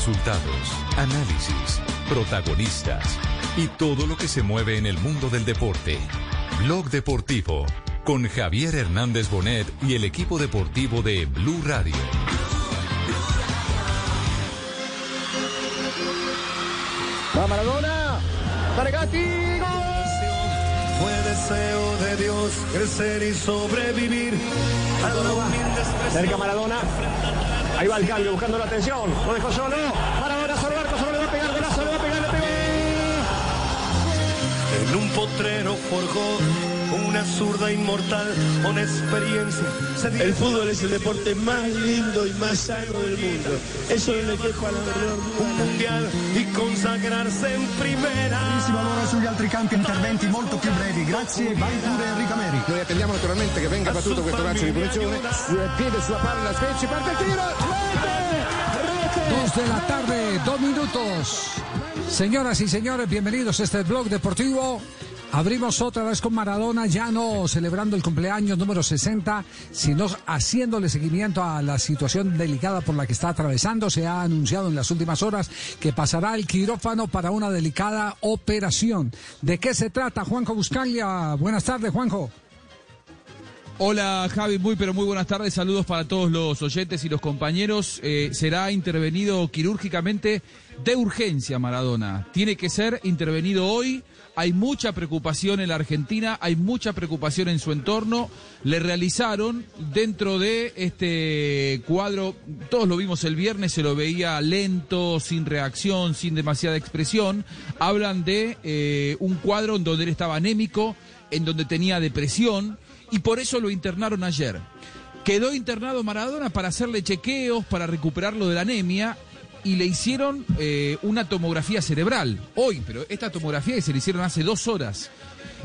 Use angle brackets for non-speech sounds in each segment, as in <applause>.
Resultados, análisis, protagonistas y todo lo que se mueve en el mundo del deporte. Blog Deportivo con Javier Hernández Bonet y el equipo deportivo de Blue Radio. Va Maradona, Targati, Fue deseo de Dios crecer y sobrevivir. Cerca Maradona. Ahí va el cambio buscando la atención. Lo dejó solo. Maradona solo arco, solo le va a pegar golazo, le va a pegar, le pegó. En un potrero forjó una zurda inmortal con experiencia. El fútbol es el deporte más lindo y más sano del mundo. Eso no le quepa la menor un mundial y consagrarse en primera. Ora sugli altri campi interventi molto più brevi. Grazie, vai pure Enrico Meri. Noi attendiamo naturalmente che venga battuto questo calcio di punizione. Piede sulla palla, Spezzi, parte il tiro. Rete! Dos de la tarde, dos minutos. Señoras y señores, bienvenidos a este blog deportivo. Abrimos otra vez con Maradona, ya no celebrando el cumpleaños número 60, sino haciéndole seguimiento a la situación delicada por la que está atravesando. Se ha anunciado en las últimas horas que pasará el quirófano para una delicada operación. ¿De qué se trata, Juanjo Buscaglia? Buenas tardes, Juanjo. Hola Javi, muy pero muy buenas tardes, saludos para todos los oyentes y los compañeros. Eh, será intervenido quirúrgicamente de urgencia Maradona. Tiene que ser intervenido hoy. Hay mucha preocupación en la Argentina, hay mucha preocupación en su entorno. Le realizaron dentro de este cuadro, todos lo vimos el viernes, se lo veía lento, sin reacción, sin demasiada expresión. Hablan de eh, un cuadro en donde él estaba anémico, en donde tenía depresión y por eso lo internaron ayer. Quedó internado Maradona para hacerle chequeos, para recuperarlo de la anemia y le hicieron eh, una tomografía cerebral hoy, pero esta tomografía se le hicieron hace dos horas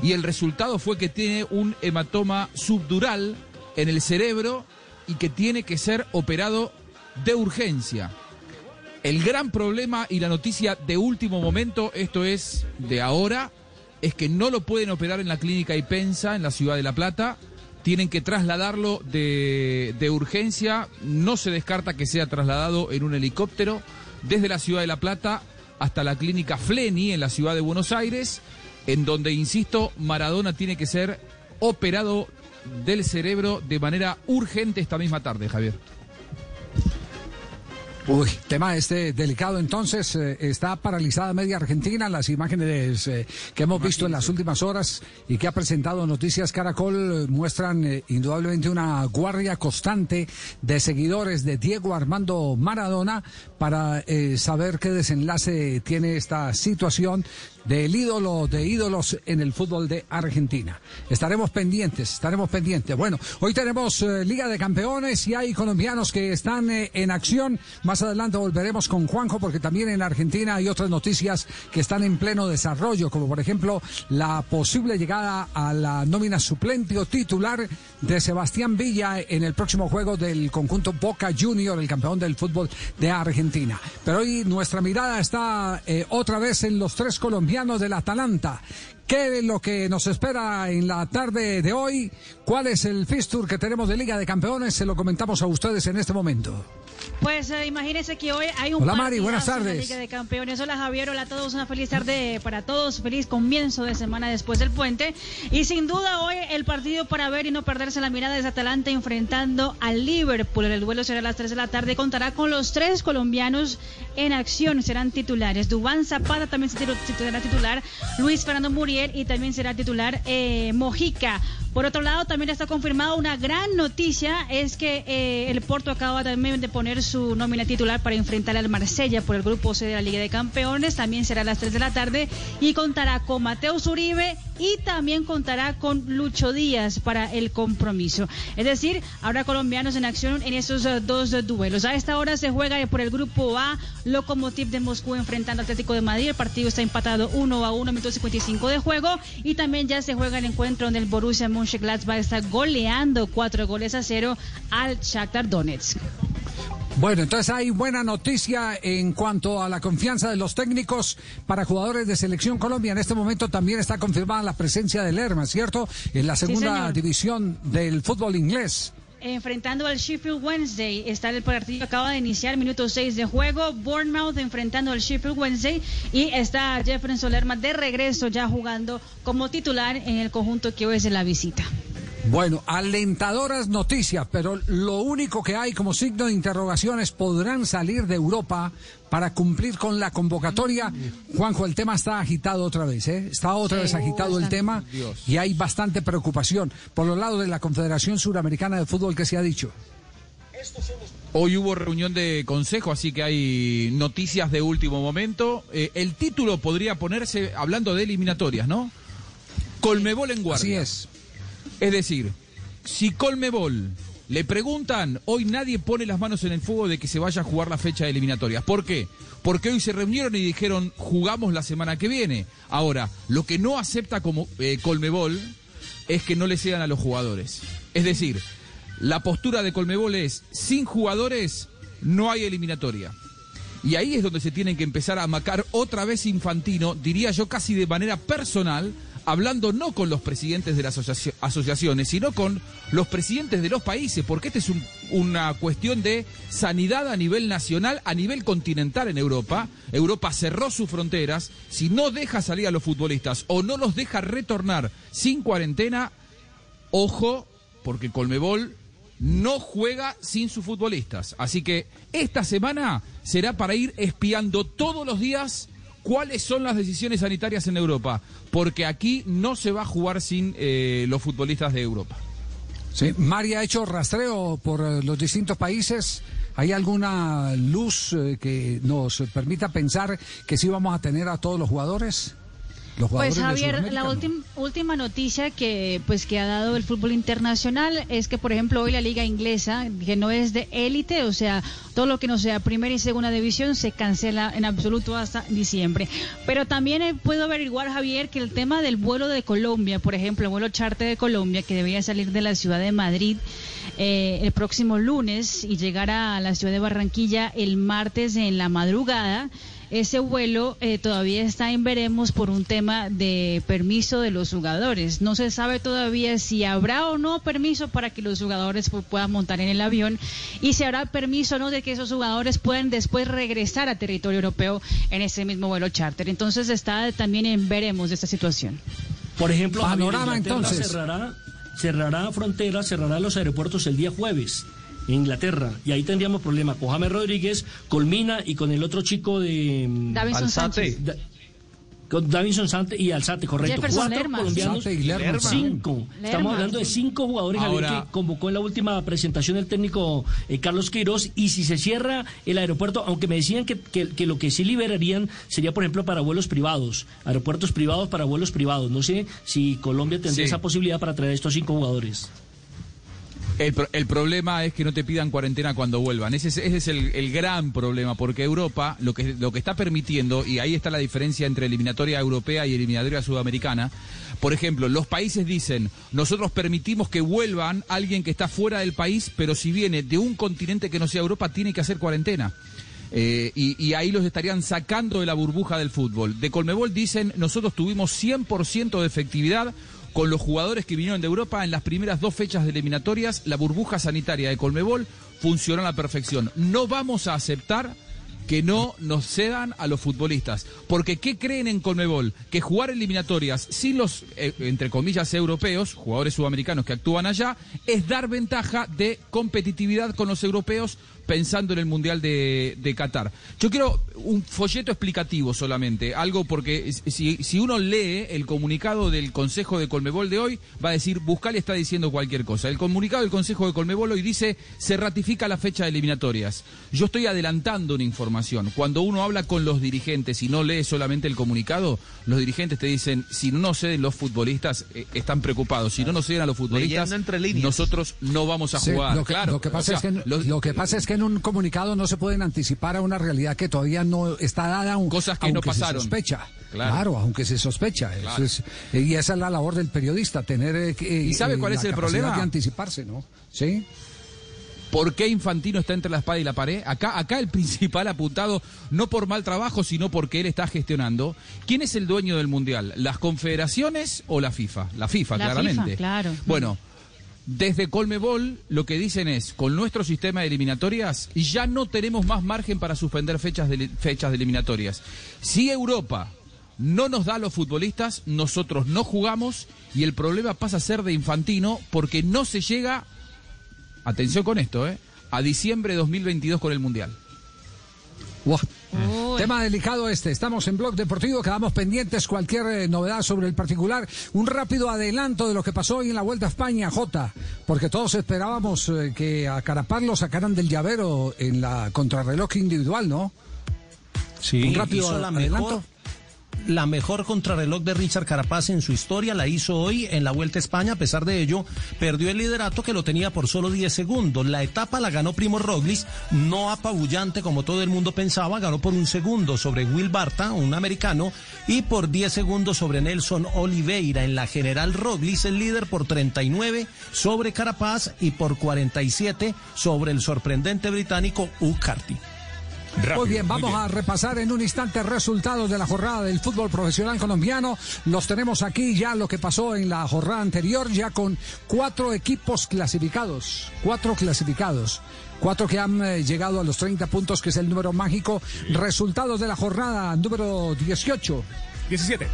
y el resultado fue que tiene un hematoma subdural en el cerebro y que tiene que ser operado de urgencia. El gran problema y la noticia de último momento, esto es de ahora, es que no lo pueden operar en la clínica Ipensa, en la ciudad de La Plata. Tienen que trasladarlo de, urgencia. No se descarta que sea trasladado en un helicóptero desde la ciudad de La Plata hasta la clínica Fleni, en la ciudad de Buenos Aires, en donde, insisto, Maradona tiene que ser operado del cerebro de manera urgente esta misma tarde, Javier. Uy, tema este delicado. Entonces, eh, está paralizada media Argentina. Las imágenes eh, que hemos visto en las últimas horas y que ha presentado Noticias Caracol eh, muestran indudablemente una guardia constante de seguidores de Diego Armando Maradona para eh, saber qué desenlace tiene esta situación del ídolo de ídolos en el fútbol de Argentina. Estaremos pendientes, estaremos pendientes. Bueno, hoy tenemos eh, Liga de Campeones y hay colombianos que están eh, en acción. Más adelante volveremos con Juanjo porque también en Argentina hay otras noticias que están en pleno desarrollo, como por ejemplo la posible llegada a la nómina suplente o titular de Sebastián Villa en el próximo juego del conjunto Boca Junior, el campeón del fútbol de Argentina. Pero hoy nuestra mirada está eh, otra vez en los tres colombianos del Atalanta. ¿Qué es lo que nos espera en la tarde de hoy? ¿Cuál es el fixture que tenemos de Liga de Campeones? Se lo comentamos a ustedes en este momento. Pues eh, imagínense que hoy hay un Hola, Mari, buenas tardes. Liga de Campeones. Hola Javier, hola a todos, una feliz tarde para todos, feliz comienzo de semana después del puente. Y sin duda hoy el partido para ver y no perderse la mirada es Atalanta enfrentando al Liverpool. El duelo será a las 3 de la tarde, contará con los tres colombianos en acción, serán titulares. Dubán Zapata también será titular, Luis Fernando Y también será titular eh, Mojica. Por otro lado, también está confirmada una gran noticia, es que eh, el Porto acaba también de poner su nómina titular para enfrentar al Marsella por el grupo C de la Liga de Campeones, también será a las 3 de la tarde y contará con Mateo Zuribe y también contará con Lucho Díaz para el compromiso. Es decir, habrá colombianos en acción en esos eh, dos duelos. A esta hora se juega por el grupo A, Lokomotiv de Moscú enfrentando al Atlético de Madrid, el partido está empatado 1 a 1, minuto 55 de juego y también ya se juega el encuentro donde el Borussia Mönchengladbach está goleando cuatro goles a cero al Shakhtar Donetsk. Bueno, entonces hay buena noticia en cuanto a la confianza de los técnicos para jugadores de Selección Colombia. En este momento también está confirmada la presencia de Lerma, ¿cierto? En la segunda división del fútbol inglés. Enfrentando al Sheffield Wednesday. Está el partido, acaba de iniciar, minuto 6 de juego. Bournemouth enfrentando al Sheffield Wednesday. Y está Jefferson Lerma de regreso ya jugando como titular en el conjunto que hoy es de la visita. Bueno, alentadoras noticias, pero lo único que hay como signo de interrogaciones, ¿podrán salir de Europa para cumplir con la convocatoria? Juanjo, el tema está agitado otra vez, ¿eh? Está otra vez agitado el tema y hay bastante preocupación por los lados de la Confederación Suramericana de Fútbol que se ha dicho. Hoy hubo reunión de consejo, así que hay noticias de último momento. Eh, el título podría ponerse hablando de eliminatorias, ¿no? Colmebol en guardia. Así es. Es decir, si Colmebol le preguntan, hoy nadie pone las manos en el fuego de que se vaya a jugar la fecha de eliminatorias. ¿Por qué? Porque hoy se reunieron y dijeron, jugamos la semana que viene. Ahora, lo que no acepta como eh, Colmebol es que no le cedan a los jugadores. Es decir, la postura de Colmebol es, sin jugadores no hay eliminatoria. Y ahí es donde se tienen que empezar a macar otra vez Infantino, diría yo casi de manera personal, hablando no con los presidentes de las asociaciones, sino con los presidentes de los países, porque esta es una cuestión de sanidad a nivel nacional, a nivel continental en Europa. Europa cerró sus fronteras, si no deja salir a los futbolistas o no los deja retornar sin cuarentena, ojo, porque Colmebol no juega sin sus futbolistas. Así que esta semana será para ir espiando todos los días cuáles son las decisiones sanitarias en Europa, porque aquí no se va a jugar sin eh, los futbolistas de Europa. Sí, María ha hecho rastreo por eh, los distintos países. ¿Hay alguna luz eh, que nos permita pensar que sí vamos a tener a todos los jugadores? Pues Javier, la última noticia que pues que ha dado el fútbol internacional es que por ejemplo hoy la liga inglesa que no es de élite, o sea, todo lo que no sea primera y segunda división se cancela en absoluto hasta diciembre. Pero también eh, puedo averiguar Javier que el tema del vuelo de Colombia, por ejemplo, el vuelo charter de Colombia que debía salir de la ciudad de Madrid eh, el próximo lunes y llegar a la ciudad de Barranquilla el martes en la madrugada ese vuelo eh, todavía está en veremos por un tema de permiso de los jugadores. No se sabe todavía si habrá o no permiso para que los jugadores puedan montar en el avión y si habrá permiso o no de que esos jugadores puedan después regresar a territorio europeo en ese mismo vuelo charter. Entonces está también en veremos de esta situación. Por ejemplo, panorama entonces cerrará, cerrará fronteras, cerrará los aeropuertos el día jueves. Inglaterra. Y ahí tendríamos problema con James Rodríguez, Colmina y con el otro chico de... Mm, Davinson Sánchez. con Davinson Sánchez y Alzate, correcto. Cuatro colombianos, cinco. Estamos hablando de cinco jugadores que convocó en la última presentación el técnico eh, Carlos Queiroz. Y si se cierra el aeropuerto, aunque me decían que, que, lo que sí liberarían sería, por ejemplo, para vuelos privados, aeropuertos privados para vuelos privados. No sé si Colombia tendría esa posibilidad para traer estos cinco jugadores. El, problema es que no te pidan cuarentena cuando vuelvan. Ese es, ese es el, gran problema, porque Europa lo que, lo que está permitiendo, y ahí está la diferencia entre eliminatoria europea y eliminatoria sudamericana, por ejemplo, los países dicen, nosotros permitimos que vuelvan alguien que está fuera del país, pero si viene de un continente que no sea Europa, tiene que hacer cuarentena. Eh, y, y, ahí los estarían sacando de la burbuja del fútbol. De Colmebol dicen, nosotros tuvimos 100% de efectividad con los jugadores que vinieron de Europa en las primeras dos fechas de eliminatorias, la burbuja sanitaria de Colmebol funcionó a la perfección. No vamos a aceptar que no nos cedan a los futbolistas. Porque ¿qué creen en Colmebol? Que jugar eliminatorias sin los, eh, entre comillas, europeos, jugadores sudamericanos que actúan allá, es dar ventaja de competitividad con los europeos pensando en el Mundial de, de, Qatar. Yo quiero un folleto explicativo solamente, algo porque si, si, uno lee el comunicado del Consejo de Colmebol de hoy, va a decir, Buscali está diciendo cualquier cosa. El comunicado del Consejo de Colmebol hoy dice, se ratifica la fecha de eliminatorias. Yo estoy adelantando una información. Cuando uno habla con los dirigentes y no lee solamente el comunicado, los dirigentes te dicen, si no ceden los futbolistas, eh, están preocupados. Si no nos ceden a los futbolistas, nosotros no vamos a jugar. Lo que, claro, lo que pasa, es que, lo que pasa es que en un comunicado no se pueden anticipar a una realidad que todavía no está dada, aún, cosas que no pasaron. Se sospecha. Claro. aunque se sospecha. y esa es la labor del periodista, tener eh, ¿Y sabe cuál eh, es el problema? de anticiparse, ¿no? Sí. ¿Por qué Infantino está entre la espada y la pared? Acá, acá el <laughs> principal apuntado, no por mal trabajo, sino porque él está gestionando. ¿Quién es el dueño del Mundial? ¿Las confederaciones o la FIFA? La FIFA, la claramente. FIFA, claro. Bueno, Desde Colmebol lo que dicen es, con nuestro sistema de eliminatorias ya no tenemos más margen para suspender fechas de, fechas eliminatorias. Si Europa no nos da a los futbolistas, nosotros no jugamos y el problema pasa a ser de Infantino porque no se llega, atención con esto, ¿eh? a diciembre de 2022 con el Mundial. Tema delicado este. Estamos en Blog Deportivo, quedamos pendientes cualquier eh, novedad sobre el particular. Un rápido adelanto de lo que pasó hoy en la Vuelta a España, J, porque todos esperábamos eh, que a Carapaz lo sacaran del llavero en la contrarreloj individual, ¿no? Sí, un rápido adelanto la mejor contrarreloj de Richard Carapaz en su historia, la hizo hoy en la Vuelta a España, a pesar de ello, perdió el liderato que lo tenía por solo 10 segundos. La etapa la ganó Primo Roglic, no apabullante como todo el mundo pensaba, ganó por un segundo sobre Will Barta, un americano, y por 10 segundos sobre Nelson Oliveira. En la general Roglic, el líder por 39 sobre Carapaz y por 47 sobre el sorprendente británico Muy bien, vamos a repasar en un instante resultados de la jornada del fútbol profesional colombiano. Los tenemos aquí ya lo que pasó en la jornada anterior, ya con cuatro equipos clasificados. Cuatro clasificados. Cuatro que han eh, llegado a los 30 puntos, que es el número mágico. Resultados de la jornada número 18. 17.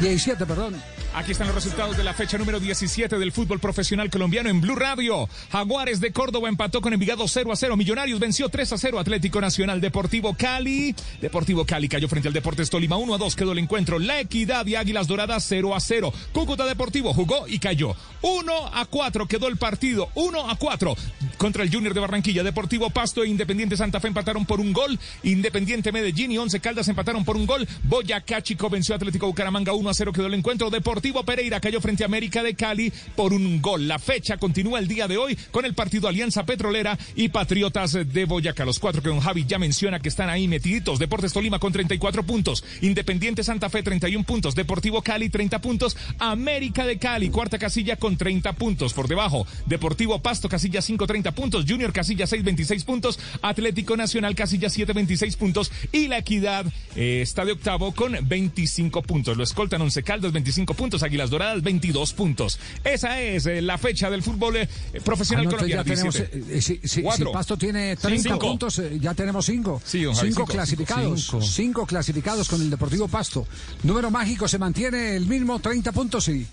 17, perdón. Aquí están los resultados de la fecha número 17 del fútbol profesional colombiano en Blue Radio. Jaguares de Córdoba empató con Envigado 0 a 0. Millonarios venció 3 a 0. Atlético Nacional Deportivo Cali. Deportivo Cali cayó frente al Deportes Tolima 1 a 2. Quedó el encuentro. La Equidad y Águilas Doradas 0 a 0. Cúcuta Deportivo jugó y cayó. 1 a 4 quedó el partido. 1 a 4 contra el Junior de Barranquilla. Deportivo Pasto e Independiente Santa Fe empataron por un gol. Independiente Medellín y Once Caldas empataron por un gol. Boyacá Chico venció Atlético Bucaramanga 1 a 0. Quedó el encuentro. Deportivo Pereira cayó frente a América de Cali por un gol. La fecha continúa el día de hoy con el partido Alianza Petrolera y Patriotas de Boyacá. Los cuatro que don Javi ya menciona que están ahí metiditos. Deportes Tolima con 34 puntos. Independiente Santa Fe 31 puntos. Deportivo Cali 30 puntos. América de Cali cuarta casilla con 30 puntos. Por debajo Deportivo Pasto casilla 5 30 puntos. Junior casilla 6 26 puntos. Atlético Nacional casilla 7 26 puntos. Y la Equidad eh, está de octavo con 25 puntos. Lo escoltan 11 Caldas 25 puntos. Águilas Doradas 22 puntos. Esa es eh, la fecha del fútbol eh, profesional ah, colombiano. Tenemos, eh, si, si, Pasto tiene 30 puntos, ya tenemos 5. cinco clasificados. 5 clasificados con el Deportivo Pasto. Número mágico se mantiene el mismo, 30 puntos, sí.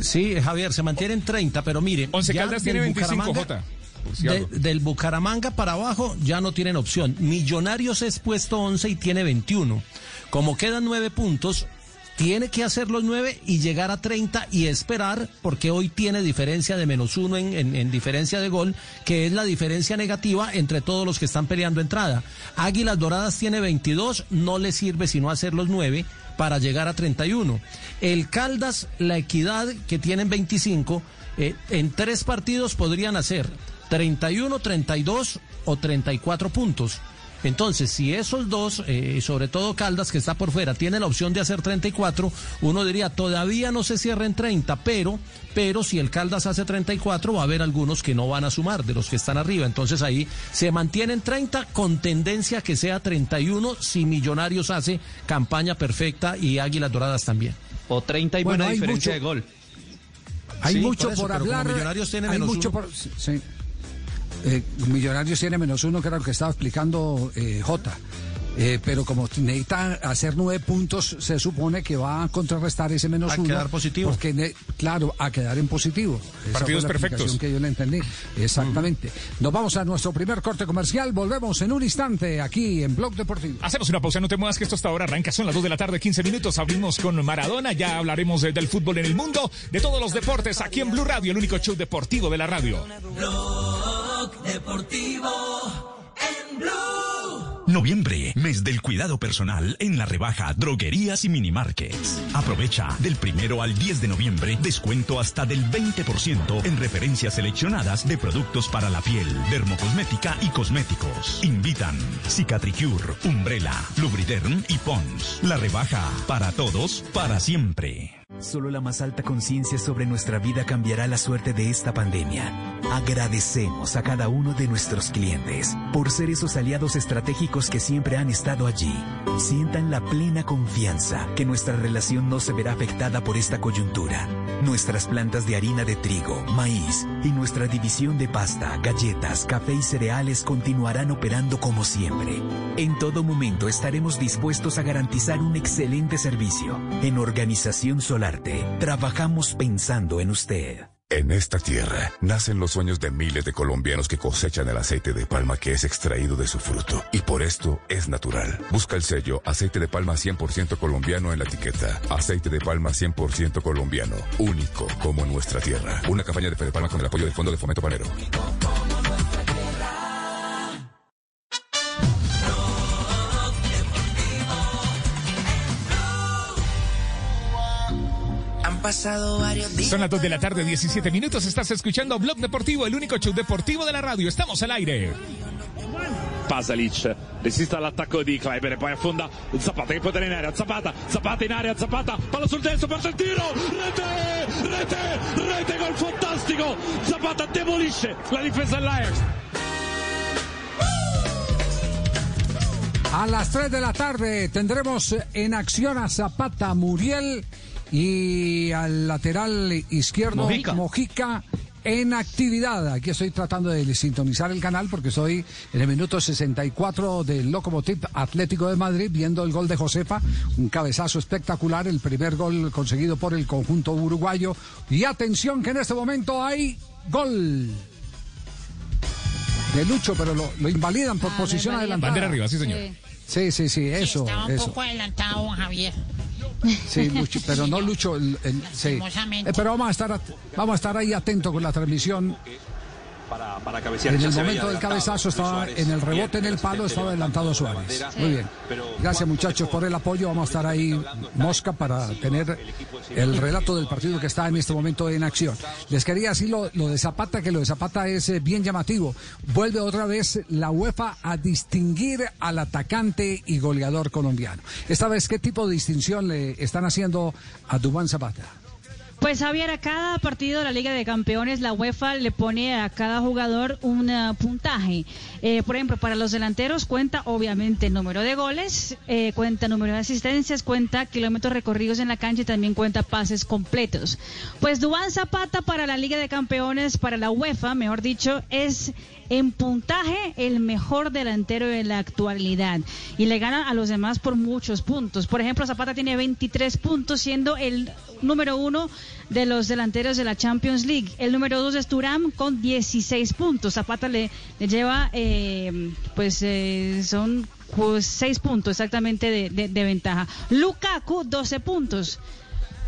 Sí, Javier, se mantiene en 30, pero mire. Once Caldas tiene 25, J. del Bucaramanga para abajo ya no tienen opción. Millonarios es puesto 11 y tiene 21. Como quedan 9 puntos, tiene que hacer los nueve y llegar a 30 y esperar, porque hoy tiene diferencia de menos uno en, diferencia de gol, que es la diferencia negativa entre todos los que están peleando entrada. Águilas Doradas tiene 22, no le sirve sino hacer los nueve para llegar a 31. El Caldas, la Equidad, que tienen 25, eh, en tres partidos podrían hacer 31, 32 o 34 puntos. Entonces, si esos dos, eh, sobre todo Caldas, que está por fuera, tiene la opción de hacer 34, uno diría, todavía no se cierra en 30, pero, pero si el Caldas hace 34, va a haber algunos que no van a sumar de los que están arriba. Entonces ahí se mantiene en 30 con tendencia a que sea 31 si Millonarios hace campaña perfecta y Águilas Doradas también. O 30 y buena diferencia de gol. Hay mucho por, hablar. Millonarios tiene hay mucho por, sí. Eh, Millonarios tiene menos uno, que era lo que estaba explicando eh, J. Eh, pero como necesita hacer nueve puntos, se supone que va a contrarrestar ese menos uno. A quedar positivo. Porque, claro, a quedar en positivo. Esa Partidos fue la perfectos. que yo le entendí. Exactamente. Nos vamos a nuestro primer corte comercial. Volvemos en un instante aquí en Blog Deportivo. Hacemos una pausa, no te muevas que esto hasta ahora arranca. Son las 2 de la tarde, 15 minutos. Abrimos con Maradona. Ya hablaremos del fútbol en el mundo, de todos los deportes aquí en Blue Radio, el único show deportivo de la radio. Deportivo en Blue. Noviembre, mes del cuidado personal en la rebaja Droguerías y Minimarkets. Aprovecha del primero al 10 de noviembre descuento hasta del 20% en referencias seleccionadas de productos para la piel, dermocosmética y cosméticos. Invitan Cicatricure, Umbrella, Lubriderm y Pons. La rebaja para todos, para siempre. Solo la más alta conciencia sobre nuestra vida cambiará la suerte de esta pandemia. Agradecemos a cada uno de nuestros clientes por ser esos aliados estratégicos que siempre han estado allí. Sientan la plena confianza que nuestra relación no se verá afectada por esta coyuntura Nuestras plantas de harina de trigo, maíz y nuestra división de pasta, galletas, café y cereales continuarán operando como siempre. En todo momento estaremos dispuestos a garantizar un excelente servicio. En Organización Solarte, trabajamos pensando en usted. En esta tierra nacen los sueños de miles de colombianos que cosechan el aceite de palma que es extraído de su fruto. Y por esto es natural. Busca el sello aceite de palma 100% colombiano en la etiqueta. Aceite de palma 100% colombiano. Único como nuestra tierra. Una campaña de Fede Palma con el apoyo del Fondo de Fomento Panero. Pasado varios días. Son las 2 de la tarde, 17 minutos. Estás escuchando Blog Deportivo, el único show deportivo de la radio. Estamos al aire. Pasalic resiste all'attacco di Kleiber poi affonda Zapata che può tenere in area Zapata, Zapata in area, Zapata palla sul destro per il tiro rete, rete, rete gol fantastico Zapata demolisce la difesa dell'Ajax A las 3 de la tarde tendremos en acción a Zapata Muriel y al lateral izquierdo Mojica. en actividad. Aquí estoy tratando de sintonizar el canal porque estoy en el minuto 64 del Locomotiv Atlético de Madrid viendo el gol de Josefa, un cabezazo espectacular, el primer gol conseguido por el conjunto uruguayo. Y atención que en este momento hay gol de Lucho, pero lo, invalidan por posición adelantada. Bandera arriba, sí señor. Sí, sí, sí, eso. estaba un poco adelantado, Javier. Sí, Lucho, pero no Lucho. El, sí. Eh, pero vamos a estar, vamos a estar ahí atentos con la transmisión para, para cabecear. En el momento del cabezazo estaba en el rebote en el palo, estaba adelantado Suárez. Muy bien. Gracias muchachos por el apoyo. Vamos a estar ahí mosca para tener el relato del partido que está en este momento en acción. Les quería decir lo, de Zapata, que lo de Zapata es eh, bien llamativo. Vuelve otra vez la UEFA a distinguir al atacante y goleador colombiano. Esta vez, ¿qué tipo de distinción le están haciendo a Dubán Zapata? Pues Javier, a cada partido de la Liga de Campeones la UEFA le pone a cada jugador un eh, puntaje. Eh, por ejemplo, para los delanteros cuenta obviamente el número de goles, eh, cuenta número de asistencias, cuenta kilómetros recorridos en la cancha y también cuenta pases completos. Pues Dubán Zapata para la Liga de Campeones, para la UEFA, mejor dicho, es en puntaje el mejor delantero de la actualidad y le gana a los demás por muchos puntos. Por ejemplo, Zapata tiene 23 puntos siendo el número uno de los delanteros de la Champions League. El número dos es Turam con 16 puntos. Zapata le, lleva, eh, pues eh, son pues, 6 puntos exactamente de, ventaja. Lukaku 12 puntos.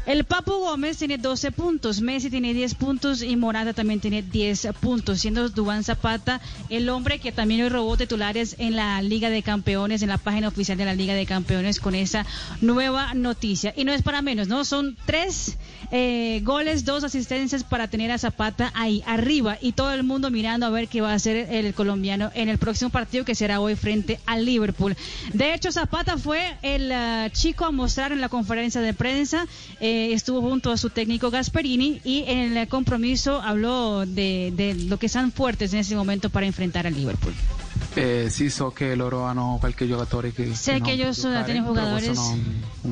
El Papu Gómez tiene 12 puntos, Messi tiene 10 puntos y Morata también tiene 10 puntos, siendo Dubán Zapata el hombre que también hoy robó titulares en la Liga de Campeones, en la página oficial de la Liga de Campeones con esa nueva noticia. Y no es para menos, ¿no? Son tres eh, goles, dos asistencias para tener a Zapata ahí arriba y todo el mundo mirando a ver qué va a hacer el colombiano en el próximo partido que será hoy frente al Liverpool. De hecho, Zapata fue el uh, chico a mostrar en la conferencia de prensa. Eh, estuvo junto a su técnico Gasperini y en el compromiso habló de, de lo que están fuertes en ese momento para enfrentar al Liverpool. Eh, sì, so che loro hanno qualche giocatore che sé que ellos tienen jugadores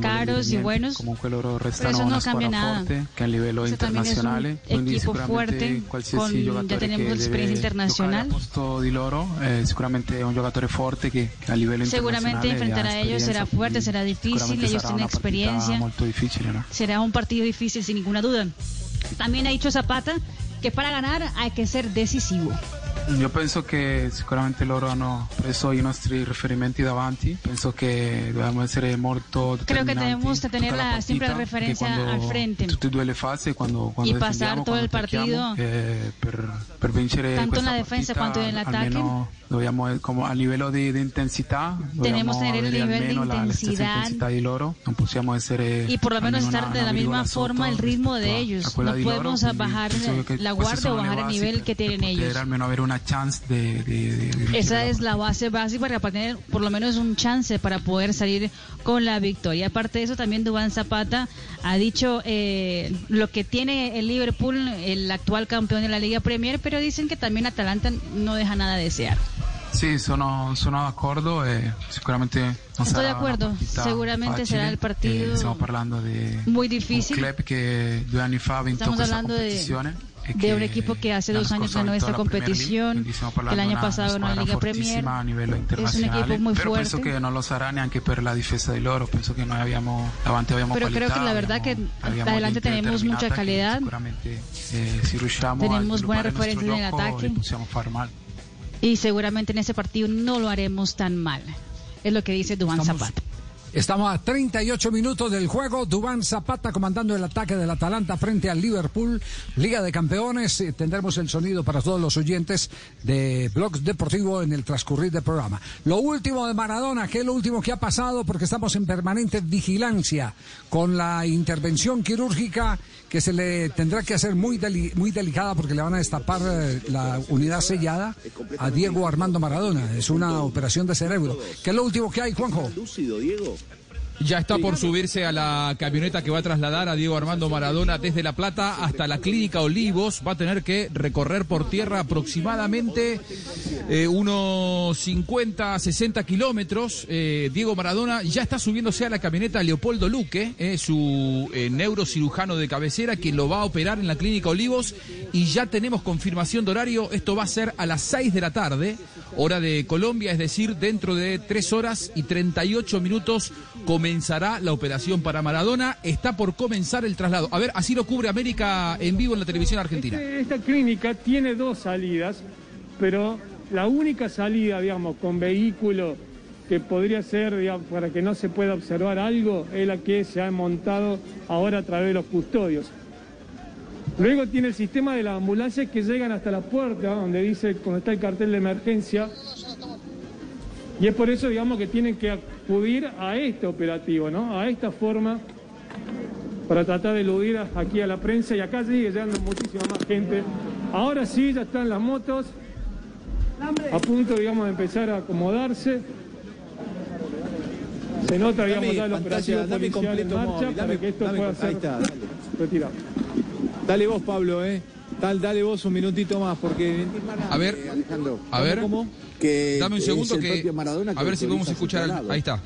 caros y buenos comunque loro restano una squadra forte che a livello Eso internazionale quindi sicuramente qualsiasi con, ya tenemos experiencia internacional. posto di loro eh, sicuramente è un giocatore forte che, a livello seguramente enfrentar a ellos será fuerte será difícil ellos tienen experiencia. ¿no? será un partido difícil sin ninguna duda. También ha dicho Zapata que para ganar hay que ser decisivo Io penso che sicuramente loro hanno preso i nostri riferimenti davanti, penso che dobbiamo essere molto Creo que tenemos que tener la, siempre la referencia al frente. Tutte e due le fasi, quando, quando y pasar todo el partido eh, per, per vincere tanto en la defensa quanto en el ataque. Dobbiamo, como a livello di, di intensità, tenemos tener el nivel de intensidad, la, di loro, non possiamo essere y por lo menos estar de la misma forma el ritmo de ellos, no podemos bajar la guardia o bajar el nivel que tienen ellos. almeno avere una chance de, de, de Esa es la base básica para tener por lo menos un chance para poder salir con la victoria. Aparte de eso, también Dubán Zapata ha dicho eh, lo que tiene el Liverpool, el actual campeón de la Liga Premier, pero dicen que también Atalanta no deja nada de desear. Sì, sono, sono d'accordo e sicuramente non Estoy sarà de acuerdo. partita Seguramente facile. será el partido Eh, stiamo parlando di muy difícil. un club che due anni fa ha vinto Estamos questa hablando de, competizione e de un equipo que hace dos años ganó esta competición, que el año pasado ganó la Liga Premier. Es un equipo muy però penso fuerte. che non lo sarà neanche per la difesa di loro penso che noi abbiamo davanti abbiamo Pero creo que la verdad que adelante tenemos mucha calidad. eh, Tenemos buenas referencias en el ataque. Y seguramente en ese partido no lo haremos tan mal. Es lo que dice Duan Zapata. Estamos a 38 minutos del juego. Dubán Zapata comandando el ataque del Atalanta frente al Liverpool. Liga de Campeones. Eh, Tendremos el sonido para todos los oyentes de Blogs Deportivo en el transcurrir del programa. Lo último de Maradona, ¿qué es lo último que ha pasado? Porque estamos en permanente vigilancia con la intervención quirúrgica que se le tendrá que hacer muy, muy delicada porque le van a destapar eh, la unidad sellada a Diego Armando Maradona. Es una operación de cerebro. ¿Qué es lo último que hay, Juanjo? Lúcido, Diego. Ya está por subirse a la camioneta que va a trasladar a Diego Armando Maradona desde La Plata hasta la clínica Olivos. Va a tener que recorrer por tierra aproximadamente eh, unos 50, 60 kilómetros. Eh, Diego Maradona ya está subiéndose a la camioneta Leopoldo Luque, eh, su eh, neurocirujano de cabecera, quien lo va a operar en la clínica Olivos. Y ya tenemos confirmación de horario. Esto va a ser a las 6 de la tarde, hora de Colombia, es decir, dentro de 3 horas y 38 minutos comenzará la operación para Maradona. Está por comenzar el traslado. A ver, así lo cubre América en vivo en la televisión argentina. Este- Esta clínica tiene dos salidas, pero la única salida, digamos, con vehículo que podría ser, digamos, para que no se pueda observar algo, es la que se ha montado ahora a través de los custodios. Luego tiene el sistema de las ambulancias que llegan hasta la puerta, donde dice, donde está el cartel de emergencia. Y es por eso, digamos, que tienen que acudir a este operativo, ¿no? A esta forma para tratar de eludir aquí a la prensa y acá sigue llegando muchísima más gente. Ahora sí, ya están las motos a punto, digamos, de empezar a acomodarse. Se nota, digamos, Dame ya el operativo dame policial en marcha móvil, para dame- que esto dame pueda ser está, dale. retirado. Dale vos, Pablo, ¿eh? Dale, dale vos un minutito más, porque... A ver, Alejandro, a ver. ¿Cómo? Que Dame un es segundo que a ver si podemos escuchar. al-. Ahí está.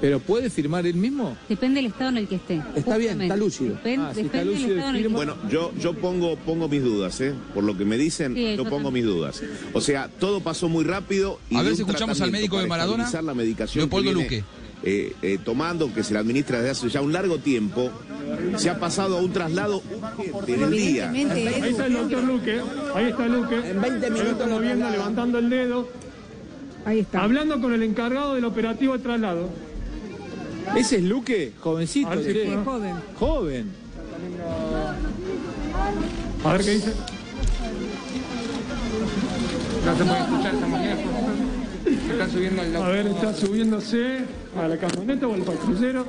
¿Pero puede firmar él mismo? Depende del estado en el que esté. Está bien, está lúcido. Depen- Ah, si está depende del lúcido, estado en el que Bueno, yo, yo pongo, pongo mis dudas, ¿eh? Por lo que me dicen, Sí, yo pongo también. mis dudas. O sea, todo pasó muy rápido. Y A ver si escuchamos al médico de Maradona, la medicación Leopoldo Luque. Eh, eh, tomando, que se la administra desde hace ya un largo tiempo, se ha pasado a un traslado urgente en el día. Ahí está el doctor Luque, ahí está Luque. En 20 minutos moviendo, levantando el dedo. Ahí está. Hablando con el encargado del operativo de traslado. ¿Ese es Luque? Jovencito. Joven. Joven. A ver qué dice. No se puede escuchar esta mañana. Está subiendo el A ver, está subiéndose a la camioneta o al patrullero.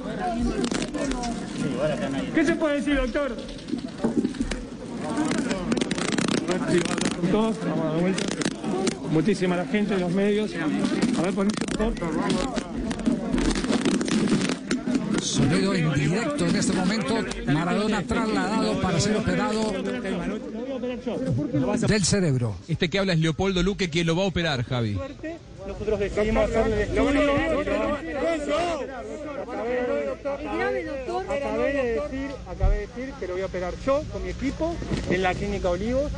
¿Qué se puede decir, doctor? Todos, vamos a dar vuelta. Muchísima la gente, los medios. A ver, ponete, favor. Sonido en directo en este momento. Maradona trasladado para ser operado del cerebro. Este que habla es Leopoldo Luque, quien lo va a operar, Javi. Nosotros decidimos hacerle Acabé de decir, acabé de decir que lo voy a operar yo con mi equipo en la clínica Olivos.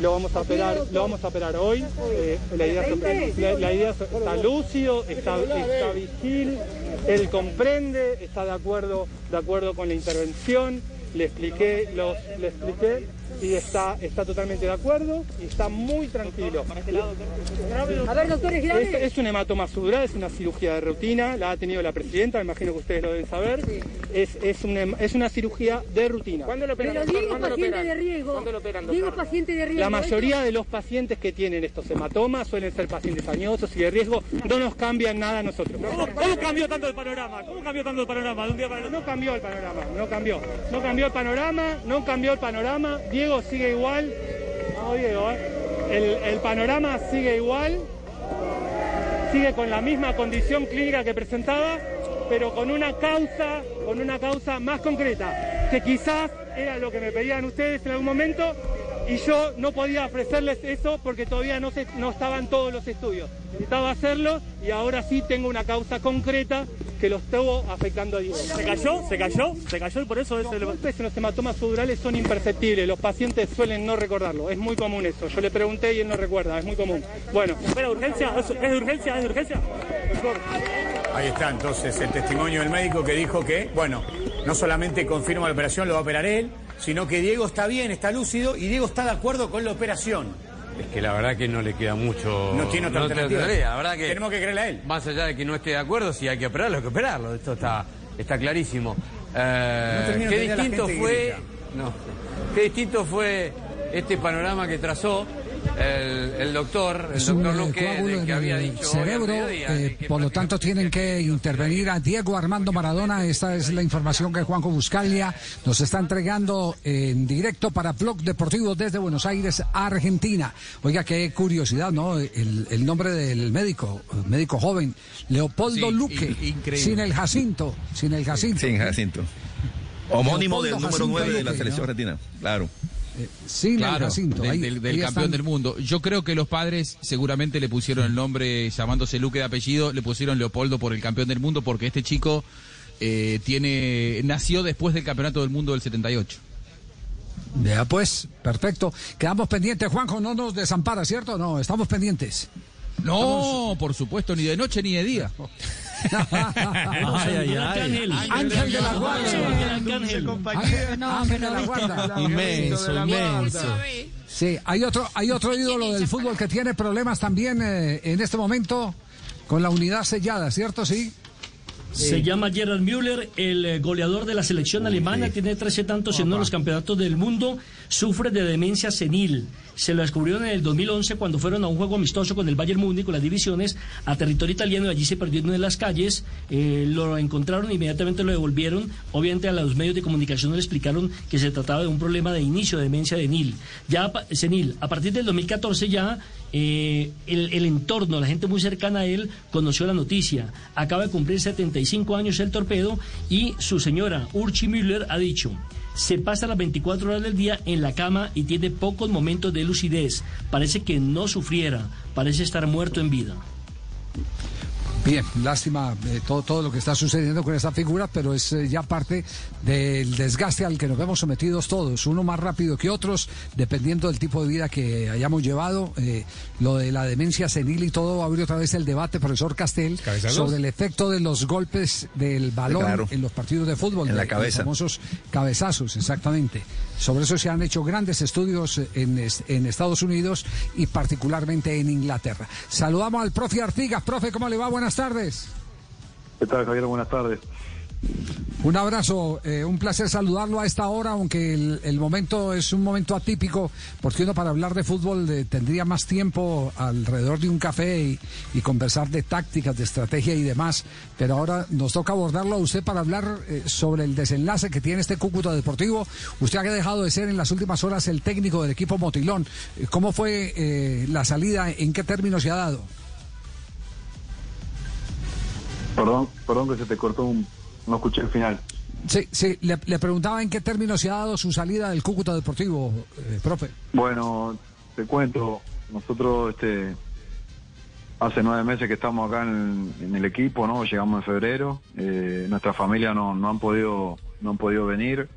Lo vamos a operar, lo vamos a operar hoy. Eh, la idea, es- la, la idea es- está lúcido, está, está vigil, él comprende, está de acuerdo, de acuerdo con la intervención. Le expliqué, los, le expliqué y está, está totalmente de acuerdo y está muy tranquilo. A ver, doctores, Es, grave. es un hematoma subdural, es una cirugía de rutina, la ha tenido la presidenta, me imagino que ustedes lo deben saber. Es, es, un hem- es una cirugía de rutina. Pero Diego es paciente de riesgo. Diego es paciente de riesgo. La mayoría de los pacientes que tienen estos hematomas suelen ser pacientes añosos y de riesgo, no nos cambian nada a nosotros. ¿Cómo, cambió tanto el panorama? ¿Cómo cambió tanto el panorama de un día para otro? No cambió el panorama, no cambió. No cambió el panorama, no cambió el panorama. Diego sigue igual. ¿eh? el, el panorama sigue igual. Sigue con la misma condición clínica que presentaba, pero con una causa, con una causa más concreta, que quizás era lo que me pedían ustedes en algún momento, y yo no podía ofrecerles eso porque todavía no, se, no estaban todos los estudios. Necesitaba hacerlo y ahora sí tengo una causa concreta que lo estuvo afectando a Diego. ¿Se cayó? ¿Se cayó? ¿Se cayó y por eso es el... Los hematomas sudurales son imperceptibles, los pacientes suelen no recordarlo, es muy común eso. Yo le pregunté y él no recuerda, es muy común. Bueno. ¿Espera urgencia? ¿Es de urgencia? ¿Es de urgencia? Ahí está entonces el testimonio del médico que dijo que, bueno, no solamente confirma la operación, lo va a operar él, sino que Diego está bien, está lúcido y Diego está de acuerdo con la operación. Es que la verdad que no le queda mucho. No tiene otra alternativa. La verdad que tenemos que creerle a él. Más allá de que no esté de acuerdo, si hay que operarlo, hay que operarlo. Esto está, está clarísimo. Eh, qué distinto fue. No. Qué distinto fue este panorama que trazó el, doctor, el doctor eh, Luque, que había dicho cerebro, eh, por lo tanto tienen que intervenir a Diego Armando Maradona. Esta es la información que Juanjo Buscalia nos está entregando en directo para Blog Deportivo desde Buenos Aires, Argentina. Oiga, qué curiosidad, ¿no? El, nombre del médico, médico joven, Leopoldo Luque, sin el Jacinto, sin el Jacinto. Sin Jacinto. Homónimo del número 9 de la selección argentina, claro. Eh, sí, claro, del, campeón del mundo. Yo creo que los padres seguramente le pusieron el nombre, llamándose Luque de apellido, le pusieron Leopoldo por el campeón del mundo, porque este chico eh, tiene nació después del campeonato del mundo del 78. Ya pues, perfecto. Quedamos pendientes, Juanjo, no nos desampara, ¿cierto? No, estamos pendientes. No, por supuesto, ni de noche ni de día. <laughs> <laughs> ay, ay, ay. Ángel de la Guardia. Ángel de la Guardia. Inmenso, inmenso. Sí, hay otro, hay otro ídolo del fútbol que tiene problemas también eh, en este momento con la unidad sellada, ¿cierto? Sí. Se llama Gerard Müller, el eh, goleador de la selección alemana, tiene 13 tantos en los campeonatos del mundo, sufre de demencia senil. Se lo descubrieron en el 2011 cuando fueron a un juego amistoso con el Bayern Múnich, con las divisiones, a territorio italiano, y allí se perdieron en las calles, eh, lo encontraron, inmediatamente lo devolvieron. Obviamente a los medios de comunicación le explicaron que se trataba de un problema de inicio de demencia senil. Ya, senil. A partir del 2014 ya eh, el, el, entorno, la gente muy cercana a él, conoció la noticia. Acaba de cumplir 75 años el torpedo y su señora, Urchi Müller, ha dicho se pasa las 24 horas del día en la cama y tiene pocos momentos de lucidez. Parece que no sufriera, parece estar muerto en vida. Bien, lástima eh, todo, todo lo que está sucediendo con esta figura, pero es eh, ya parte del desgaste al que nos vemos sometidos todos, uno más rápido que otros, dependiendo del tipo de vida que hayamos llevado. Eh, lo de la demencia senil y todo, abre otra vez el debate, profesor Castel, sobre el efecto de los golpes del balón en los partidos de fútbol, en la cabeza. los famosos cabezazos, exactamente. Sobre eso se han hecho grandes estudios en, en Estados Unidos y particularmente en Inglaterra. Saludamos al profe Artigas. Profe, ¿cómo le va? Buenas tardes. ¿Qué tal, Javier? Buenas tardes. Un abrazo, eh, un placer saludarlo a esta hora, aunque el, momento es un momento atípico, porque uno para hablar de fútbol eh, tendría más tiempo alrededor de un café y, conversar de tácticas, de estrategia y demás, pero ahora nos toca abordarlo a usted para hablar eh, sobre el desenlace que tiene este Cúcuta Deportivo. Usted ha dejado de ser en las últimas horas el técnico del equipo Motilón. ¿Cómo fue la salida? ¿En qué términos se ha dado? Perdón, perdón que se te cortó un... No escuché el final. Sí, sí, le, preguntaba en qué términos se ha dado su salida del Cúcuta Deportivo, eh, profe. Bueno, te cuento, nosotros este hace nueve meses que estamos acá en, el equipo, ¿no? Llegamos en febrero, eh, nuestra familia no, no han podido no han podido venir,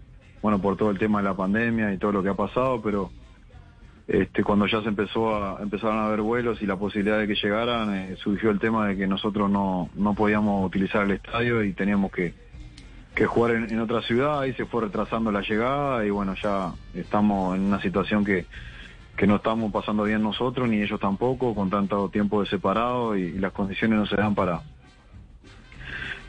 bueno, por todo el tema de la pandemia y todo lo que ha pasado, pero este, cuando ya se empezó a, empezaron a haber vuelos y la posibilidad de que llegaran, eh, surgió el tema de que nosotros no, no podíamos utilizar el estadio y teníamos que, que jugar en, otra ciudad. Y se fue retrasando la llegada y bueno, ya estamos en una situación que, que no estamos pasando bien nosotros ni ellos tampoco, con tanto tiempo de separado y, las condiciones no se dan para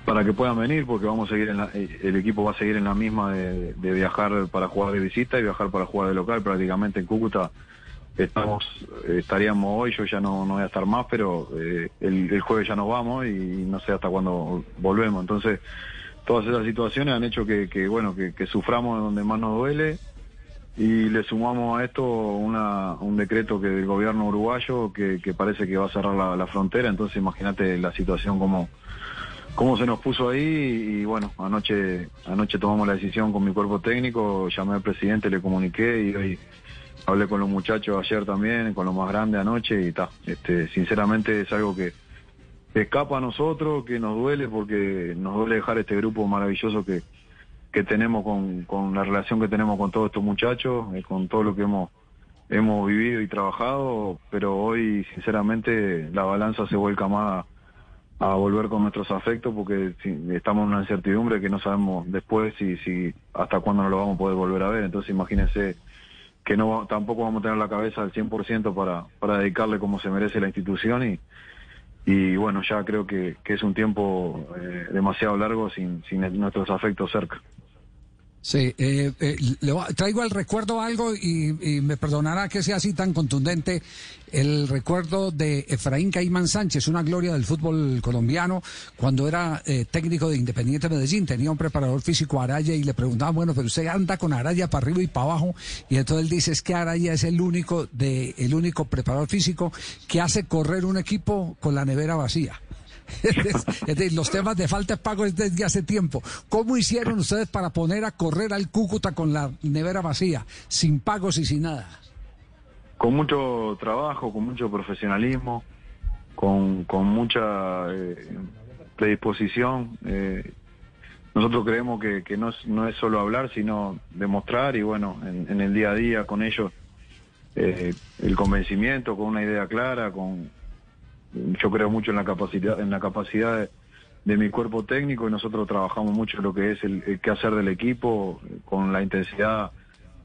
para que puedan venir porque vamos a seguir en el equipo va a seguir en la misma de, de, viajar para jugar de visita y viajar para jugar de local prácticamente en Cúcuta estamos estaríamos hoy, yo ya no, no voy a estar más, pero eh, el, jueves ya nos vamos y no sé hasta cuándo volvemos. Entonces, todas esas situaciones han hecho que, bueno, que, suframos donde más nos duele. Y le sumamos a esto una, un decreto que del gobierno uruguayo que, parece que va a cerrar la, frontera, entonces imagínate la situación como cómo se nos puso ahí. Y bueno, anoche anoche tomamos la decisión con mi cuerpo técnico, llamé al presidente, le comuniqué y hoy hablé con los muchachos ayer también, con los más grandes anoche y está. Este, sinceramente es algo que escapa a nosotros, que nos duele porque nos duele dejar este grupo maravilloso que, que tenemos con, con la relación que tenemos con todos estos muchachos, eh, con todo lo que hemos hemos vivido y trabajado, pero hoy sinceramente la balanza se vuelca más a, volver con nuestros afectos porque estamos en una incertidumbre que no sabemos después si, si hasta cuándo nos lo vamos a poder volver a ver. Entonces imagínense que no tampoco vamos a tener la cabeza al 100% para, para dedicarle como se merece la institución y, y bueno, ya creo que, que es un tiempo eh, demasiado largo sin, sin nuestros afectos cerca. Sí, eh, eh, le traigo al recuerdo algo y, me perdonará que sea así tan contundente. El recuerdo de Efraín Caimán Sánchez, una gloria del fútbol colombiano, cuando era eh, técnico de Independiente Medellín, tenía un preparador físico Araya y le preguntaba, bueno, pero usted anda con Araya para arriba y para abajo, y entonces él dice es que Araya es el único de el único preparador físico que hace correr un equipo con la nevera vacía. <laughs> los temas de falta de pago es desde hace tiempo. ¿Cómo hicieron ustedes para poner a correr al Cúcuta con la nevera vacía, sin pagos y sin nada? Con mucho trabajo, con mucho profesionalismo, con, mucha eh, predisposición. Eh, nosotros creemos que, es, no es solo hablar, sino demostrar y bueno, en, el día a día con ellos eh, el convencimiento, con una idea clara, con, yo creo mucho en la capacidad, en la capacidad de, mi cuerpo técnico y nosotros trabajamos mucho lo que es el, qué hacer del equipo con la intensidad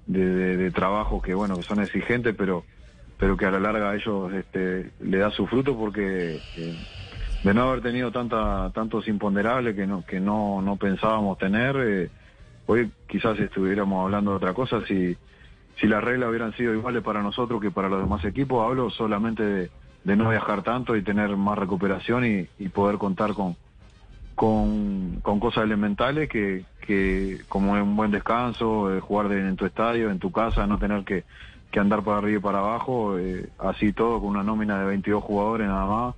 de, trabajo que bueno que son exigentes pero pero que a la larga a ellos este, le da su fruto porque eh, de no haber tenido tanta tantos imponderables que no que no, no pensábamos tener eh, hoy quizás estuviéramos hablando de otra cosa. Si si las reglas hubieran sido iguales para nosotros que para los demás equipos hablo solamente de de no viajar tanto y tener más recuperación y, poder contar con, con, cosas elementales que, que como un buen descanso, eh, jugar en tu estadio, en tu casa, no tener que, andar para arriba y para abajo, eh, así todo con una nómina de 22 jugadores nada más.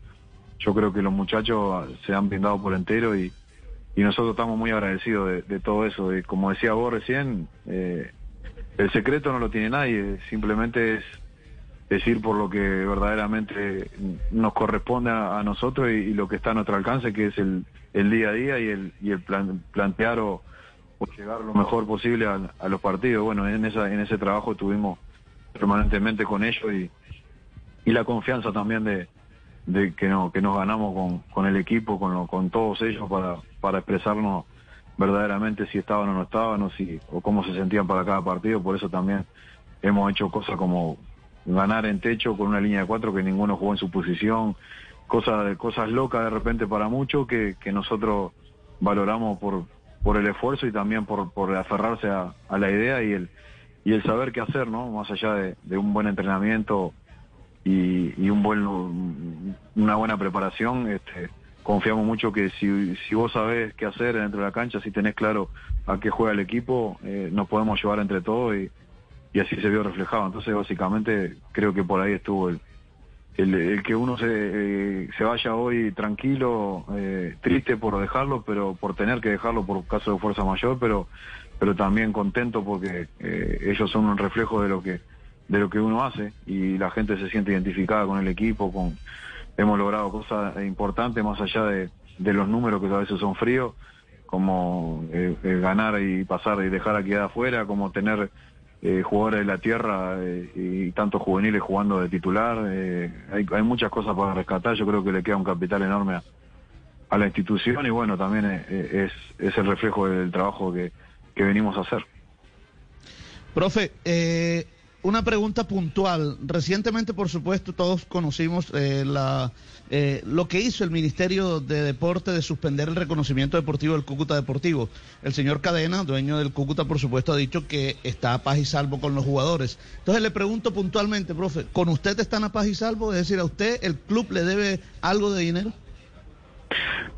Yo creo que los muchachos se han brindado por entero y, y nosotros estamos muy agradecidos de, todo eso. Y como decía vos recién, eh, el secreto no lo tiene nadie, simplemente es decir por lo que verdaderamente nos corresponde a, nosotros y, lo que está a nuestro alcance, que es el, el día a día y el, y el plantear o, llegar lo mejor posible a, los partidos. Bueno, en, esa, en ese trabajo estuvimos permanentemente con ellos y, y la confianza también de, de que, no, que nos ganamos con, con el equipo, con, con todos ellos para, para expresarnos verdaderamente si estaban o no estaban o, si, o cómo se sentían para cada partido. Por eso también hemos hecho cosas como ganar en techo con una línea de cuatro que ninguno jugó en su posición, cosas cosas locas de repente para muchos que, que nosotros valoramos por, por el esfuerzo y también por, por aferrarse a, la idea y el, y el saber qué hacer, ¿no? Más allá de, un buen entrenamiento y, y, un buen, una buena preparación, este, confiamos mucho que si, si vos sabés qué hacer dentro de la cancha, si tenés claro a qué juega el equipo, eh, nos podemos llevar entre todos y, y así se vio reflejado. Entonces, básicamente, creo que por ahí estuvo el, el, que uno se, eh, se vaya hoy tranquilo, eh, triste por dejarlo, pero por tener que dejarlo por caso de fuerza mayor, pero pero también contento porque eh, ellos son un reflejo de lo que de lo que uno hace y la gente se siente identificada con el equipo, con hemos logrado cosas importantes más allá de, de los números que a veces son fríos, como ganar y pasar y dejar aquí afuera, como tener eh, jugadores de la tierra eh, y tantos juveniles jugando de titular. Eh, hay, hay, muchas cosas para rescatar. Yo creo que le queda un capital enorme a, la institución y bueno, también es, es el reflejo del trabajo que, que venimos a hacer. Profe, eh, una pregunta puntual. Recientemente, por supuesto, todos conocimos eh, la, eh, lo que hizo el Ministerio de Deporte de suspender el reconocimiento deportivo del Cúcuta Deportivo. El señor Cadena, dueño del Cúcuta, por supuesto, ha dicho que está a paz y salvo con los jugadores. Entonces le pregunto puntualmente, profe, ¿con usted están a paz y salvo? Es decir, ¿a usted el club le debe algo de dinero?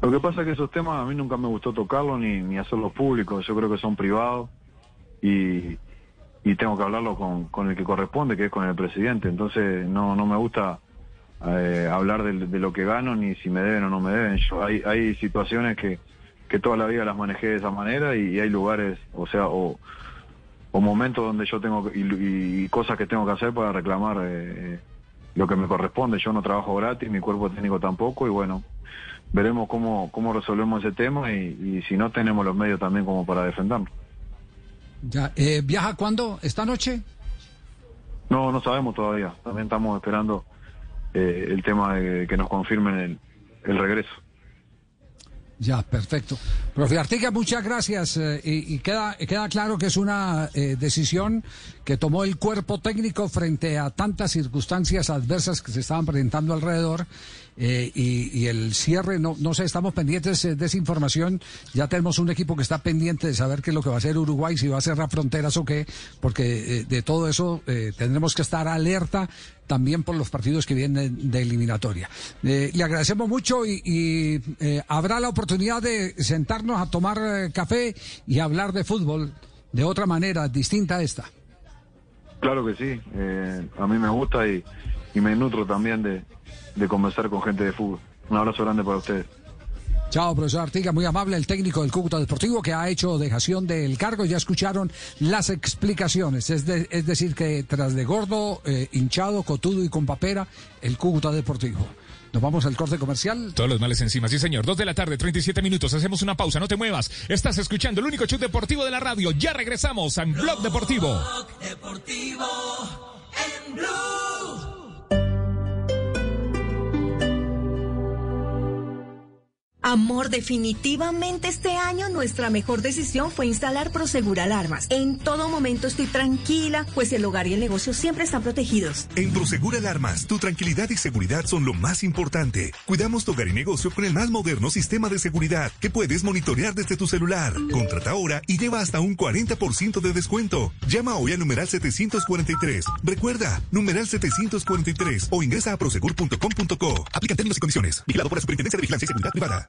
Lo que pasa es que esos temas a mí nunca me gustó tocarlos ni, hacerlos públicos. Yo creo que son privados y y tengo que hablarlo con, con el que corresponde, que es con el presidente. Entonces no, no me gusta eh, hablar de, lo que gano ni si me deben o no me deben. Yo, hay, hay situaciones que, que toda la vida las manejé de esa manera y, hay lugares, o sea, o, o momentos donde yo tengo y, cosas que tengo que hacer para reclamar eh, lo que me corresponde. Yo no trabajo gratis, mi cuerpo técnico tampoco y bueno, veremos cómo, cómo resolvemos ese tema y, si no tenemos los medios también como para defenderlo. Ya, eh, ¿Viaja cuándo? ¿Esta noche? No, no sabemos todavía. También estamos esperando eh, el tema de que nos confirmen el regreso. Ya, perfecto. Profe Artiga, muchas gracias. Eh, y, queda, queda claro que es una eh, decisión que tomó el cuerpo técnico frente a tantas circunstancias adversas que se estaban presentando alrededor eh, y, el cierre, no, no sé, estamos pendientes de esa información. Ya tenemos un equipo que está pendiente de saber qué es lo que va a hacer Uruguay, si va a cerrar fronteras o qué, porque de todo eso tendremos que estar alerta también por los partidos que vienen de eliminatoria. le agradecemos mucho y, habrá la oportunidad de sentarnos a tomar café y hablar de fútbol de otra manera, distinta a esta. Claro que sí, eh, a mí me gusta y, me nutro también de, conversar con gente de fútbol. Un abrazo grande para ustedes. Chao, profesor Artiga, muy amable, el técnico del Cúcuta Deportivo que ha hecho dejación del cargo. Ya escucharon las explicaciones. Es, es decir, que tras de gordo, eh, hinchado, cotudo y con papera, el Cúcuta Deportivo. Nos vamos al corte comercial. Todos los males encima, sí señor. Dos de la tarde, 37 minutos. Hacemos una pausa, no te muevas. Estás escuchando el único show deportivo de la radio. Ya regresamos a Blog Deportivo. Blog Deportivo en Blue. Amor, definitivamente este año nuestra mejor decisión fue instalar Prosegur Alarmas. En todo momento estoy tranquila, pues el hogar y el negocio siempre están protegidos. En Prosegur Alarmas, tu tranquilidad y seguridad son lo más importante. Cuidamos tu hogar y negocio con el más moderno sistema de seguridad que puedes monitorear desde tu celular. Contrata ahora y lleva hasta un 40% de descuento. Llama hoy a numeral 743. Recuerda, numeral 743 o ingresa a prosegur.com.co. Aplica términos y condiciones. Vigilado por la Superintendencia de Vigilancia y Seguridad Privada.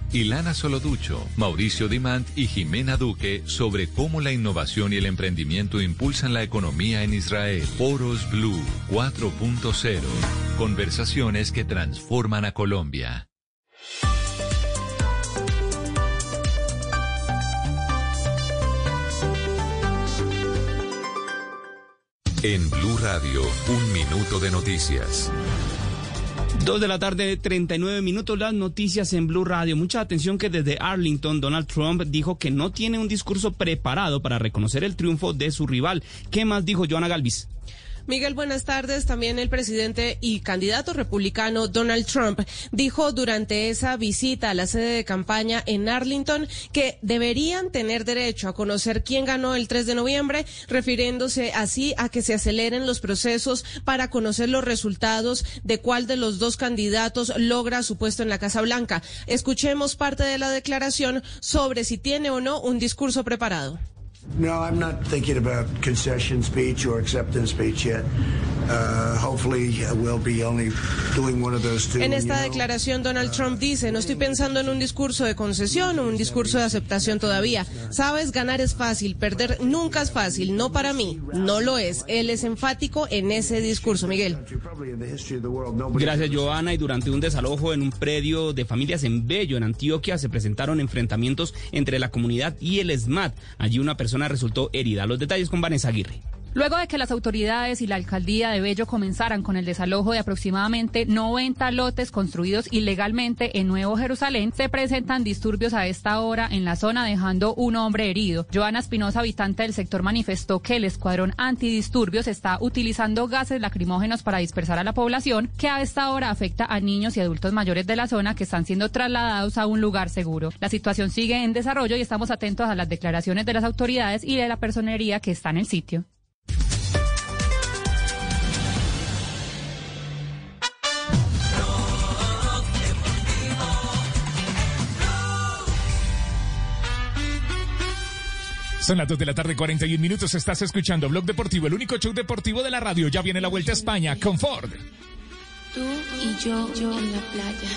Ilana Soloducho, Mauricio Dimant y Jimena Duque sobre cómo la innovación y el emprendimiento impulsan la economía en Israel. Foros Blue 4.0. Conversaciones que transforman a Colombia. En Blue Radio, un minuto de noticias. Dos de la tarde, 39 minutos, las noticias en Blue Radio. Mucha atención que desde Arlington, Donald Trump dijo que no tiene un discurso preparado para reconocer el triunfo de su rival. ¿Qué más dijo Joana Galvis? Miguel, buenas tardes. También el presidente y candidato republicano Donald Trump dijo durante esa visita a la sede de campaña en Arlington que deberían tener derecho a conocer quién ganó el 3 de noviembre, refiriéndose así a que se aceleren los procesos para conocer los resultados de cuál de los dos candidatos logra su puesto en la Casa Blanca. Escuchemos parte de la declaración sobre si tiene o no un discurso preparado. No, I'm not thinking about concession speech or acceptance speech yet. Uh, hopefully, we'll be only doing one of those two. En esta declaración, Donald Trump dice: No estoy pensando en un discurso de concesión o un discurso de aceptación todavía. Sabes, ganar es fácil, perder nunca es fácil. No para mí, no lo es. Él es enfático en ese discurso, Miguel. Gracias, Joana. Y durante un desalojo en un predio de familias en Bello, en Antioquia, se presentaron enfrentamientos entre la comunidad y el SMAT. Allí una persona resultó herida. Los detalles con Vanessa Aguirre. Luego de que las autoridades y la alcaldía de Bello comenzaran con el desalojo de aproximadamente 90 lotes construidos ilegalmente en Nuevo Jerusalén, se presentan disturbios a esta hora en la zona dejando un hombre herido. Joana Espinosa, habitante del sector, manifestó que el escuadrón antidisturbios está utilizando gases lacrimógenos para dispersar a la población, que a esta hora afecta a niños y adultos mayores de la zona que están siendo trasladados a un lugar seguro. La situación sigue en desarrollo y estamos atentos a las declaraciones de las autoridades y de la personería que está en el sitio. Son las 2 de la tarde, 41 minutos. Estás escuchando Blog Deportivo, el único show deportivo de la radio. Ya viene la vuelta a España con Ford. Tú y yo, yo en la playa.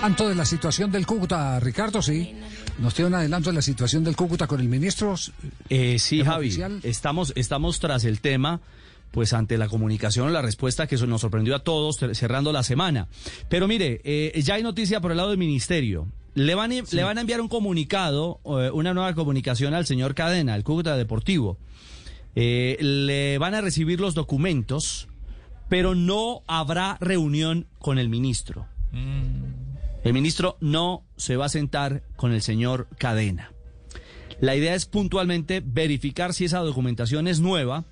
Tanto de la situación del Cúcuta, Ricardo, sí. ¿Nos tiene un adelanto de la situación del Cúcuta con el ministro? Eh, sí, Javi. Estamos, estamos tras el tema pues ante la comunicación, la respuesta que nos sorprendió a todos cerrando la semana. Pero mire, eh, ya hay noticia por el lado del ministerio. Le van, le van a enviar un comunicado, eh, una nueva comunicación al señor Cadena, al Cúcuta Deportivo. Eh, le van a recibir los documentos, pero no habrá reunión con el ministro. Mm. El ministro no se va a sentar con el señor Cadena. La idea es puntualmente verificar si esa documentación es nueva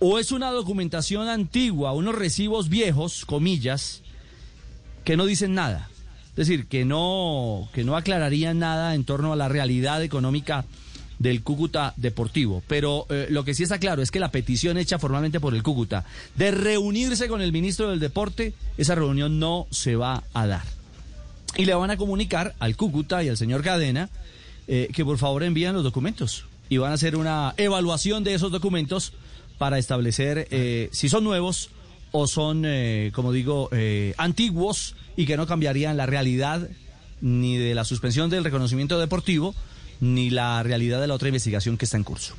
o es una documentación antigua, unos recibos viejos, comillas, que no dicen nada. Decir, que no, que no aclararían nada en torno a la realidad económica del Cúcuta Deportivo. Pero eh, lo que sí está claro es que la petición hecha formalmente por el Cúcuta de reunirse con el ministro del Deporte, esa reunión no se va a dar. Y le van a comunicar al Cúcuta y al señor Cadena eh, que por favor envíen los documentos. Y van a hacer una evaluación de esos documentos para establecer eh, si son nuevos o son, eh, como digo, eh, antiguos y que no cambiarían la realidad ni de la suspensión del reconocimiento deportivo ni la realidad de la otra investigación que está en curso.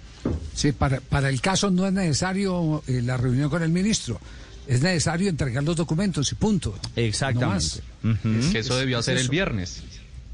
Sí, para, para el caso no es necesario la reunión con el ministro. Es necesario entregar los documentos y punto. Exactamente. que eso debió hacer el viernes.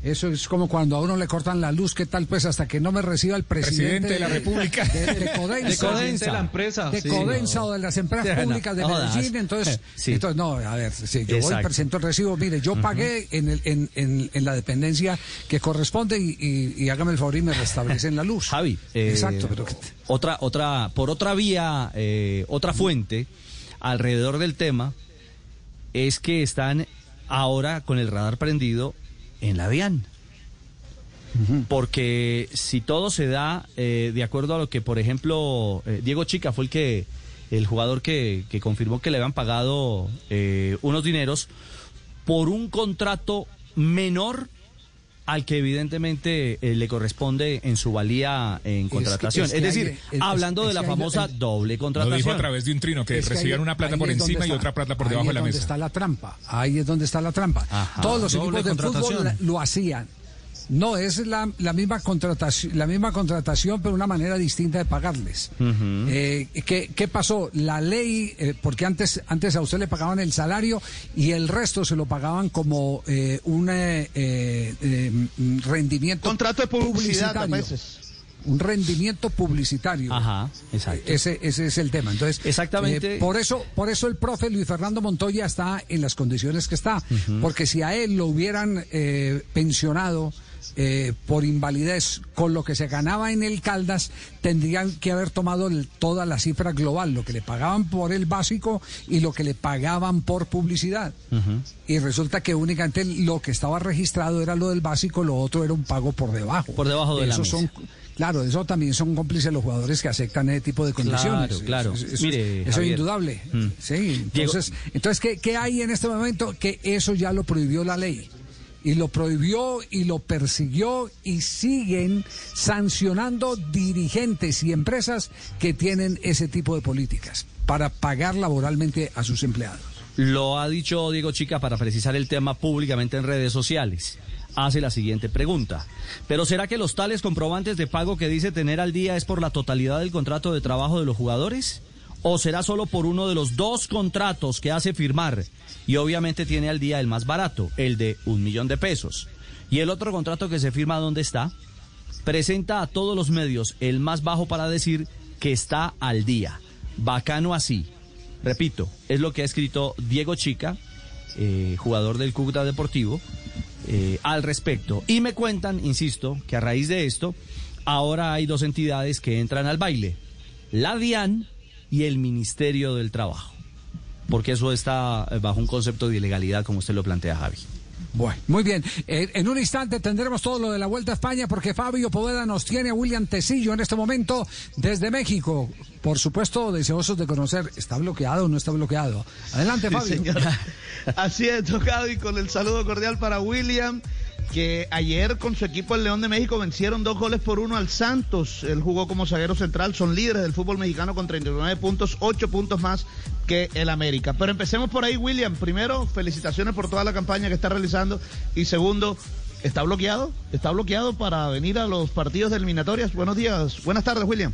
Eso es como cuando a uno le cortan la luz, ¿qué tal? Pues hasta que no me reciba el presidente, de la República. <laughs> De, Codensa. De, la empresa. De Codensa o de las empresas públicas de Medellín. Entonces, <laughs> entonces, no, a ver, si yo voy y presento el recibo. Mire, yo pagué en, el, en, en, la dependencia que corresponde y, hágame el favor y me restablecen la luz. Javi. Eh, Exacto. Pero... Otra, otra, por otra vía, eh, otra fuente alrededor del tema es que están ahora con el radar prendido en la DIAN. Porque si todo se da eh, de acuerdo a lo que, por ejemplo, eh, Diego Chica fue el que el jugador que, confirmó que le habían pagado eh, unos dineros por un contrato menor al que evidentemente le corresponde en su valía en contratación. Es, decir, hablando de la famosa doble contratación. Lo dijo a través de un trino, que, recibían una plata por encima y otra plata por debajo de la mesa. Ahí es donde está la trampa. Ahí es donde está la trampa. Todos los equipos de fútbol lo hacían. No, es la, la, misma contratación, la misma contratación, pero una manera distinta de pagarles. Eh, ¿qué, pasó? La ley, eh, porque antes, antes a usted le pagaban el salario y el resto se lo pagaban como eh, un rendimiento. Contrato de publicidad a veces un rendimiento publicitario. Ajá, exacto. Ese, ese es el tema. Entonces, exactamente. por eso, por eso el profe Luis Fernando Montoya está en las condiciones que está, porque si a él lo hubieran pensionado eh, por invalidez con lo que se ganaba en el Caldas, tendrían que haber tomado toda la cifra global, lo que le pagaban por el básico y lo que le pagaban por publicidad. Y resulta que únicamente lo que estaba registrado era lo del básico, lo otro era un pago por debajo. Por debajo de la son, Claro, eso también son cómplices los jugadores que aceptan ese tipo de condiciones. Claro, claro. Eso, es indudable. Mm. Sí, entonces, entonces ¿qué, ¿qué hay en este momento? Que eso ya lo prohibió la ley y lo prohibió y lo persiguió y siguen sancionando dirigentes y empresas que tienen ese tipo de políticas para pagar laboralmente a sus empleados. Lo ha dicho Diego Chica para precisar el tema públicamente en redes sociales. Hace la siguiente pregunta. ¿Pero será que los tales comprobantes de pago que dice tener al día es por la totalidad del contrato de trabajo de los jugadores? ¿O será solo por uno de los dos contratos que hace firmar? y obviamente tiene al día el más barato, el de un millón de pesos. Y el otro contrato que se firma, ¿dónde está? Presenta a todos los medios el más bajo para decir que está al día. Bacano así. Repito, es lo que ha escrito Diego Chica, eh, jugador del Cúcuta Deportivo, eh, al respecto. Y me cuentan, insisto, que a raíz de esto, ahora hay dos entidades que entran al baile. La DIAN y el Ministerio del Trabajo porque eso está eh, bajo un concepto de ilegalidad como usted lo plantea, Javi. Bueno, muy bien. Eh, en un instante tendremos todo lo de la Vuelta a España porque Fabio Poveda nos tiene a William Tecillo en este momento desde México. Por supuesto, deseosos de conocer, ¿está bloqueado o no está bloqueado? Adelante, Fabio. <laughs> Así es, tocado y con el saludo cordial para William que ayer con su equipo el León de México vencieron dos goles por uno al Santos. Él jugó como zaguero central, son líderes del fútbol mexicano con 39 puntos, 8 puntos más que el América. Pero empecemos por ahí, William. Primero, felicitaciones por toda la campaña que está realizando y segundo, ¿Está bloqueado? ¿Está bloqueado para venir a los partidos de eliminatorias? Buenos días, buenas tardes, William.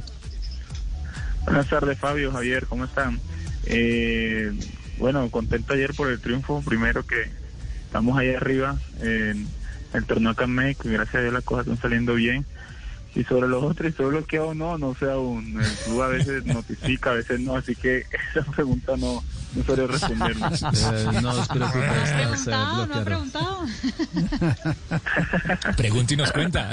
Buenas tardes, Fabio, Javier, ¿cómo están? Eh, bueno, contento ayer por el triunfo. Primero que estamos ahí arriba en el torneo acá en México y gracias a Dios las cosas están saliendo bien. Y sobre los otros, estoy bloqueado no, no sé aún. El club a veces <laughs> notifica, a veces no, así que <laughs> esa pregunta no, no sabría responder. <laughs> Eh, no estás eh, ¿No ha preguntado? Pregunta y nos cuenta.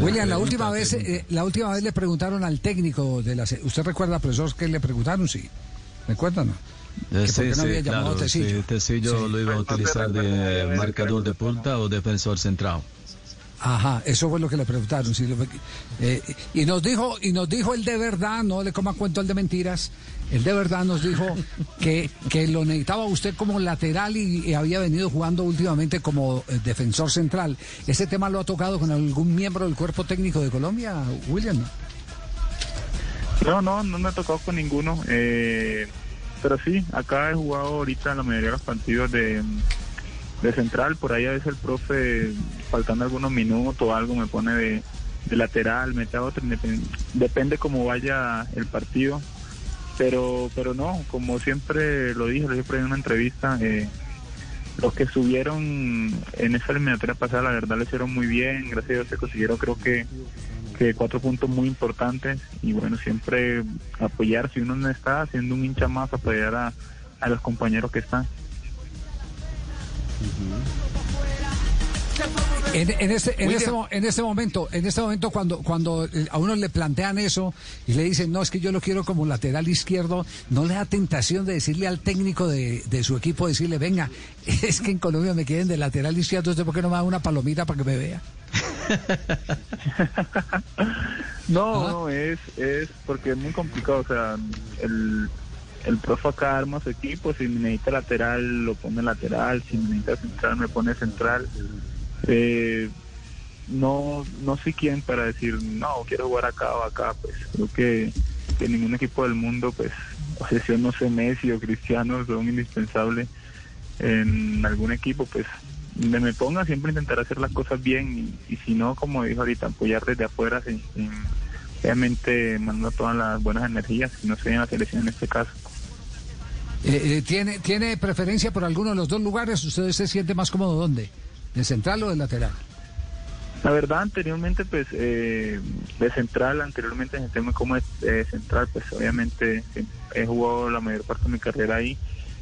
William, la última vez, eh, la última vez le preguntaron al técnico de la. ¿Usted recuerda, profesor, que le preguntaron? Sí. ¿Recuerdan? Eh, ¿Que por sí, qué no había sí, llamado claro. Tecillo? sí, Tecillo Sí. lo iba a utilizar de marcador de punta o defensor central. Ajá, eso fue lo que le preguntaron. sí, lo- eh, y nos dijo, y nos dijo el de verdad, no le coma cuento el de mentiras. El de verdad nos dijo <laughs> que, que lo necesitaba usted como lateral y, y había venido jugando últimamente como eh, defensor central. ¿Ese tema lo ha tocado con algún miembro del cuerpo técnico de Colombia, William? No, no, no me ha tocado con ninguno. Eh, pero sí, acá he jugado ahorita la mayoría de los partidos de, de central. Por ahí a veces el profe, faltando algunos minutos o algo, me pone de, de lateral, mete a otro. Depende, depende cómo vaya el partido. Pero, pero no, como siempre lo dije, lo dije en una entrevista, eh, los que subieron en esa eliminatoria pasada, la verdad lo hicieron muy bien. Gracias a Dios se consiguieron, creo que que cuatro puntos muy importantes y bueno, siempre apoyar, si uno no está haciendo un hincha más, apoyar a, a los compañeros que están. En, en este, en, este, mo- en este momento, en este momento cuando, cuando eh, a uno le plantean eso y le dicen, no, es que yo lo quiero como lateral izquierdo, ¿no le da tentación de decirle al técnico de, de su equipo, decirle, venga, <laughs> es que en Colombia me quieren de lateral izquierdo, ¿usted por qué no me da una palomita para que me vea? <laughs> No, no, es, es porque es muy complicado, o sea, el, el profe acá arma su equipo, si me necesita lateral lo pone lateral, si me necesita central me pone central. Eh, no, no soy quien para decir, no, quiero jugar acá o acá, pues creo que, que ningún equipo del mundo, pues, o sea, si no sé Messi o Cristiano son indispensables en algún equipo, pues me ponga siempre intentar hacer las cosas bien y, si no, como dijo ahorita, apoyar desde afuera, sin- obviamente mandando todas las buenas energías, si no soy en la selección en este caso. Eh, eh, ¿tiene, ¿Tiene preferencia por alguno de los dos lugares? ¿Usted se siente más cómodo dónde? ¿De central o de lateral? La verdad, anteriormente, pues, eh, de central, anteriormente en el tema como es eh, central, pues, obviamente he jugado la mayor parte de mi carrera ahí,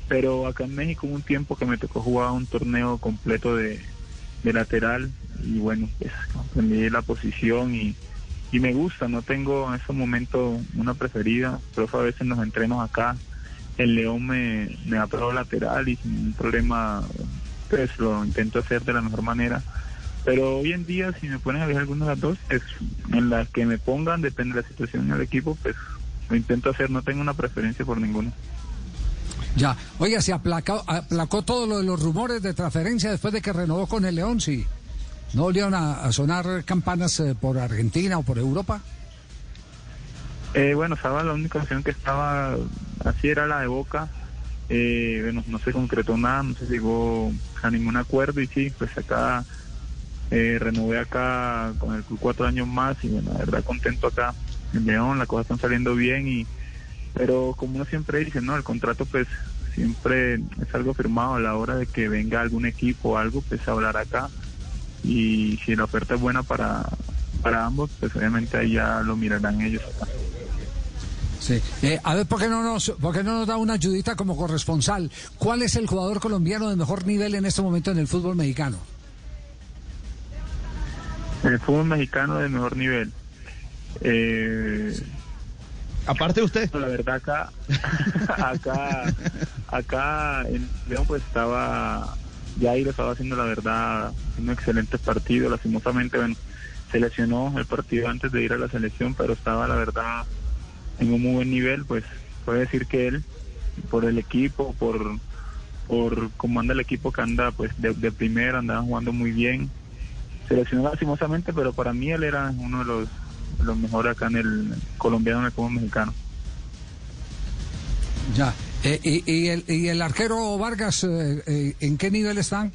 pero acá en México hubo un tiempo que me tocó jugar un torneo completo de, de lateral y bueno, pues, aprendí la posición y, y me gusta, no tengo en ese momento una preferida, pero a veces en los entrenos acá, el León me, me ha lateral y sin problema, pues, lo intento hacer de la mejor manera. Pero hoy en día, si me ponen a elegir alguna de las dos, es en las que me pongan, depende de la situación del equipo, pues lo intento hacer, no tengo una preferencia por ninguno. Ya. Oiga, ¿se aplacó, aplacó todo lo de los rumores de transferencia después de que renovó con el León? Sí. ¿No volvieron a, a sonar campanas eh, por Argentina o por Europa? Eh, bueno, estaba la única opción que estaba así era la de Boca. Eh, bueno, no se concretó nada, no se llegó a ningún acuerdo y sí, pues acá eh, renové acá con el club cuatro años más y bueno, la verdad contento acá en León, las cosas están saliendo bien y pero como uno siempre dice, no, el contrato pues siempre es algo firmado a la hora de que venga algún equipo o algo, pues hablar acá y si la oferta es buena para, para ambos, pues obviamente ahí ya lo mirarán ellos acá. Sí. Eh, a ver, ¿por qué, no nos, ¿por qué no nos da una ayudita como corresponsal? ¿Cuál es el jugador colombiano de mejor nivel en este momento en el fútbol mexicano? El fútbol mexicano de mejor nivel. Eh, Aparte de usted. La verdad acá, <laughs> acá, acá en León pues estaba, Jair estaba haciendo la verdad un excelente partido, lastimosamente bueno, se lesionó el partido antes de ir a la selección, pero estaba la verdad en un muy buen nivel, pues puede decir que él, por el equipo, por, por cómo anda el equipo que anda pues de, de primera, andaba jugando muy bien, se lesionó lastimosamente, pero para mí él era uno de los, los mejores acá en el colombiano en el fútbol mexicano. Ya. Eh, y, y el, ¿Y el arquero Vargas, eh, eh, en qué nivel están?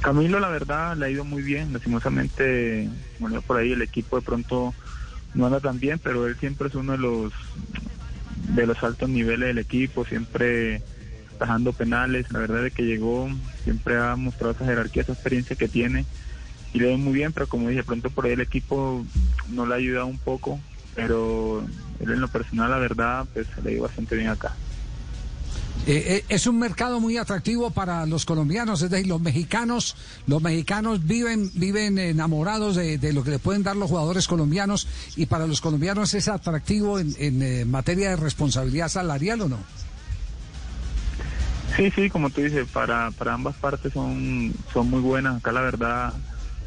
Camilo, la verdad, le ha ido muy bien. Lastimosamente, bueno, por ahí el equipo de pronto no anda tan bien, pero él siempre es uno de los de los altos niveles del equipo, siempre tajando penales. La verdad es que llegó, siempre ha mostrado esa jerarquía, esa experiencia que tiene y le va muy bien, pero como dije, pronto por ahí el equipo no le ha ayudado un poco, pero él en lo personal, la verdad, pues le ido bastante bien acá. Eh, eh, es un mercado muy atractivo para los colombianos, es decir, los mexicanos, los mexicanos viven, viven enamorados de, lo que le pueden dar los jugadores colombianos y para los colombianos es atractivo en, eh, materia de responsabilidad salarial o no? Sí, sí, como tú dices, para, para ambas partes son, son muy buenas. Acá la verdad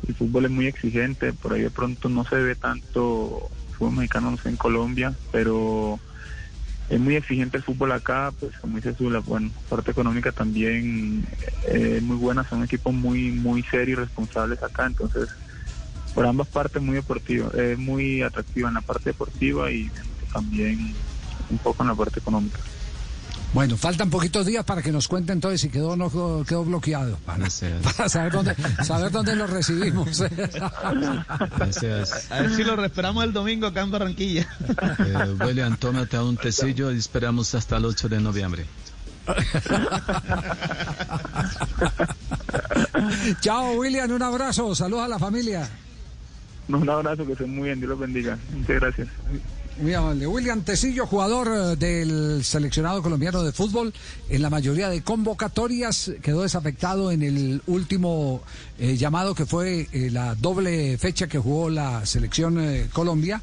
el fútbol es muy exigente, por ahí de pronto no se ve tanto fútbol mexicano en Colombia, pero es muy exigente el fútbol acá, pues como dice Zula, bueno, parte económica también eh, es muy buena, son equipos muy muy serios y responsables acá, entonces por ambas partes muy deportivo, es muy atractiva en la parte deportiva y también un poco en la parte económica. Bueno, faltan poquitos días para que nos cuenten todo si quedó o no quedó bloqueado. Para, saber dónde, saber dónde lo recibimos. <laughs> A ver si lo esperamos el domingo acá en Barranquilla. Eh, William, tómate un tecillo y esperamos hasta el 8 de noviembre. <laughs> Chao, William, un abrazo. Saludos a la familia. Un abrazo, que estén muy bien. Dios los bendiga. Muchas gracias. Muy amable. William Tecillo, jugador eh, del seleccionado colombiano de fútbol, en la mayoría de convocatorias, quedó desafectado en el último eh, llamado que fue eh, la doble fecha que jugó la selección Colombia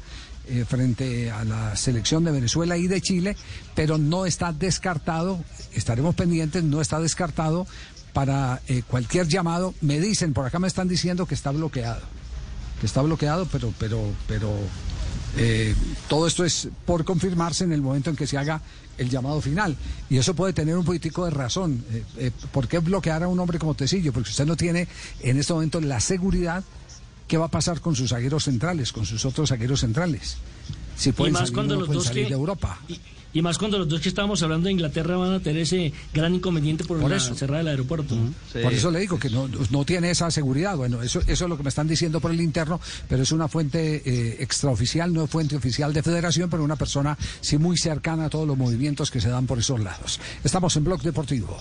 frente a la selección de Venezuela y de Chile, pero no está descartado, estaremos pendientes, no está descartado para cualquier llamado. Me dicen, por acá me están diciendo que está bloqueado, que está bloqueado, pero, pero, pero eh, todo esto es por confirmarse en el momento en que se haga el llamado final. Y eso puede tener un poquitico de razón. Eh, eh, ¿Por qué bloquear a un hombre como Tecillo? Porque usted no tiene en este momento la seguridad qué va a pasar con sus zagueros centrales, con sus otros zagueros centrales. Si pueden más cuando los dos salir de Europa. Y más cuando los dos que estábamos hablando de Inglaterra van a tener ese gran inconveniente por, la cerrada del aeropuerto. Por eso le digo que no, no, tiene esa seguridad. Bueno, eso, eso es lo que me están diciendo por el interno, pero es una fuente eh, extraoficial, no es fuente oficial de federación, pero una persona sí muy cercana a todos los movimientos que se dan por esos lados. Estamos en Blog Deportivo.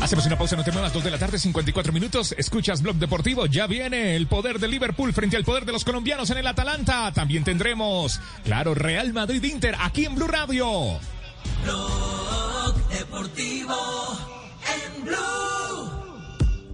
Hacemos una pausa, no te muevas, 2 de la tarde, 54 minutos. Escuchas Blog Deportivo. Ya viene el poder de Liverpool frente al poder de los colombianos en el Atalanta. También tendremos, claro, Real Madrid Inter aquí en Blue Radio. Blog Deportivo en Blue.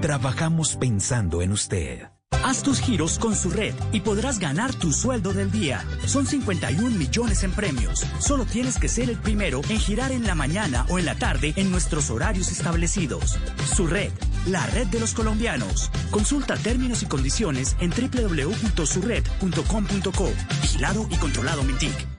Trabajamos pensando en usted. Haz tus giros con su red y podrás ganar tu sueldo del día. Son 51 millones en premios. Solo tienes que ser el primero en girar en la mañana o en la tarde en nuestros horarios establecidos. Su red, la red de los colombianos. Consulta términos y condiciones en www.surred.com.co. Vigilado y controlado Mintic.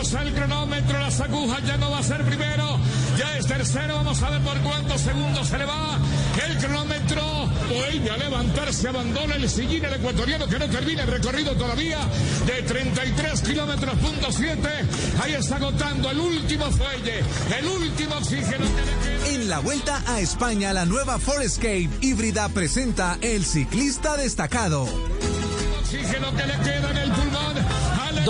Al cronómetro, las agujas ya no va a ser primero, ya es tercero, vamos a ver por cuántos segundos se le va. El cronómetro vuelve a levantarse, abandona el sillín el ecuatoriano que no termina el recorrido todavía de 33 kilómetros punto 7. Ahí está agotando el último fuelle, el último oxígeno que En la vuelta a España, la nueva Forescape híbrida presenta el ciclista destacado. Oxígeno que le queda en el pulmón.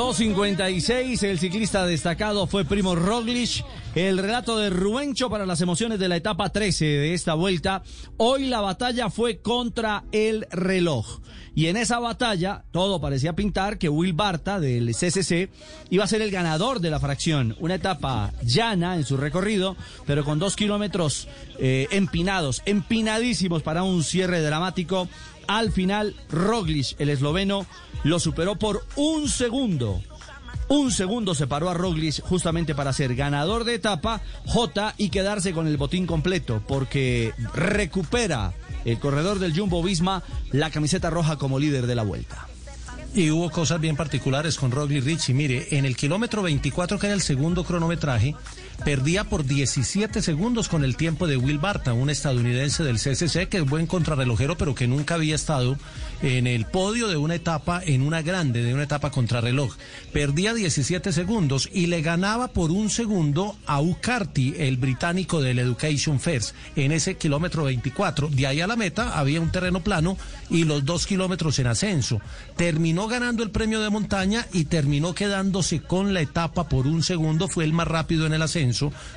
2.56, el ciclista destacado fue Primo Roglic El relato de Rubencho para las emociones de la etapa 13 de esta vuelta. Hoy la batalla fue contra el reloj. Y en esa batalla todo parecía pintar que Will Barta del CCC iba a ser el ganador de la fracción. Una etapa llana en su recorrido, pero con dos kilómetros eh, empinados, empinadísimos para un cierre dramático. Al final, Roglic, el esloveno, lo superó por un segundo. Un segundo separó a Roglic justamente para ser ganador de etapa J y quedarse con el botín completo, porque recupera el corredor del Jumbo Visma la camiseta roja como líder de la vuelta. Y hubo cosas bien particulares con Roglic Richie. Mire, en el kilómetro 24, que era el segundo cronometraje, perdía por 17 segundos con el tiempo de Will Barta, un estadounidense del CCC que es buen contrarrelojero, pero que nunca había estado en el podio de una etapa, en una grande, de una etapa contrarreloj. Perdía 17 segundos y le ganaba por un segundo a Ucarty, el británico del Education First, en ese kilómetro 24. De ahí a la meta había un terreno plano y los dos kilómetros en ascenso. Terminó ganando el premio de montaña y terminó quedándose con la etapa por un segundo. Fue el más rápido en el ascenso,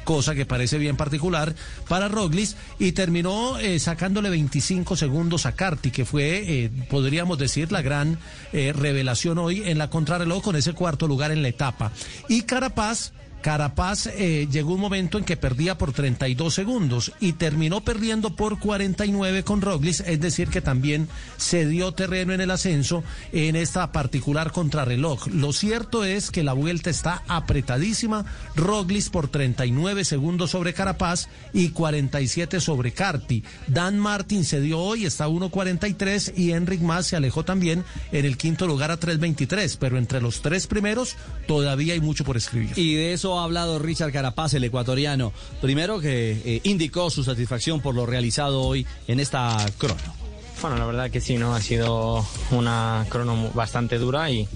cosa que parece bien particular para Roglic y terminó eh, sacándole 25 segundos a Carty, que fue eh, podríamos decir, la gran eh, revelación hoy en la contrarreloj con ese cuarto lugar en la etapa. Y Carapaz Carapaz eh, llegó un momento en que perdía por 32 segundos y terminó perdiendo por 49 con Roglic, es decir, que también se dio terreno en el ascenso en esta particular contrarreloj. Lo cierto es que la vuelta está apretadísima, Roglic por 39 segundos sobre Carapaz y 47 sobre Carti. Dan Martin se dio hoy, está a 1.43 y Enric Mas se alejó también en el quinto lugar a 3.23, pero entre los tres primeros todavía hay mucho por escribir. Y de eso ha hablado Richard Carapaz, el ecuatoriano. Primero que eh, indicó su satisfacción por lo realizado hoy en esta crono. Bueno, la verdad que sí, ¿no? Ha sido una crono bastante dura y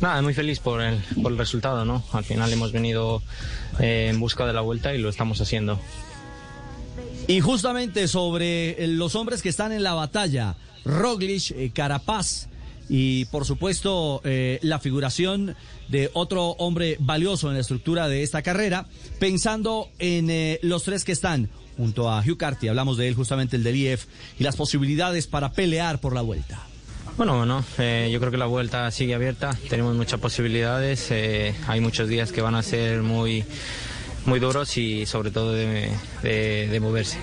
nada, muy feliz por el, por el resultado, ¿no? Al final hemos venido eh, en busca de la vuelta y lo estamos haciendo. Y justamente sobre los hombres que están en la batalla, Roglic, eh, Carapaz y por supuesto eh, la figuración de otro hombre valioso en la estructura de esta carrera, pensando en eh, los tres que están junto a Hugh Carty, hablamos de él justamente el del IF, y las posibilidades para pelear por la vuelta. Bueno, bueno, eh, yo creo que la vuelta sigue abierta, tenemos muchas posibilidades, hay muchos días que van a ser muy, muy duros y sobre todo de, de moverse.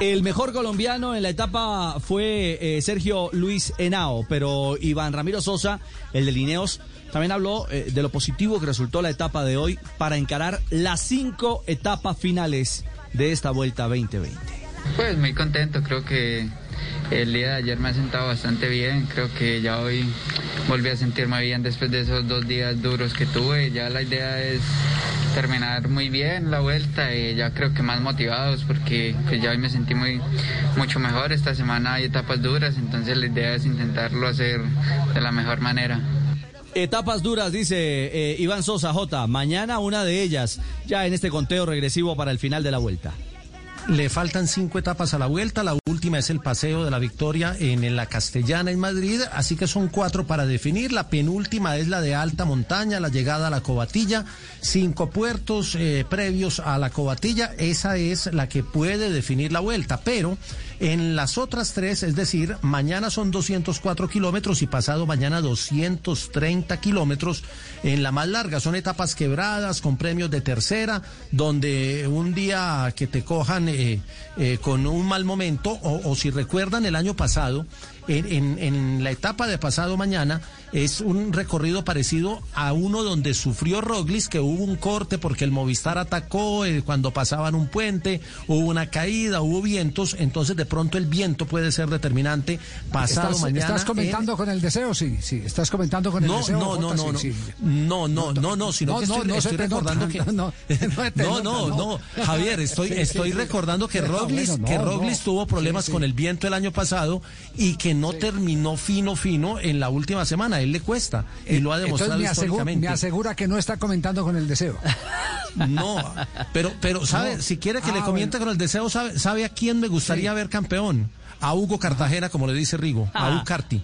El mejor colombiano en la etapa fue eh, Sergio Luis Henao, pero Iván Ramiro Sosa, el de Lineos, también habló eh, de lo positivo que resultó la etapa de hoy para encarar las cinco etapas finales de esta vuelta 2020. Pues muy contento, creo que el día de ayer me ha sentado bastante bien, creo que ya hoy volví a sentirme bien después de esos dos días duros que tuve, ya la idea es terminar muy bien la vuelta y ya creo que más motivados porque pues, ya hoy me sentí muy mucho mejor, esta semana hay etapas duras, entonces la idea es intentarlo hacer de la mejor manera. Etapas duras, dice eh, Iván Sosa J. Mañana una de ellas, ya en este conteo regresivo para el final de la vuelta. Le faltan cinco etapas a la vuelta. La última es el paseo de la victoria en, la Castellana en Madrid. Así que son cuatro para definir. La penúltima es la de alta montaña, la llegada a la Cobatilla. Cinco puertos eh, previos a la Cobatilla. Esa es la que puede definir la vuelta. Pero en las otras tres, es decir, mañana son 204 kilómetros y pasado mañana 230 kilómetros en la más larga. Son etapas quebradas con premios de tercera, donde un día que te cojan eh, eh, con un mal momento, o, o si recuerdan el año pasado, en, en, la etapa de pasado mañana es un recorrido parecido a uno donde sufrió Roglis, que hubo un corte porque el Movistar atacó eh, cuando pasaban un puente, hubo una caída, hubo vientos, entonces de pronto el viento puede ser determinante pasado mañana. ¿Estás comentando con el deseo? Sí, sí, estás comentando con el deseo. No, no, no, no, no, no, no, no, sino que estoy, recordando que... <laughs> No, no, no, no, Javier, estoy, estoy recordando que Roglis, que Roglis tuvo problemas con el viento el año pasado y que no terminó fino, fino en la última semana. él le cuesta y lo ha demostrado me históricamente. me asegura que no está comentando con el deseo. <laughs> No, pero, pero sabe, si quiere que le ah, comente con el deseo, sabe, sabe a quién me gustaría ver campeón. A Hugo Cartagena, como le dice Rigo, a Hugo Carti.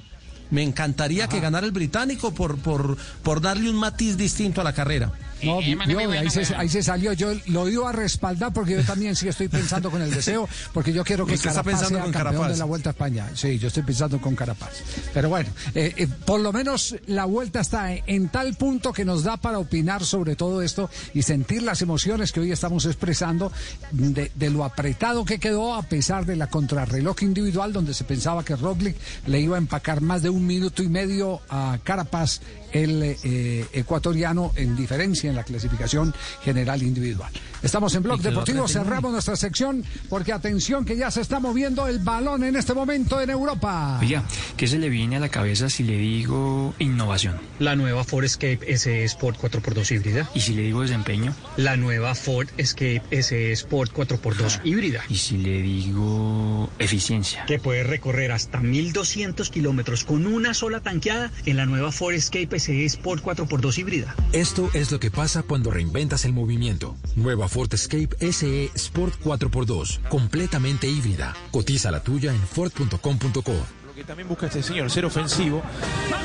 Me encantaría que ganara el británico por, por, por darle un matiz distinto a la carrera. No, ahí, se, salió. Yo lo iba a respaldar porque yo también sí estoy pensando con el deseo, porque yo quiero que Carapaz está pensando sea con campeón Carapaz. de la Vuelta a España. Sí, yo estoy pensando con Carapaz. Pero bueno, eh, eh, por lo menos la Vuelta está en tal punto que nos da para opinar sobre todo esto y sentir las emociones que hoy estamos expresando de, de lo apretado que quedó a pesar de la contrarreloj individual donde se pensaba que Roglic le iba a empacar más de un minuto y medio a Carapaz el eh, ecuatoriano en diferencia en la clasificación general individual. Estamos en Blog Deportivo, cerramos nuestra sección porque atención que ya se está moviendo el balón en este momento en Europa. Oiga, ¿qué se le viene a la cabeza si le digo innovación? La nueva Ford Escape SE Sport 4x2 híbrida. ¿Y si le digo desempeño? La nueva Ford Escape SE Sport 4x2 híbrida. ¿Y si le digo eficiencia? Que puede recorrer hasta 1200 kilómetros con una sola tanqueada en la nueva Ford Escape SE Sport 4x2 híbrida. Esto es lo que pasa cuando reinventas el movimiento. Nueva Ford Escape SE Sport 4x2, completamente híbrida. Cotiza la tuya en Ford.com.co. Lo que también busca este señor, ser ofensivo,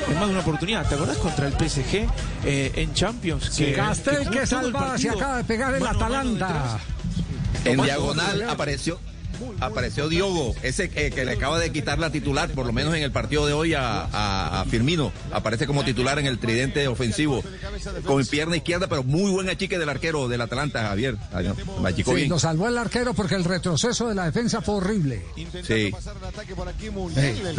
es más de una oportunidad. ¿Te acordás contra el PSG eh, en Champions? Sí, Castel, jugó que el salvada, se acaba de pegar el Atalanta. En diagonal apareció apareció Diogo, ese que, que le acaba de quitar la titular, por lo menos en el partido de hoy a, a- a Firmino. Aparece como titular en el tridente ofensivo, con pierna izquierda, pero muy buen achique del arquero del Atalanta, Javier. Ay, no, Me achicó Sí, bien. nos salvó el arquero porque el retroceso de la defensa fue horrible. Sí.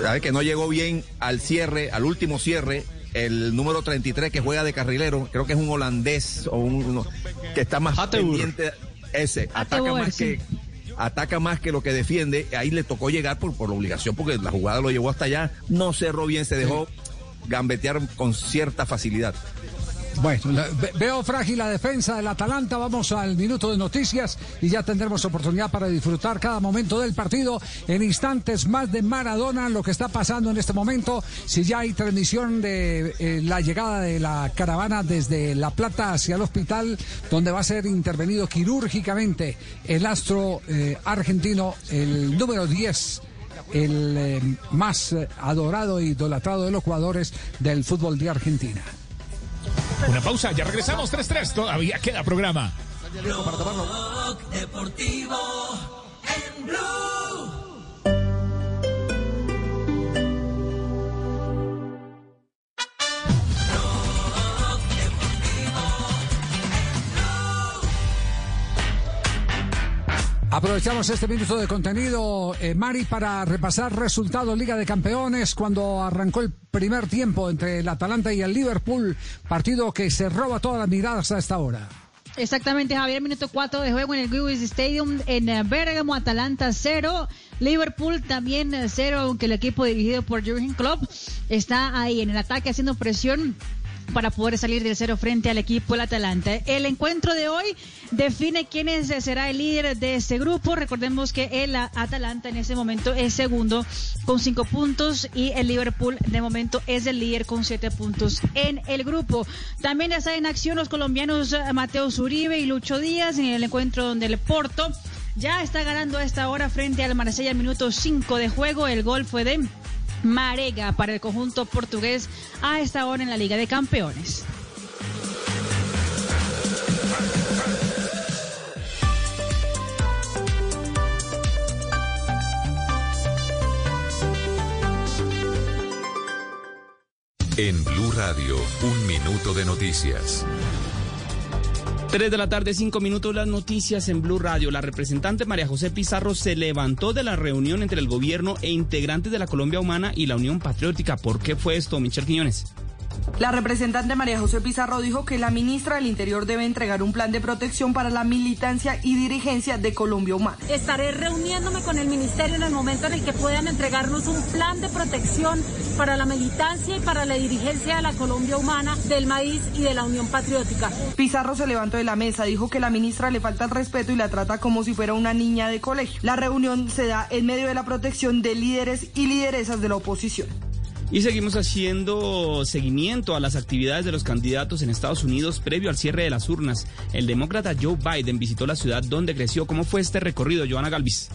Sabe que no llegó bien al cierre, al último cierre. El número 33 que juega de carrilero, creo que es un holandés o un uno, que está más pendiente. Ese, ataca más que ataca más que lo que defiende. Ahí le tocó llegar por, por la obligación porque la jugada lo llevó hasta allá. No cerró bien, se dejó gambetear con cierta facilidad. Bueno, veo frágil la defensa del Atalanta. Vamos al minuto de noticias y ya tendremos oportunidad para disfrutar cada momento del partido. En instantes más de Maradona, lo que está pasando en este momento. Si ya hay transmisión de eh, la llegada de la caravana desde La Plata hacia el hospital, donde va a ser intervenido quirúrgicamente el astro eh, argentino, el número 10 el eh, más adorado e idolatrado de los jugadores del fútbol de Argentina. Una pausa, ya regresamos 3-3, todavía queda programa. Blog Deportivo en Blue. Aprovechamos este minuto de contenido, eh, Mari, para repasar resultados Liga de Campeones cuando arrancó el primer tiempo entre el Atalanta y el Liverpool, partido que se roba todas las miradas a esta hora. Exactamente, Javier, minuto 4 de juego en el Lewis Stadium en eh, Bergamo, Atalanta 0, Liverpool también 0, aunque el equipo dirigido por Jurgen Klopp está ahí en el ataque haciendo presión para poder salir del cero frente al equipo del Atalanta. El encuentro de hoy define quién será el líder de este grupo. Recordemos que el Atalanta en ese momento es segundo con cinco puntos y el Liverpool de momento es el líder con siete puntos en el grupo. También está en acción los colombianos Mateo Zuribe y Lucho Díaz en el encuentro donde el Porto ya está ganando a esta hora frente al Marsella minuto 5 de juego. El gol fue de Marega para el conjunto portugués a esta hora en la Liga de Campeones. En Blue Radio, un minuto de noticias. 3 de la tarde, 5 minutos, las noticias en Blue Radio. La representante María José Pizarro se levantó de la reunión entre el gobierno e integrantes de la Colombia Humana y la Unión Patriótica. ¿Por qué fue esto, Michel Quiñones? La representante María José Pizarro dijo que la ministra del Interior debe entregar un plan de protección para la militancia y dirigencia de Colombia Humana. Estaré reuniéndome con el ministerio en el momento en el que puedan entregarnos un plan de protección para la militancia y para la dirigencia de la Colombia Humana, del Maíz y de la Unión Patriótica. Pizarro se levantó de la mesa, dijo que la ministra le falta el respeto y la trata como si fuera una niña de colegio. La reunión se da en medio de la protección de líderes y lideresas de la oposición. Y seguimos haciendo seguimiento a las actividades de los candidatos en Estados Unidos previo al cierre de las urnas. El demócrata Joe Biden visitó la ciudad donde creció. ¿Cómo fue este recorrido, Joana Galvis?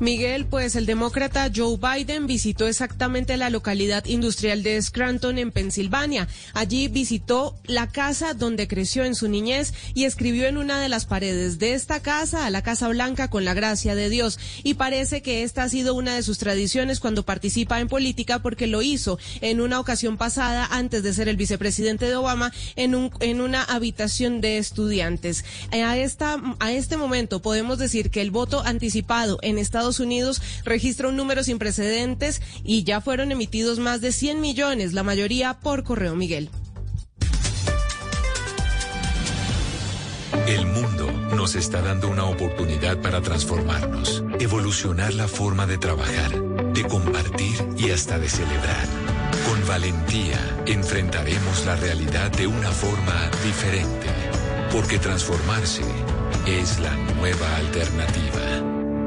Miguel, pues el demócrata Joe Biden visitó exactamente la localidad industrial de Scranton en Pensilvania. Allí visitó la casa donde creció en su niñez y escribió en una de las paredes de esta casa a la Casa Blanca con la gracia de Dios. Y parece que esta ha sido una de sus tradiciones cuando participa en política porque lo hizo en una ocasión pasada antes de ser el vicepresidente de Obama en, un, en una habitación de estudiantes. A, esta, a este momento podemos decir que el voto anticipado en Estados Unidos registra un número sin precedentes y ya fueron emitidos más de 100 millones, la mayoría por correo Miguel. El mundo nos está dando una oportunidad para transformarnos, evolucionar la forma de trabajar, de compartir y hasta de celebrar. Con valentía enfrentaremos la realidad de una forma diferente, porque transformarse es la nueva alternativa.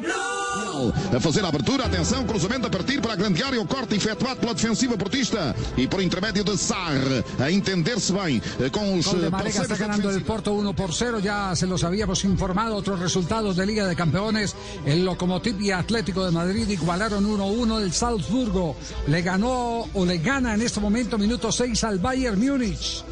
Blue. A fazer a abertura, atenção, cruzamento a partir para a grande área, o corte efetuado pela defensiva portista e por intermédio de Sar, a entender-se bem eh, com os Gol de eh, Marega está ganando el Porto 1 por 0. Ya se los habíamos informado. Otros resultados de Liga de Campeones. El Lokomotiv y Atlético de Madrid igualaron 1-1. El Salzburgo le ganó o le gana en este momento, minuto 6 al Bayern Múnich.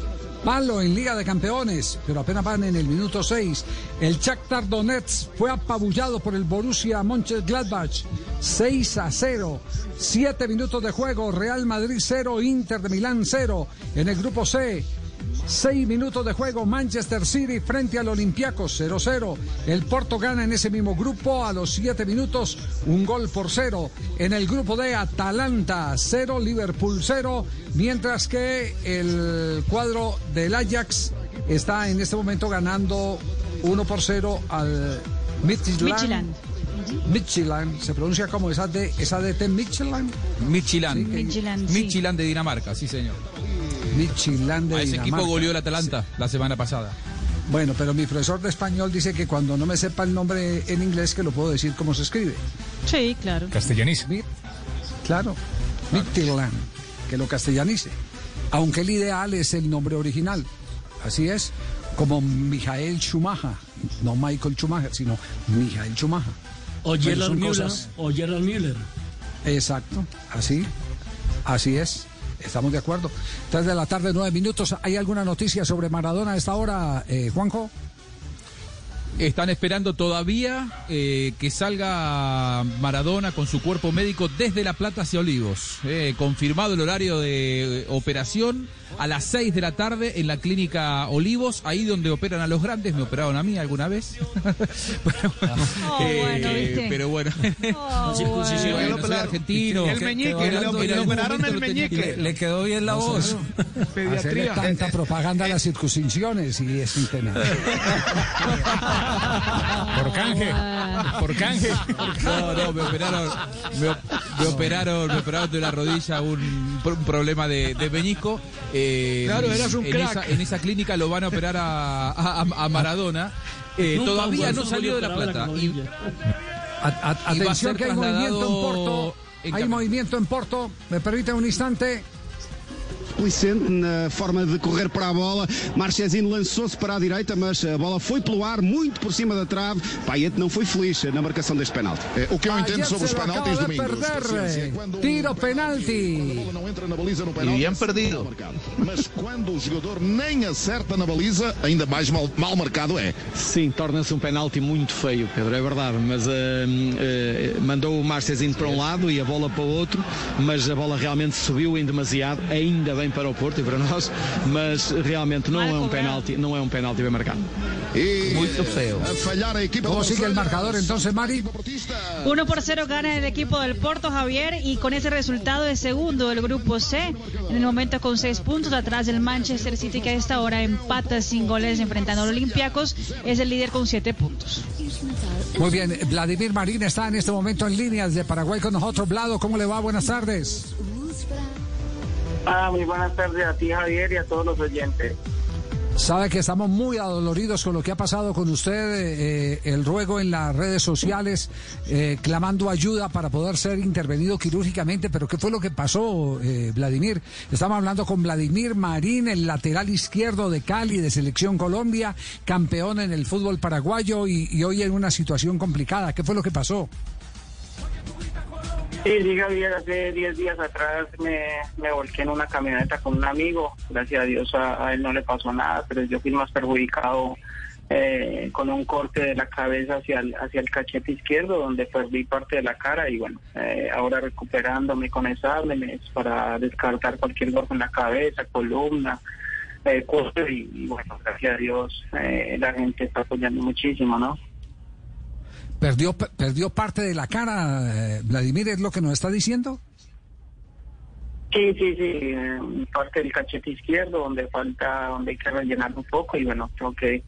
Palo en Liga de Campeones, pero apenas van en el minuto 6. El Shakhtar Donetsk fue apabullado por el Borussia Mönchengladbach 6 a 0. 7 minutos de juego, Real Madrid 0, Inter de Milán 0. En el grupo C, 6 minutos de juego, Manchester City frente al Olympiacos 0-0. El Porto gana en ese mismo grupo a los 7 minutos, un gol por 0. En el grupo D, Atalanta 0, Liverpool 0, mientras que el cuadro del Ajax está en este momento ganando 1 por 0 al Midtjylland. Midtjylland. Se pronuncia como esa de esa de T Midtjylland. Midtjylland. Midtjylland, sí. Midtjylland de Dinamarca, sí señor. Midtjylland de A ese equipo goleó el Atalanta la semana pasada. Bueno, pero mi profesor de español dice que cuando no me sepa el nombre en inglés que lo puedo decir como se escribe. Sí, claro. Castellaniza. Claro, Midtjylland, que lo castellanice. Aunque el ideal es el nombre original. Así es, como Michael Schumacher, no Michael Schumacher, sino Michael Schumacher. O son Müller. cosas- O Gerard Müller. Exacto, así, así es. Estamos de acuerdo. Tres de la tarde, nueve minutos. ¿Hay alguna noticia sobre Maradona a esta hora, eh, Juanjo? Están esperando todavía eh, que salga Maradona con su cuerpo médico desde La Plata hacia Olivos. Eh, confirmado el horario de operación a las 6 de la tarde en la clínica Olivos, ahí donde operan a los grandes. Me operaron a mí alguna vez. <laughs> pero, Oh, bueno, ¿viste? pero bueno. Oh, <laughs> Sí, bueno. bueno, soy argentino. El meñique, Que- que le- operaron el meñique. que- Le quedó bien la voz. Hacerle tanta propaganda a las circuncisiones y es un tema. Por canje. Por canje. No, no, me operaron, me, op- me operaron, me operaron de la rodilla un, un problema de, de meñisco. Eh, Claro, eras un en crack. Esa, en esa clínica lo van a operar a, a- a Maradona. Eh, todavía no salió de la plata. la Y. A- atención que hay movimiento en Porto. en Hay movimiento en Porto. ¿Me permite un instante? Licente na forma de correr para a bola. Marchesino lançou-se para a direita, mas a bola foi pelo ar, muito por cima da trave. Paiete não foi feliz na marcação deste penalti. o que eu entendo Ayer sobre os penaltis, Domingos. perder. Paciência, quando Tiro a penalti. bola não entra na baliza no E é perdido. marcado. Mas quando o jogador nem acerta na baliza, ainda mais mal, mal marcado é. Sim, torna-se um penalti muito feio, Pedro, é verdade, mas eh, eh, mandou o Marcezinho para um lado e a bola para o outro, mas a bola realmente subiu em demasiado, ainda bem para o Porto e para nós, mas realmente não é um penalti, não é um penalti bem marcado. E Muito feio. a falhar a equipa ¿Cómo do sigue el marcador entonces, Mari? 1 por 0 gana el equipo del Porto Javier y con ese resultado es segundo del grupo C. En el momento con seis puntos atrás del Manchester City que a esta hora empata sin goles enfrentando a los Olympiacos. Es el líder con siete puntos. Muy bien, Vladimir Marín está en este momento en línea desde Paraguay con nosotros. Vlado, ¿cómo le va? Buenas tardes. Ah, muy buenas tardes a ti, Javier, y a todos los oyentes. Sabe que estamos muy adoloridos con lo que ha pasado con usted, eh, el ruego en las redes sociales, eh, clamando ayuda para poder ser intervenido quirúrgicamente, pero ¿qué fue lo que pasó, eh, Vladimir? Estamos hablando con Vladimir Marín, el lateral izquierdo de Cali, de Selección Colombia, campeón en el fútbol paraguayo y, y hoy en una situación complicada. ¿Qué fue lo que pasó? Sí, diga bien, hace 10 días atrás me, me, volqué en una camioneta con un amigo. Gracias a Dios a, él no le pasó nada, pero yo fui más perjudicado eh, con un corte de la cabeza hacia el, hacia el cachete izquierdo, donde perdí parte de la cara y bueno, eh, ahora recuperándome con exámenes para descartar cualquier golpe en la cabeza, columna, eh, corte y, y, bueno, gracias a Dios eh, la gente está apoyando muchísimo, ¿no? ¿Perdió, perdió parte de la cara, eh, Vladimir, es lo que nos está diciendo? Sí, sí, sí, eh, parte del cachete izquierdo, donde falta, donde hay que rellenar un poco y bueno, tengo que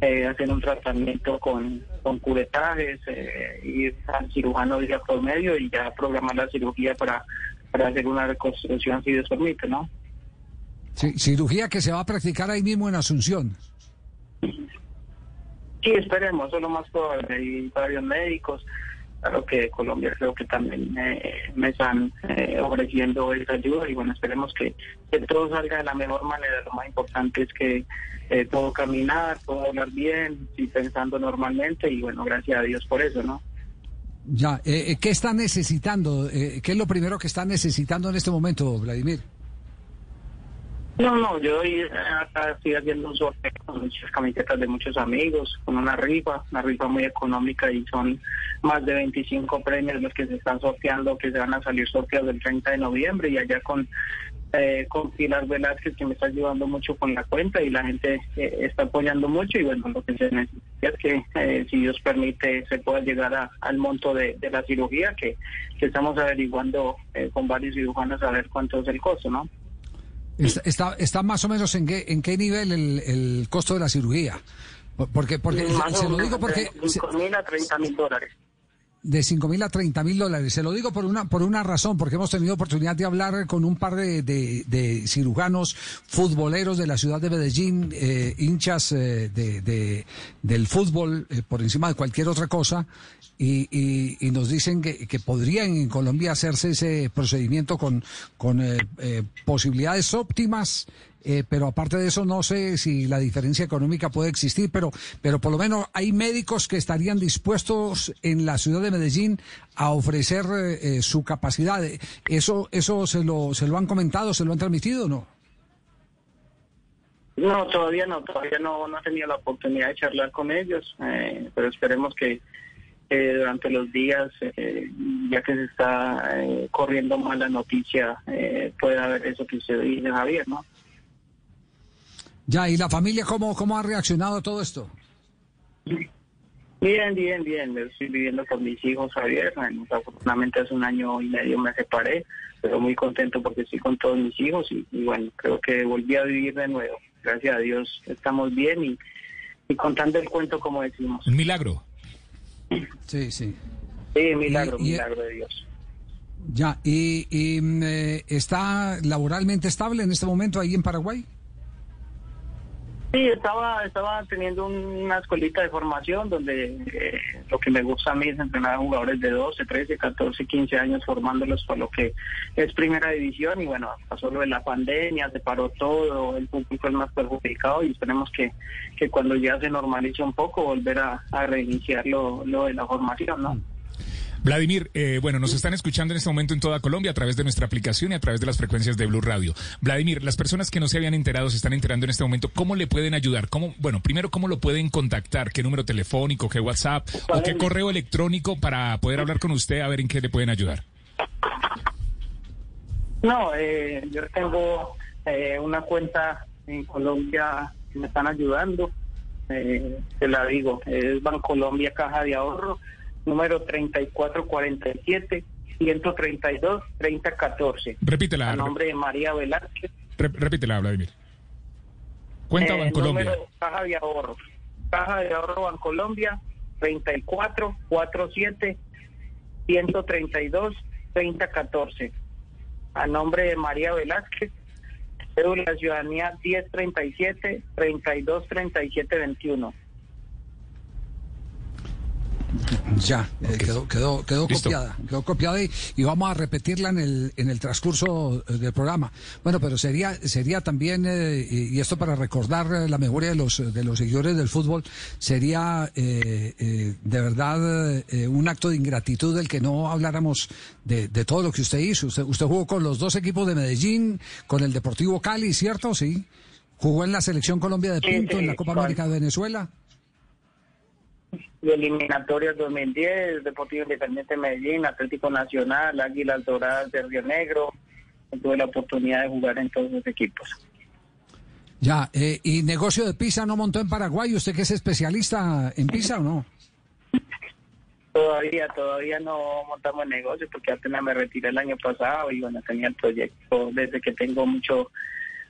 eh, hacer un tratamiento con, con curetajes, eh, ir al cirujano día por medio y ya programar la cirugía para, para hacer una reconstrucción si Dios permite, ¿no? Sí, cirugía que se va a practicar ahí mismo en Asunción. Sí, esperemos, eso es lo más probable. Hay varios médicos. Claro que Colombia creo que también eh, me están eh, ofreciendo esa ayuda y bueno, esperemos que, que, todo salga de la mejor manera. Lo más importante es que eh, puedo caminar, puedo hablar bien, y pensando normalmente y bueno, gracias a Dios por eso, ¿no? Ya, eh, ¿qué está necesitando? ¿Qué es lo primero que está necesitando en este momento, Vladimir? No, no, yo acá estoy haciendo un sorteo con muchas camisetas de muchos amigos, con una rifa, una rifa muy económica y son más de 25 premios los que se están sorteando, que se van a salir sorteados el 30 de noviembre y allá con eh, con Pilar Velázquez que me está ayudando mucho con la cuenta y la gente eh, está apoyando mucho y bueno, lo que se necesita es que eh, si Dios permite se pueda llegar a, al monto de, de, la cirugía que, que estamos averiguando eh, con varios cirujanos a ver cuánto es el costo, ¿no? Está, está, más o menos en qué, en qué nivel el, el costo de la cirugía. Porque, porque se lo digo porque... De 5 mil a 30 mil dólares. De 5 mil a 30 mil dólares. Se lo digo por una, por una razón, porque hemos tenido oportunidad de hablar con un par de, de, de cirujanos futboleros de la ciudad de Medellín, eh, hinchas eh, de, del fútbol eh, por encima de cualquier otra cosa, y, y, y, nos dicen que, que, podrían en Colombia hacerse ese procedimiento con, con eh, eh, posibilidades óptimas. Eh, pero aparte de eso no sé si la diferencia económica puede existir, pero, pero por lo menos hay médicos que estarían dispuestos en la ciudad de Medellín a ofrecer eh, su capacidad. ¿Eso, eso se, lo, se lo han comentado, se lo han transmitido o no? No, todavía no, todavía no, no he tenido la oportunidad de charlar con ellos, eh, pero esperemos que eh, durante los días, eh, ya que se está eh, corriendo mal la noticia, puede haber eso que usted dice, Javier, ¿no? Ya, ¿y la familia cómo, cómo ha reaccionado a todo esto? Bien, bien, bien. Estoy viviendo con mis hijos, Javier. Afortunadamente hace un año y medio me separé, pero muy contento porque estoy con todos mis hijos y, y bueno, creo que volví a vivir de nuevo. Gracias a Dios estamos bien y, y contando el cuento como decimos. Un milagro. Sí, sí. Sí, milagro, y, y, milagro de Dios. Ya, ¿y, y eh, está laboralmente estable en este momento ahí en Paraguay? Sí, estaba, estaba teniendo una escuelita de formación donde eh, lo que me gusta a mí es entrenar a jugadores de 12, 13, 14, 15 años formándolos para lo que es primera división y bueno, pasó lo de la pandemia, se paró todo, el público es más perjudicado y esperemos que, que cuando ya se normalice un poco volver a, a reiniciar lo, lo de la formación, ¿no? Vladimir, eh, bueno, nos están escuchando en este momento en toda Colombia a través de nuestra aplicación y a través de las frecuencias de Blue Radio. Vladimir, las personas que no se habían enterado se están enterando en este momento. ¿Cómo le pueden ayudar? ¿Cómo, bueno, primero, ¿cómo lo pueden contactar? ¿Qué número telefónico, qué WhatsApp o qué correo electrónico para poder hablar con usted a ver en qué le pueden ayudar? No, eh, yo tengo eh, una cuenta en Colombia que me están ayudando. Eh, te la digo, es Bancolombia Caja de Ahorro número 3447 132 3014. Repítela. A nombre de María Velázquez. Re repítela, Vladimir. Cuenta eh, Bancolombia. Número, caja de ahorro. Caja de ahorro Bancolombia 3447 132 3014. A nombre de María Velázquez. Cédula de ciudadanía 1037 323721. Ya, eh, quedó, quedó, quedó copiada, quedó copiada y, y, vamos a repetirla en el, en el transcurso eh, del programa. Bueno, pero sería, sería también, eh, y, esto para recordar la memoria de los, de los seguidores del fútbol, sería de verdad un acto de ingratitud del que no habláramos de, de todo lo que usted hizo. Usted, usted jugó con los dos equipos de Medellín, con el Deportivo Cali, ¿cierto? Sí. Jugó en la Selección Colombia de Punto, en la Copa América de Venezuela de eliminatorias 2010, Deportivo Independiente de Medellín, Atlético Nacional, Águilas Doradas de Río Negro. Tuve la oportunidad de jugar en todos los equipos. Ya, eh, ¿y negocio de pizza no montó en Paraguay? ¿Usted que es especialista en pizza o no? <laughs> Todavía, todavía no montamos negocio porque apenas me retiré el año pasado y bueno, tenía el proyecto desde que tengo mucho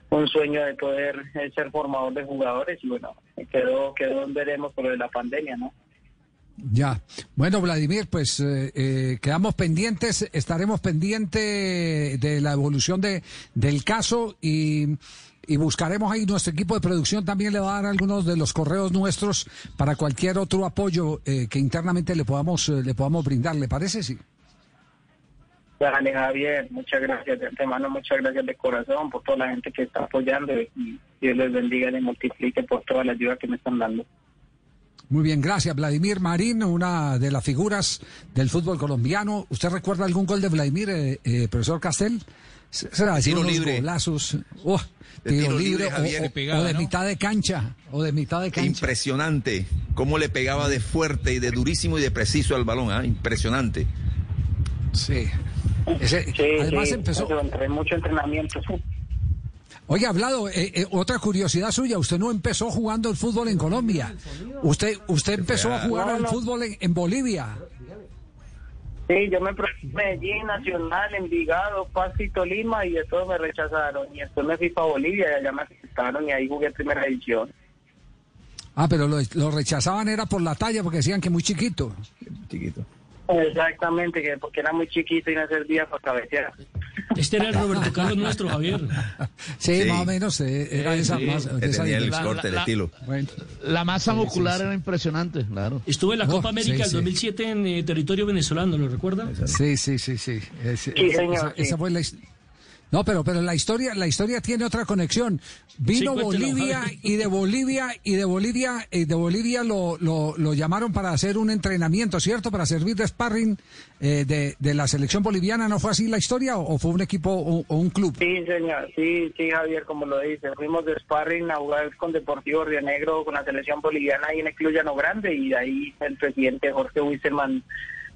un sueño de poder eh, ser formador de jugadores y bueno, quedó, quedó veremos por la pandemia, ¿no? Ya. Bueno, Vladimir, pues eh, eh, quedamos pendientes, estaremos pendientes de la evolución de, del caso y, y, buscaremos ahí nuestro equipo de producción también le va a dar algunos de los correos nuestros para cualquier otro apoyo eh, que internamente le podamos le podamos brindar. ¿Le parece? Sí. Dale, Javier, muchas gracias de antemano, muchas gracias de corazón por toda la gente que está apoyando y Dios les bendiga y les multiplique por toda la ayuda que me están dando. Muy bien, gracias. Vladimir Marín, una de las figuras del fútbol colombiano. ¿Usted recuerda algún gol de Vladimir, eh, eh, profesor Castel? Será tiro libre. Golazos. Oh, tiro, libre, o, de mitad de cancha. O de mitad de cancha. Impresionante. Cómo le pegaba de fuerte y de durísimo y de preciso al balón. ¿ah? Impresionante. Sí. Además empezó. mucho entrenamiento. Oye, hablado, eh, eh, otra curiosidad suya, usted no empezó jugando el fútbol en Colombia, usted usted empezó a jugar el fútbol en, Bolivia. Sí, yo me en Medellín, Nacional, Envigado, Paz y Tolima y de todo me rechazaron. Y después me fui para Bolivia y allá me aceptaron y ahí jugué primera edición. Ah, pero lo, lo rechazaban era por la talla porque decían que muy chiquito. Chiquito. Exactamente, que porque era muy chiquito y no servía para cabecear. Este era el Roberto Carlos nuestro, Javier. Sí, más o menos eh, era esa, más, tenía el corte, el estilo. La masa muscular era impresionante, claro. Estuve en la Copa oh, América del 2007 en eh, territorio venezolano, ¿lo recuerda? Sí, sí, sí, sí. esa, fue la historia. No, pero, pero la historia, la historia tiene otra conexión. Vino Bolivia y de Bolivia y de Bolivia y de Bolivia lo, lo, lo, llamaron para hacer un entrenamiento, ¿cierto? Para servir de sparring eh, de, de, la selección boliviana. ¿No fue así la historia o, fue un equipo o, un club? Sí, señor. Sí, sí, Javier, como lo dice. Fuimos de sparring a jugar con Deportivo Río Negro, con la selección boliviana ahí en el Club Llano Grande y de ahí el presidente Jorge Wisselman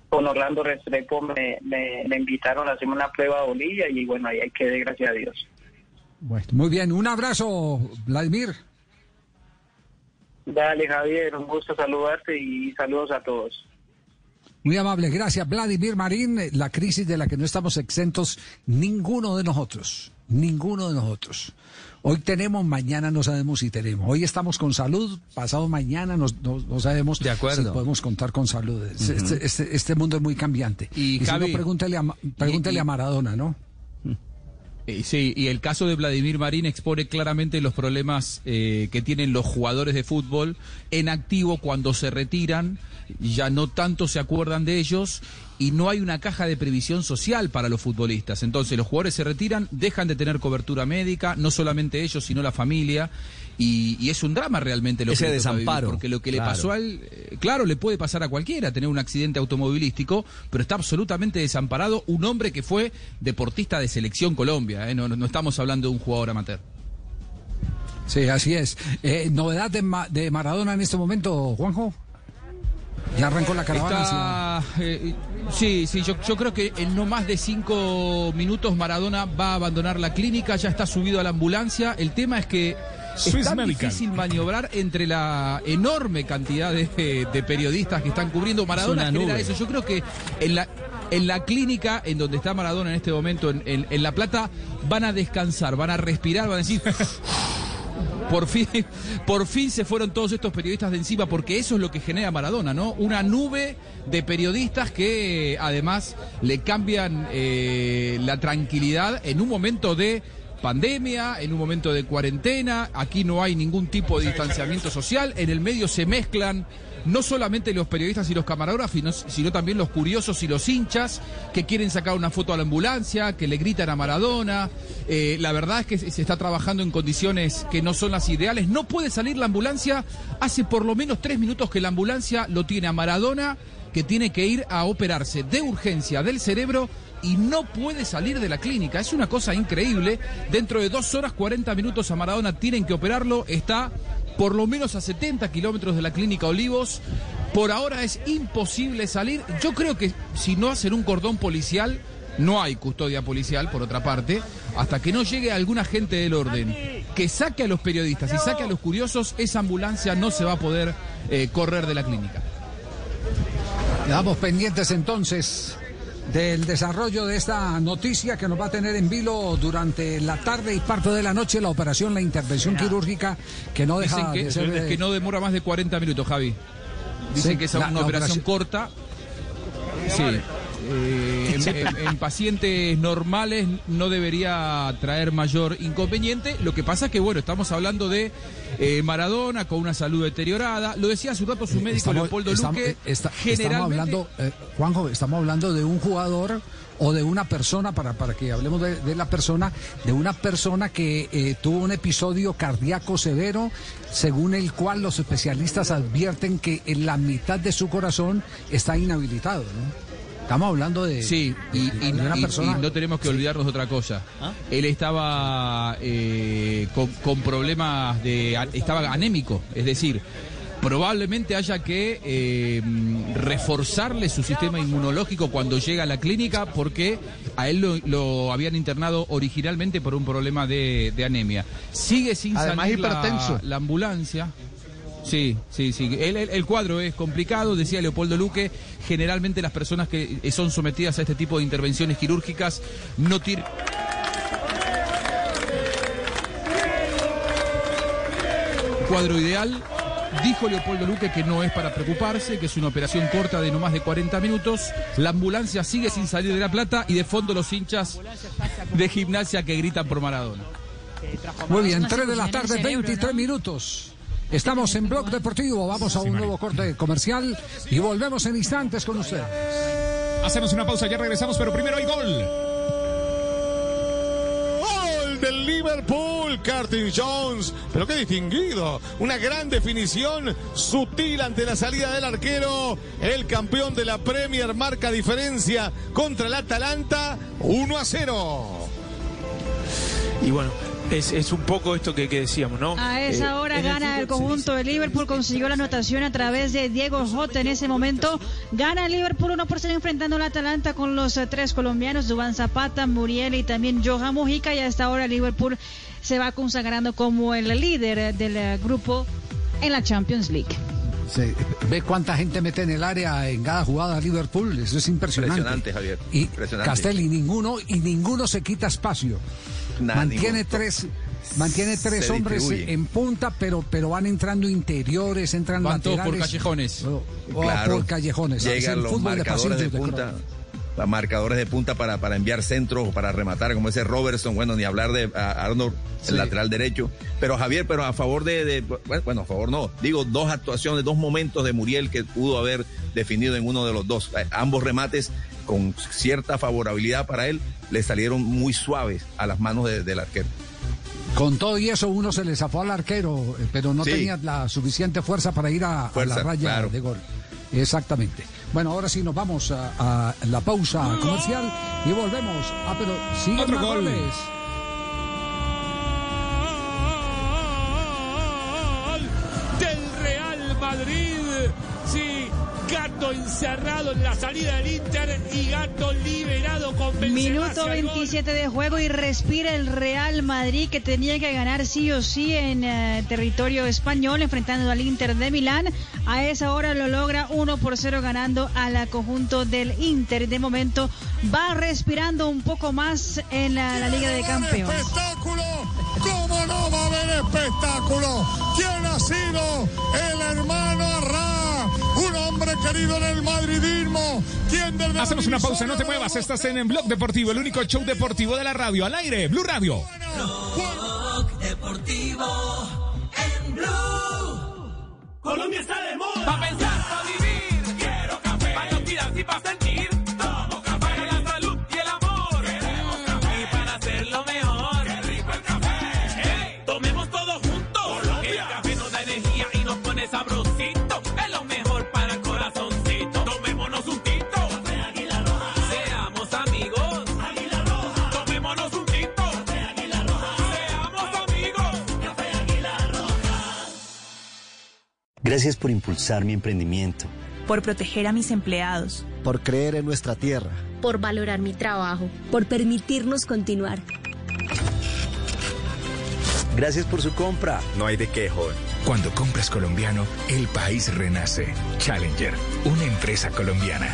con Orlando Restrepo me, me, invitaron a hacer una prueba de bolilla y bueno, ahí quedé, gracias a Dios. Bueno, muy bien, un abrazo, Vladimir. Dale, Javier, un gusto saludarte y saludos a todos. Muy amable, gracias, Vladimir Marín. La crisis de la que no estamos exentos ninguno de nosotros, ninguno de nosotros. Hoy tenemos, mañana no sabemos si tenemos. Hoy estamos con salud, pasado mañana no, sabemos de acuerdo. si podemos contar con salud. Este, este, este, mundo es muy cambiante. Y, si no, pregúntele, a, pregúntele a Maradona, ¿no? Sí, y el caso de Vladimir Marín expone claramente los problemas eh, que tienen los jugadores de fútbol en activo cuando se retiran, ya no tanto se acuerdan de ellos y no hay una caja de previsión social para los futbolistas. Entonces los jugadores se retiran, dejan de tener cobertura médica, no solamente ellos, sino la familia. Y, es un drama realmente lo Ese que desamparo. porque lo que le pasó a él, eh, claro, le puede pasar a cualquiera tener un accidente automovilístico, pero está absolutamente desamparado un hombre que fue deportista de selección Colombia, ¿eh? no, no, estamos hablando de un jugador amateur. Sí, así es. Eh, ¿Novedad de, de Maradona en este momento, Juanjo? Ya arrancó la caravana. Eh, sí, sí, yo, creo que en no más de cinco minutos Maradona va a abandonar la clínica, ya está subido a la ambulancia. El tema es que es tan difícil maniobrar entre la enorme cantidad de, periodistas que están cubriendo Maradona. eso. Yo creo que en la, en la clínica en donde está Maradona en este momento, en, en La Plata, van a descansar, van a respirar, van a decir... Por fin, por fin se fueron todos estos periodistas de encima, porque eso es lo que genera Maradona, ¿no? Una nube de periodistas que además le cambian eh, la tranquilidad en un momento de pandemia, en un momento de cuarentena, aquí no hay ningún tipo de distanciamiento social, en el medio se mezclan no solamente los periodistas y los camarógrafos, sino, también los curiosos y los hinchas que quieren sacar una foto a la ambulancia, que le gritan a Maradona. Eh, la verdad es que se está trabajando en condiciones que no son las ideales. No puede salir la ambulancia. Hace por lo menos tres minutos que la ambulancia lo tiene a Maradona, que tiene que ir a operarse de urgencia del cerebro y no puede salir de la clínica. Es una cosa increíble. Dentro de dos horas, 40 minutos a Maradona tienen que operarlo. Está por lo menos a 70 kilómetros de la clínica Olivos. Por ahora es imposible salir. Yo creo que si no hacen un cordón policial, no hay custodia policial, por otra parte, hasta que no llegue algún agente del orden que saque a los periodistas y saque a los curiosos, esa ambulancia no se va a poder eh, correr de la clínica. Quedamos pendientes entonces del desarrollo de esta noticia que nos va a tener en vilo durante la tarde y parte de la noche la operación, la intervención quirúrgica que no deja que, de ser... que eh, no demora más de 40 minutos, Javi. Dicen Sí, que es una la operación operación- corta. Sí. Eh, en, en- en pacientes normales no debería traer mayor inconveniente. Lo que pasa es que, bueno, estamos hablando de eh, Maradona con una salud deteriorada. Lo decía hace un rato su médico Leopoldo estamos- Luque. eh, está- generalmente- estamos hablando, eh, Juanjo, estamos hablando de un jugador o de una persona, para, para que hablemos de, de la persona, de una persona que eh, tuvo un episodio cardíaco severo, según el cual los especialistas advierten que en la mitad de su corazón está inhabilitado, ¿no? Estamos hablando de, Sí, y, de y- una y- persona. y no tenemos que olvidarnos de otra cosa. Él estaba eh, con, con problemas de. estaba anémico, es decir. Probablemente haya que eh, reforzarle su sistema inmunológico cuando llega a la clínica porque a él lo, lo habían internado originalmente por un problema de, de anemia. Sigue sin Además, salir la ambulancia. Sí, sí, sí. El, el- el cuadro es complicado, decía Leopoldo Luque. Generalmente las personas que eh, son sometidas a este tipo de intervenciones quirúrgicas no tienen... Cuadro ideal. Dijo Leopoldo Luque que no es para preocuparse, que es una operación corta de no más de 40 minutos. La ambulancia sigue sin salir de La Plata y de fondo los hinchas de gimnasia que gritan por Maradona. Muy bien, 3 de la tarde, 23 minutos. Estamos en Blog Deportivo, vamos a un nuevo corte comercial y volvemos en instantes con usted. Hacemos una pausa, ya regresamos, pero primero hay gol. Gol del Liverpool, Curtis Jones. Pero qué distinguido. Una gran definición, sutil ante la salida del arquero. El campeón de la Premier marca diferencia contra el Atalanta 1 a 0. Y bueno, es, es un poco esto que, que decíamos, ¿no? A Eh, esa hora en el gana el conjunto de Liverpool, consiguió la anotación a través de Diego Jota en ese momento. Gana el Liverpool 1 por 0 enfrentando al Atalanta con los eh, tres colombianos, Dubán Zapata, Muriel y también Johan Mujica. Y a esta hora Liverpool se va consagrando como el líder eh, del eh, grupo en la Champions League. Se- ve cuánta gente mete en el área en cada jugada Liverpool, eso es impresionante. Impresionante, Javier. Y Impresionante. Castelli ninguno y ninguno se quita espacio. Nada, mantiene tres mantiene tres Se hombres distribuye. en punta, pero pero van entrando interiores, entran Van por callejones. O- o Claro. por callejones. Es Llegan el los fútbol de marcadores de, pasillos de punta. Colombia. Marcadores de punta para, para enviar centros o para rematar, como ese Robertson, bueno, ni hablar de Arnold, el Sí. lateral derecho. Pero Javier, pero a favor de, de- bueno, a favor no, digo, dos actuaciones, dos momentos de Muriel que pudo haber definido en uno de los dos. Eh, Ambos remates con cierta favorabilidad para él le salieron muy suaves a las manos de- del arquero. Con todo y eso uno se le zafó al arquero, eh, pero no Sí. tenía la suficiente fuerza para ir a, la raya claro. de gol. Exactamente. Bueno, ahora sí nos vamos a, a la pausa comercial y volvemos. Ah, pero siguen Otro gol. goles. del Real Madrid. Gato encerrado en la salida del Inter y Gato liberado con Benzema Minuto hacia el gol. 27 de juego y respira el Real Madrid que tenía que ganar sí o sí en eh, territorio español enfrentando al Inter de Milán. A esa hora lo logra 1 por 0 ganando al conjunto del Inter. De momento va respirando un poco más en la, la Liga de Campeones. espectáculo! ¿Cómo no va a haber espectáculo? ¿Quién ha sido el hermano? Un hombre querido en el madridismo. ¿Quién desde la Hacemos una pausa, no te muevas. Estás en Blog Deportivo, el único show deportivo de la radio. Al aire, Blue Radio. Blog Deportivo en Blue. Colombia está de moda. Pa' pensar, pa' vivir. Quiero café. Pa' inspirar y pa' sentir. Gracias por impulsar mi emprendimiento, por proteger a mis empleados, por creer en nuestra tierra. por valorar mi trabajo. por permitirnos continuar. Gracias por su compra. No hay de qué, joven. Cuando compras colombiano, el país renace. Challenger, una empresa colombiana.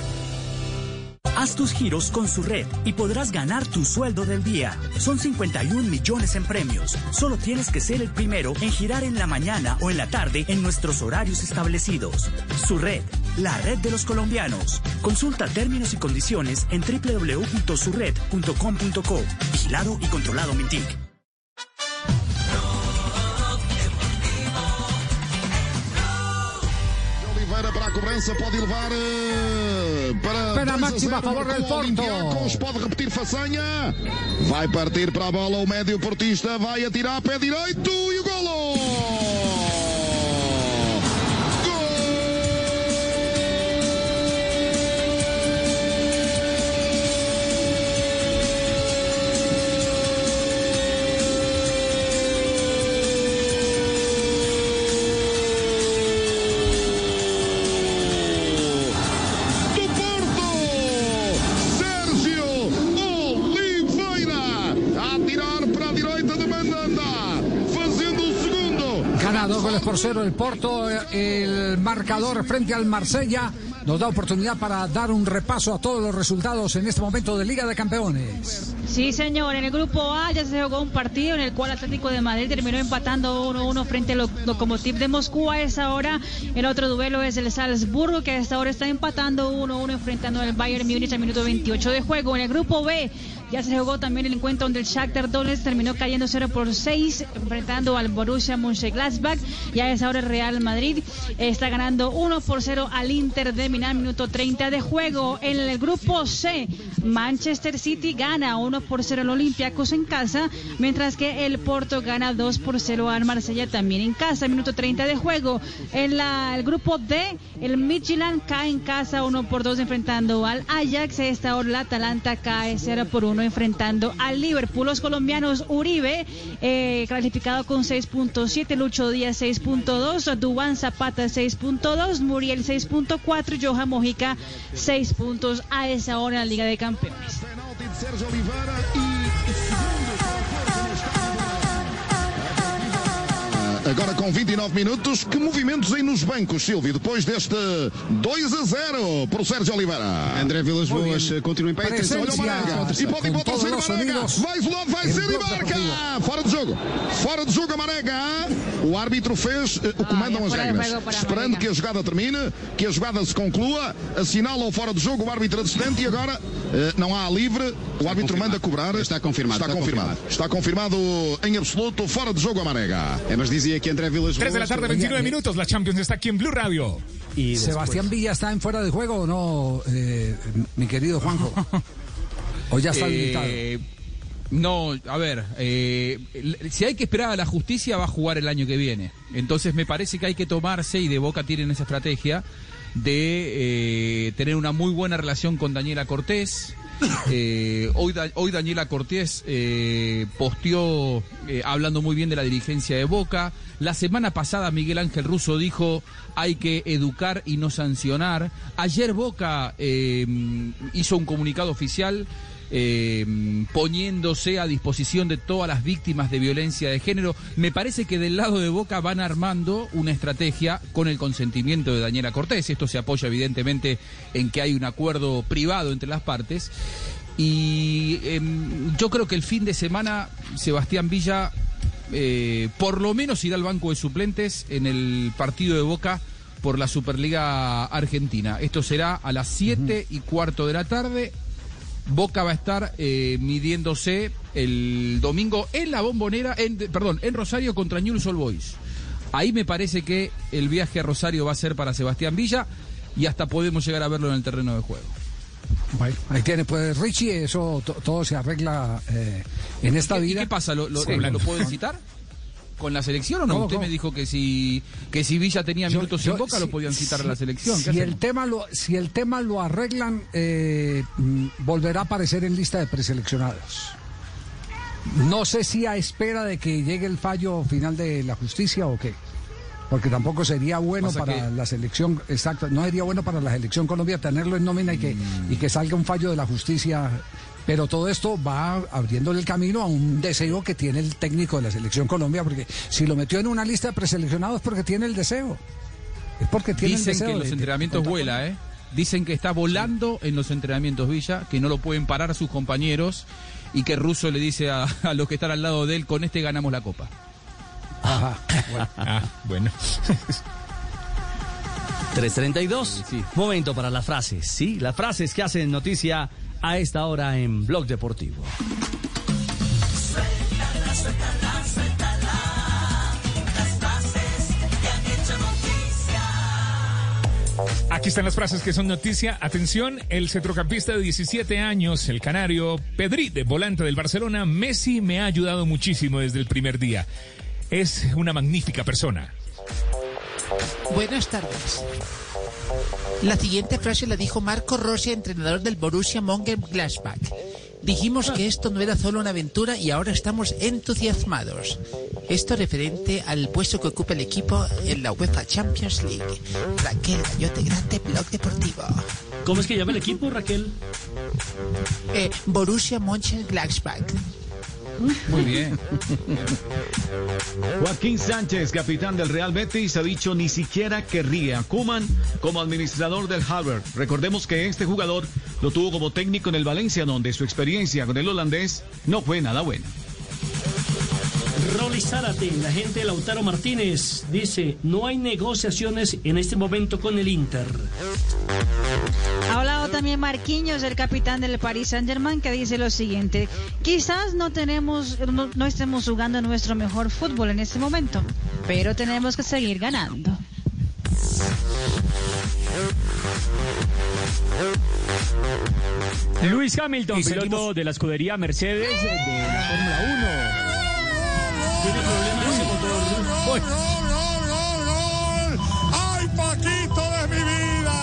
Haz tus giros con su red y podrás ganar tu sueldo del día. Son 51 millones en premios. Solo tienes que ser el primero en girar en la mañana o en la tarde en nuestros horarios establecidos. Su red, la red de los colombianos. Consulta términos y condiciones en www.surred.com.co. Vigilado y controlado Mintic. Cobrança, pode levar eh, para. 2 a máxima a 0 favor com del o Porto. Pode repetir façanha. Vai partir para a bola o médio portista, vai atirar pé direito e o golo! Por cero el Porto, el marcador frente al Marsella nos da oportunidad para dar un repaso a todos los resultados en este momento de Liga de Campeones. Sí, señor. En el grupo A ya se jugó un partido en el cual Atlético de Madrid terminó empatando 1-1 frente al Lo- Lokomotiv de Moscú. A esa hora, el otro duelo es el Salzburgo, que a esta hora está empatando 1-1 enfrentando al Bayern Múnich al minuto 28 de juego. En el grupo B ya se jugó también el encuentro donde el Shakhtar Donetsk terminó cayendo 0 por 6 enfrentando al Borussia Mönchengladbach. Y a esa hora el Real Madrid está ganando 1 por 0 al Inter de Milán, minuto 30 de juego. En el grupo C, Manchester City gana 1 por 0 al Olympiacos en casa, mientras que el Porto gana 2 por 0 al Marsella también en casa, minuto 30 de juego. En la, el grupo D, el Midtjylland cae en casa 1 por 2 enfrentando al Ajax. A esta hora el Atalanta cae 0 por 1 enfrentando al Liverpool. Los colombianos Uribe, eh, calificado con 6.7, Lucho Díaz 6.2, Dubán Zapata 6.2, Muriel 6.4, Johan Mojica 6 puntos a esa hora en la Liga de Campeones. Agora com 29 minutos, que movimentos aí nos bancos, Silvio, depois deste 2 a 0 por Sérgio Oliveira. André Vilas Boas continua em pé. Atenção, olha o Marega. Marega. E pode ir para o terceiro sonidos. Vai isolado, vai ser e marca. Fora de jogo. Fora de jogo a Marega. O árbitro fez eh, o que mandam as regras. para Esperando que a jogada termine, que a jogada se conclua, assinala o fora de jogo o árbitro assistente e agora eh, não há livre. O árbitro manda cobrar. Está confirmado. Está está confirmado. Está confirmado em absoluto, fora de jogo a Marega. É, mas dizia Vilas 3 de la tarde, 29 minutos. La Champions está aquí en Blue Radio. Y Sebastián Villa está en fuera de juego o no, eh, mi querido Juanjo. O ya está <laughs> habilitado. Eh, No, a ver, eh, si hay que esperar a la justicia va a jugar el año que viene. Entonces me parece que hay que tomarse, y de Boca tienen esa estrategia, de eh, tener una muy buena relación con Daniela Cortés. Eh, hoy, hoy Daniela Cortés eh, posteó eh, hablando muy bien de la dirigencia de Boca. La semana pasada Miguel Ángel Russo dijo hay que educar y no sancionar. Ayer Boca eh, hizo un comunicado oficial eh, poniéndose a disposición de todas las víctimas de violencia de género. Me parece que del lado de Boca van armando una estrategia con el consentimiento de Daniela Cortés. Esto se apoya evidentemente en que hay un acuerdo privado entre las partes. Y em, yo creo que el fin de semana Sebastián Villa eh, por lo menos irá al banco de suplentes en el partido de Boca por la Superliga Argentina. Esto será a las 7 y cuarto de la tarde Boca va a estar eh, midiéndose el domingo en la bombonera, en, perdón, en Rosario contra Newell's Old Boys. Ahí me parece que el viaje a Rosario va a ser para Sebastián Villa y hasta podemos llegar a verlo en el terreno de juego. Bueno, ahí tiene, pues Richie, eso to- todo se arregla eh, en esta ¿Y qué- y vida. ¿Qué pasa? ¿Lo, lo, Sí. lo pueden citar? ¿Con la selección o no? ¿Cómo, Usted me dijo que si, que si Villa tenía minutos yo- en Boca lo si- podían citar a la selección. ¿Qué Si hacemos? el, tema lo, si el tema lo arreglan, eh, mm, volverá a aparecer en lista de preseleccionados. No sé si a espera de que llegue el fallo final de la justicia o qué. Porque tampoco sería bueno Pasa para que- la selección, exacto, no sería bueno para la selección Colombia tenerlo en nómina y que, y que salga un fallo de la justicia. Pero todo esto va abriéndole el camino a un deseo que tiene el técnico de la selección Colombia, porque si lo metió en una lista de preseleccionados es porque tiene el deseo. Es porque tiene el Dicen deseo que en los de entrenamientos vuela, ¿eh? Dicen que está volando en los entrenamientos Villa, que no lo pueden parar a sus compañeros y que Russo le dice a, <laughs> a los que están al lado de él, con este ganamos la copa. Ajá. <laughs> Ah, bueno. <laughs> 332. Momento para las frases. Sí, las frases que hacen noticia a esta hora en Blog Deportivo. Suéltala, suéltala, suéltala. Las frases que han hecho noticia. Aquí están las frases que son noticia. Atención, el centrocampista de 17 años, el canario Pedri, de volante del Barcelona, Messi me ha ayudado muchísimo desde el primer día. Es una magnífica persona. Buenas tardes. La siguiente frase la dijo Marco Rossi, entrenador del Borussia Mönchengladbach. Dijimos que esto no era solo una aventura y ahora estamos entusiasmados. Esto referente al puesto que ocupa el equipo en la UEFA Champions League. Raquel Gallote Grande, Blog Deportivo. ¿Cómo es que llama el equipo, Raquel? Eh, Borussia Mönchengladbach. Muy bien. Joaquín Sánchez, capitán del Real Betis, ha dicho ni siquiera querría a Kuman como administrador del Harvard. Recordemos que este jugador lo tuvo como técnico en el Valencia, donde su experiencia con el holandés no fue nada buena. Rolly Zárate, la gente de Lautaro Martínez, dice, no hay negociaciones en este momento con el Inter. Ha hablado también Marquinhos, el capitán del Paris Saint Germain, que dice lo siguiente: quizás no tenemos, no, no estemos jugando nuestro mejor fútbol en este momento, pero tenemos que seguir ganando. Luis Hamilton, piloto de la escudería Mercedes de la Fórmula 1. Tiene problemas ese motor. ¡Ay, Paquito de mi vida!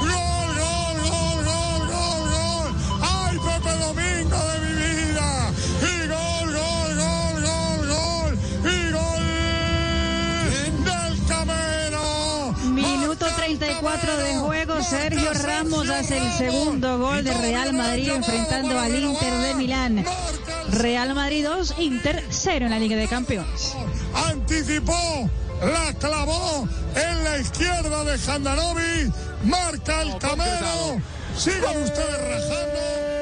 ¡Gol, gol, gol, gol, gol, gol! ¡Ay, Pepe Domingo de mi vida! ¡Y gol, gol, gol, gol, gol! ¡Y gol del Camero! Minuto 34 de juego, Sergio Ramos hace el segundo gol de Real Madrid enfrentando al Inter de Milán. Real Madrid 2, Inter 0 en la Liga de Campeones. Anticipó, la clavó en la izquierda de Jandanovi, marca el Camero. Sigan ustedes rajando.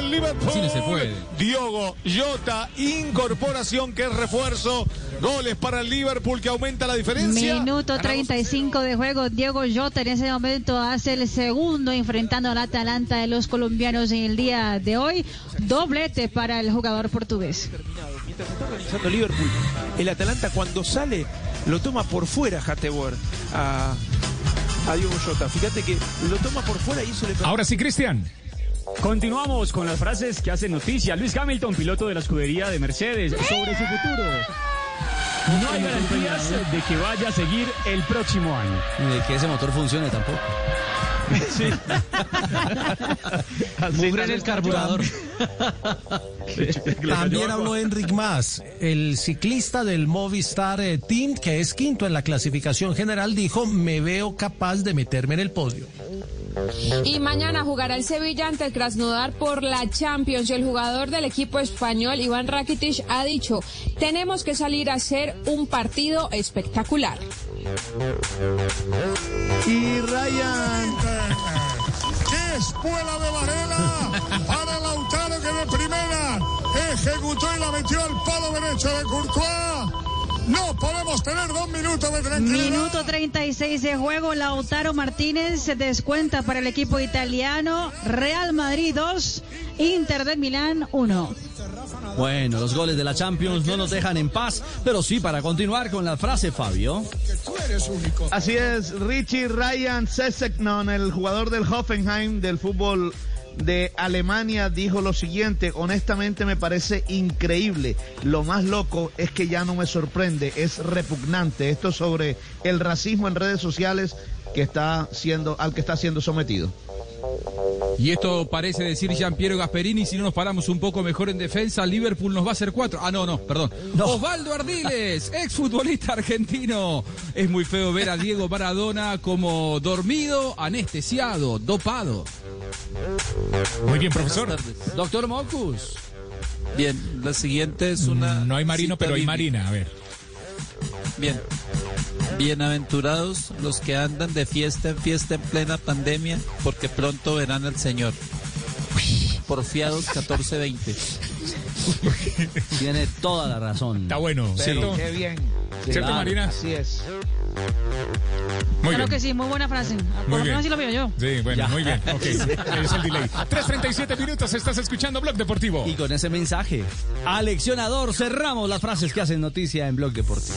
Del Liverpool. Así no se puede. Diogo Jota, incorporación que es refuerzo. Goles para el Liverpool que aumenta la diferencia. Minuto 35 de juego, Diego Jota en ese momento hace el segundo enfrentando al Atalanta de los colombianos en el día de hoy. Doblete para el jugador portugués. Mientras está organizando Liverpool, el Atalanta cuando sale lo toma por fuera Hateboer a, a Diogo Jota. Fíjate que lo toma por fuera y eso le Ahora sí, Cristian. Continuamos con las frases que hacen noticia. Luis Hamilton, piloto de la escudería de Mercedes, sobre su futuro. No hay garantías de que vaya a seguir el próximo año. Ni de que ese motor funcione tampoco. <laughs> <laughs> Mugre en el carburador. <laughs> También habló Enric Mas, el ciclista del Movistar eh, Team, que es quinto en la clasificación general, dijo, me veo capaz de meterme en el podio. Y mañana jugará el Sevilla ante el Krasnodar por la Champions y el jugador del equipo español Iván Rakitic ha dicho, tenemos que salir a hacer un partido espectacular. Y Ryan. <laughs> ¡Qué espuela de Varela! Para Lautaro que de primera ejecutó y la metió al palo derecho de Courtois. No podemos tener dos minutos de tranquilidad. Minuto 36 de juego. Lautaro Martínez se descuenta para el equipo italiano. Real Madrid 2, Inter de Milán 1. Bueno, los goles de la Champions no nos dejan en paz, pero sí para continuar con la frase, Fabio. Así es, Richie Ryan Sesseknon, el jugador del Hoffenheim del fútbol de Alemania, dijo lo siguiente, honestamente me parece increíble. Lo más loco es que ya no me sorprende, es repugnante. Esto sobre el racismo en redes sociales que está siendo, al que está siendo sometido. Y esto parece decir Gian Piero Gasperini, si no nos paramos un poco mejor en defensa, Liverpool nos va a hacer cuatro. Ah, no, no, perdón. Osvaldo Ardiles, <laughs> exfutbolista argentino. Es muy feo ver a Diego Maradona como dormido, anestesiado, dopado. Muy bien, profesor. Doctor Mocus. Bien, la siguiente es una... No hay marino, pero hay bíblica. marina. A ver. Bien. Bienaventurados los que andan de fiesta en fiesta en plena pandemia, porque pronto verán al Señor. Porfiados 1420. <laughs> Tiene toda la razón. Está bueno, ¿cierto? Qué bien. ¿Cierto, Claro. Marina? Así es. Muy claro bien. que sí, muy buena frase. Por Muy lo bien. menos así lo veo yo. Sí, bueno, Ya. muy bien. Ok, <laughs> es el delay. 3.37 minutos, estás escuchando Blog Deportivo. Y con ese mensaje, aleccionador, cerramos las frases que hacen noticia en Blog Deportivo.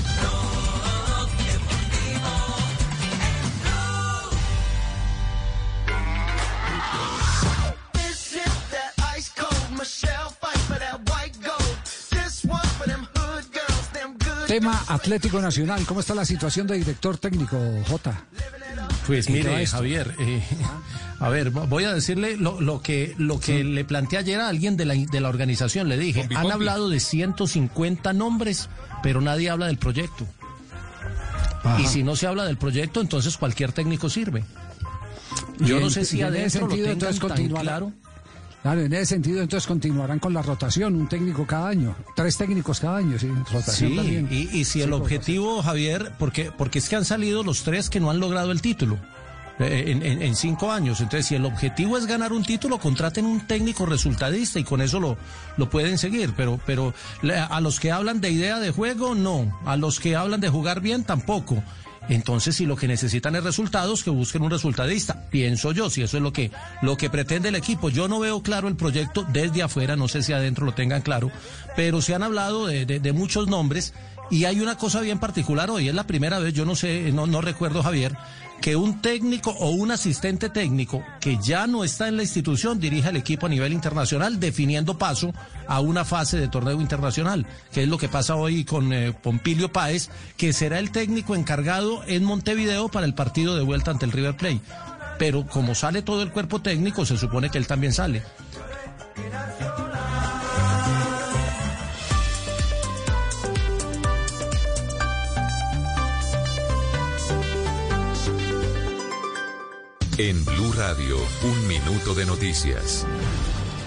Tema Atlético Nacional, ¿cómo está la situación de director técnico, J? Pues ¿Y todo mire? Javier, eh, a ver, vo- voy a decirle lo, lo que, lo que le planteé ayer a alguien de la, de la organización. Le dije, han hablado de 150 nombres, pero nadie habla del proyecto. Y si no se habla del proyecto, entonces cualquier técnico sirve. Yo no sé si adentro lo sentido, tengan entonces, tan claro. Claro, en ese sentido, entonces continuarán con la rotación, un técnico cada año, tres técnicos cada año, sí, rotación Sí, también. y, y si el objetivo, Javier, porque, porque es que han salido los tres que no han logrado el título eh, en, en- en cinco años. Entonces, si el objetivo es ganar un título, contraten un técnico resultadista y con eso lo, lo pueden seguir. Pero, pero a los que hablan de idea de juego, no. A los que hablan de jugar bien, tampoco. Entonces, si lo que necesitan es resultados, que busquen un resultadista. Pienso yo, si eso es lo que, lo que pretende el equipo. Yo no veo claro el proyecto desde afuera, no sé si adentro lo tengan claro, pero se han hablado de, de- de muchos nombres y hay una cosa bien particular hoy. Es la primera vez, yo no sé, no, no recuerdo, Javier, que un técnico o un asistente técnico que ya no está en la institución dirija el equipo a nivel internacional, definiendo paso a una fase de torneo internacional, que es lo que pasa hoy con eh, Pompilio Páez, que será el técnico encargado en Montevideo para el partido de vuelta ante el River Plate. Pero como sale todo el cuerpo técnico, se supone que él también sale. En Blue Radio, un minuto de noticias.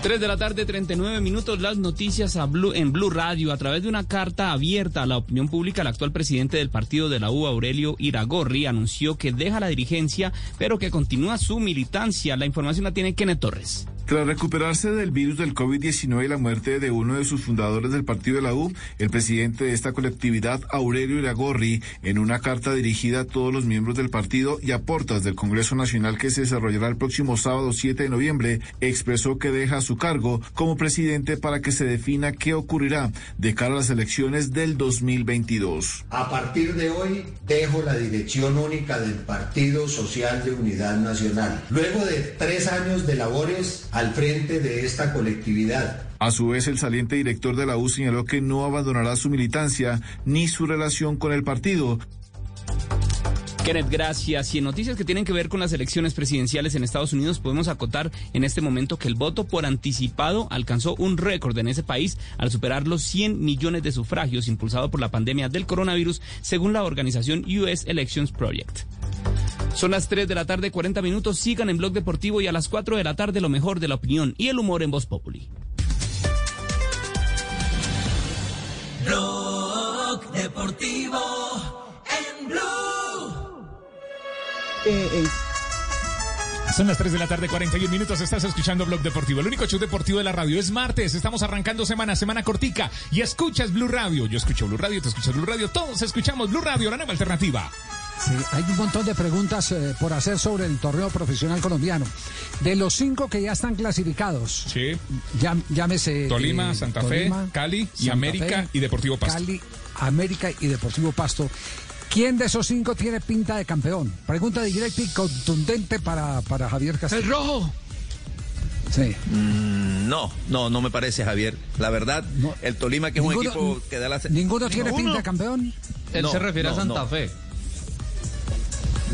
3 de la tarde, 39 minutos, las noticias a en Blue Radio. A través de una carta abierta a la opinión pública, el actual presidente del partido de la U, Aurelio Iragorri, anunció que deja la dirigencia, pero que continúa su militancia. La información la tiene Kenneth Torres. Tras recuperarse del virus del COVID-19 y la muerte de uno de sus fundadores del partido de la U, el presidente de esta colectividad, Aurelio Iragorri, en una carta dirigida a todos los miembros del partido y a portas del Congreso Nacional que se desarrollará el próximo sábado 7 de noviembre, expresó que deja su cargo como presidente para que se defina qué ocurrirá de cara a las elecciones del 2022. A partir de hoy dejo la dirección única del Partido Social de Unidad Nacional. Luego de tres años de labores al frente de esta colectividad, A su vez, el saliente director de la U señaló que no abandonará su militancia ni su relación con el partido. Kenneth, gracias. Y en noticias que tienen que ver con las elecciones presidenciales en Estados Unidos, podemos acotar en este momento que el voto por anticipado alcanzó un récord en ese país al superar los 100 millones de sufragios impulsado por la pandemia del coronavirus, según la organización US Elections Project. Son las 3 de la tarde, 40 minutos. Sigan en Blog Deportivo y a las 4 de la tarde lo mejor de la opinión y el humor en Voz Populi. Blog Deportivo en Blue. Son las 3 de la tarde, 41 minutos. Estás escuchando Blog Deportivo, el único show deportivo de la radio. Es martes, estamos arrancando semana, semana cortica. Y escuchas Blue Radio. Yo escucho Blue Radio, tú escuchas Blue Radio. Todos escuchamos Blue Radio, la nueva alternativa. Sí, hay un montón de preguntas eh, por hacer sobre el torneo profesional colombiano. De los cinco que ya están clasificados, Sí. llam- llámese... Tolima, eh, Santa Tolima, Fe, Cali y Santa América Fe, y Deportivo Pasto. Cali, América y Deportivo Pasto. ¿Quién de esos cinco tiene pinta de campeón? Pregunta directa y contundente para, para Javier Castillo. El rojo. Sí. Mm, no, no, no me parece, Javier. La verdad, el Tolima, que es un equipo que da la... ¿Ninguno tiene pinta de campeón? Él se refiere a Santa Fe.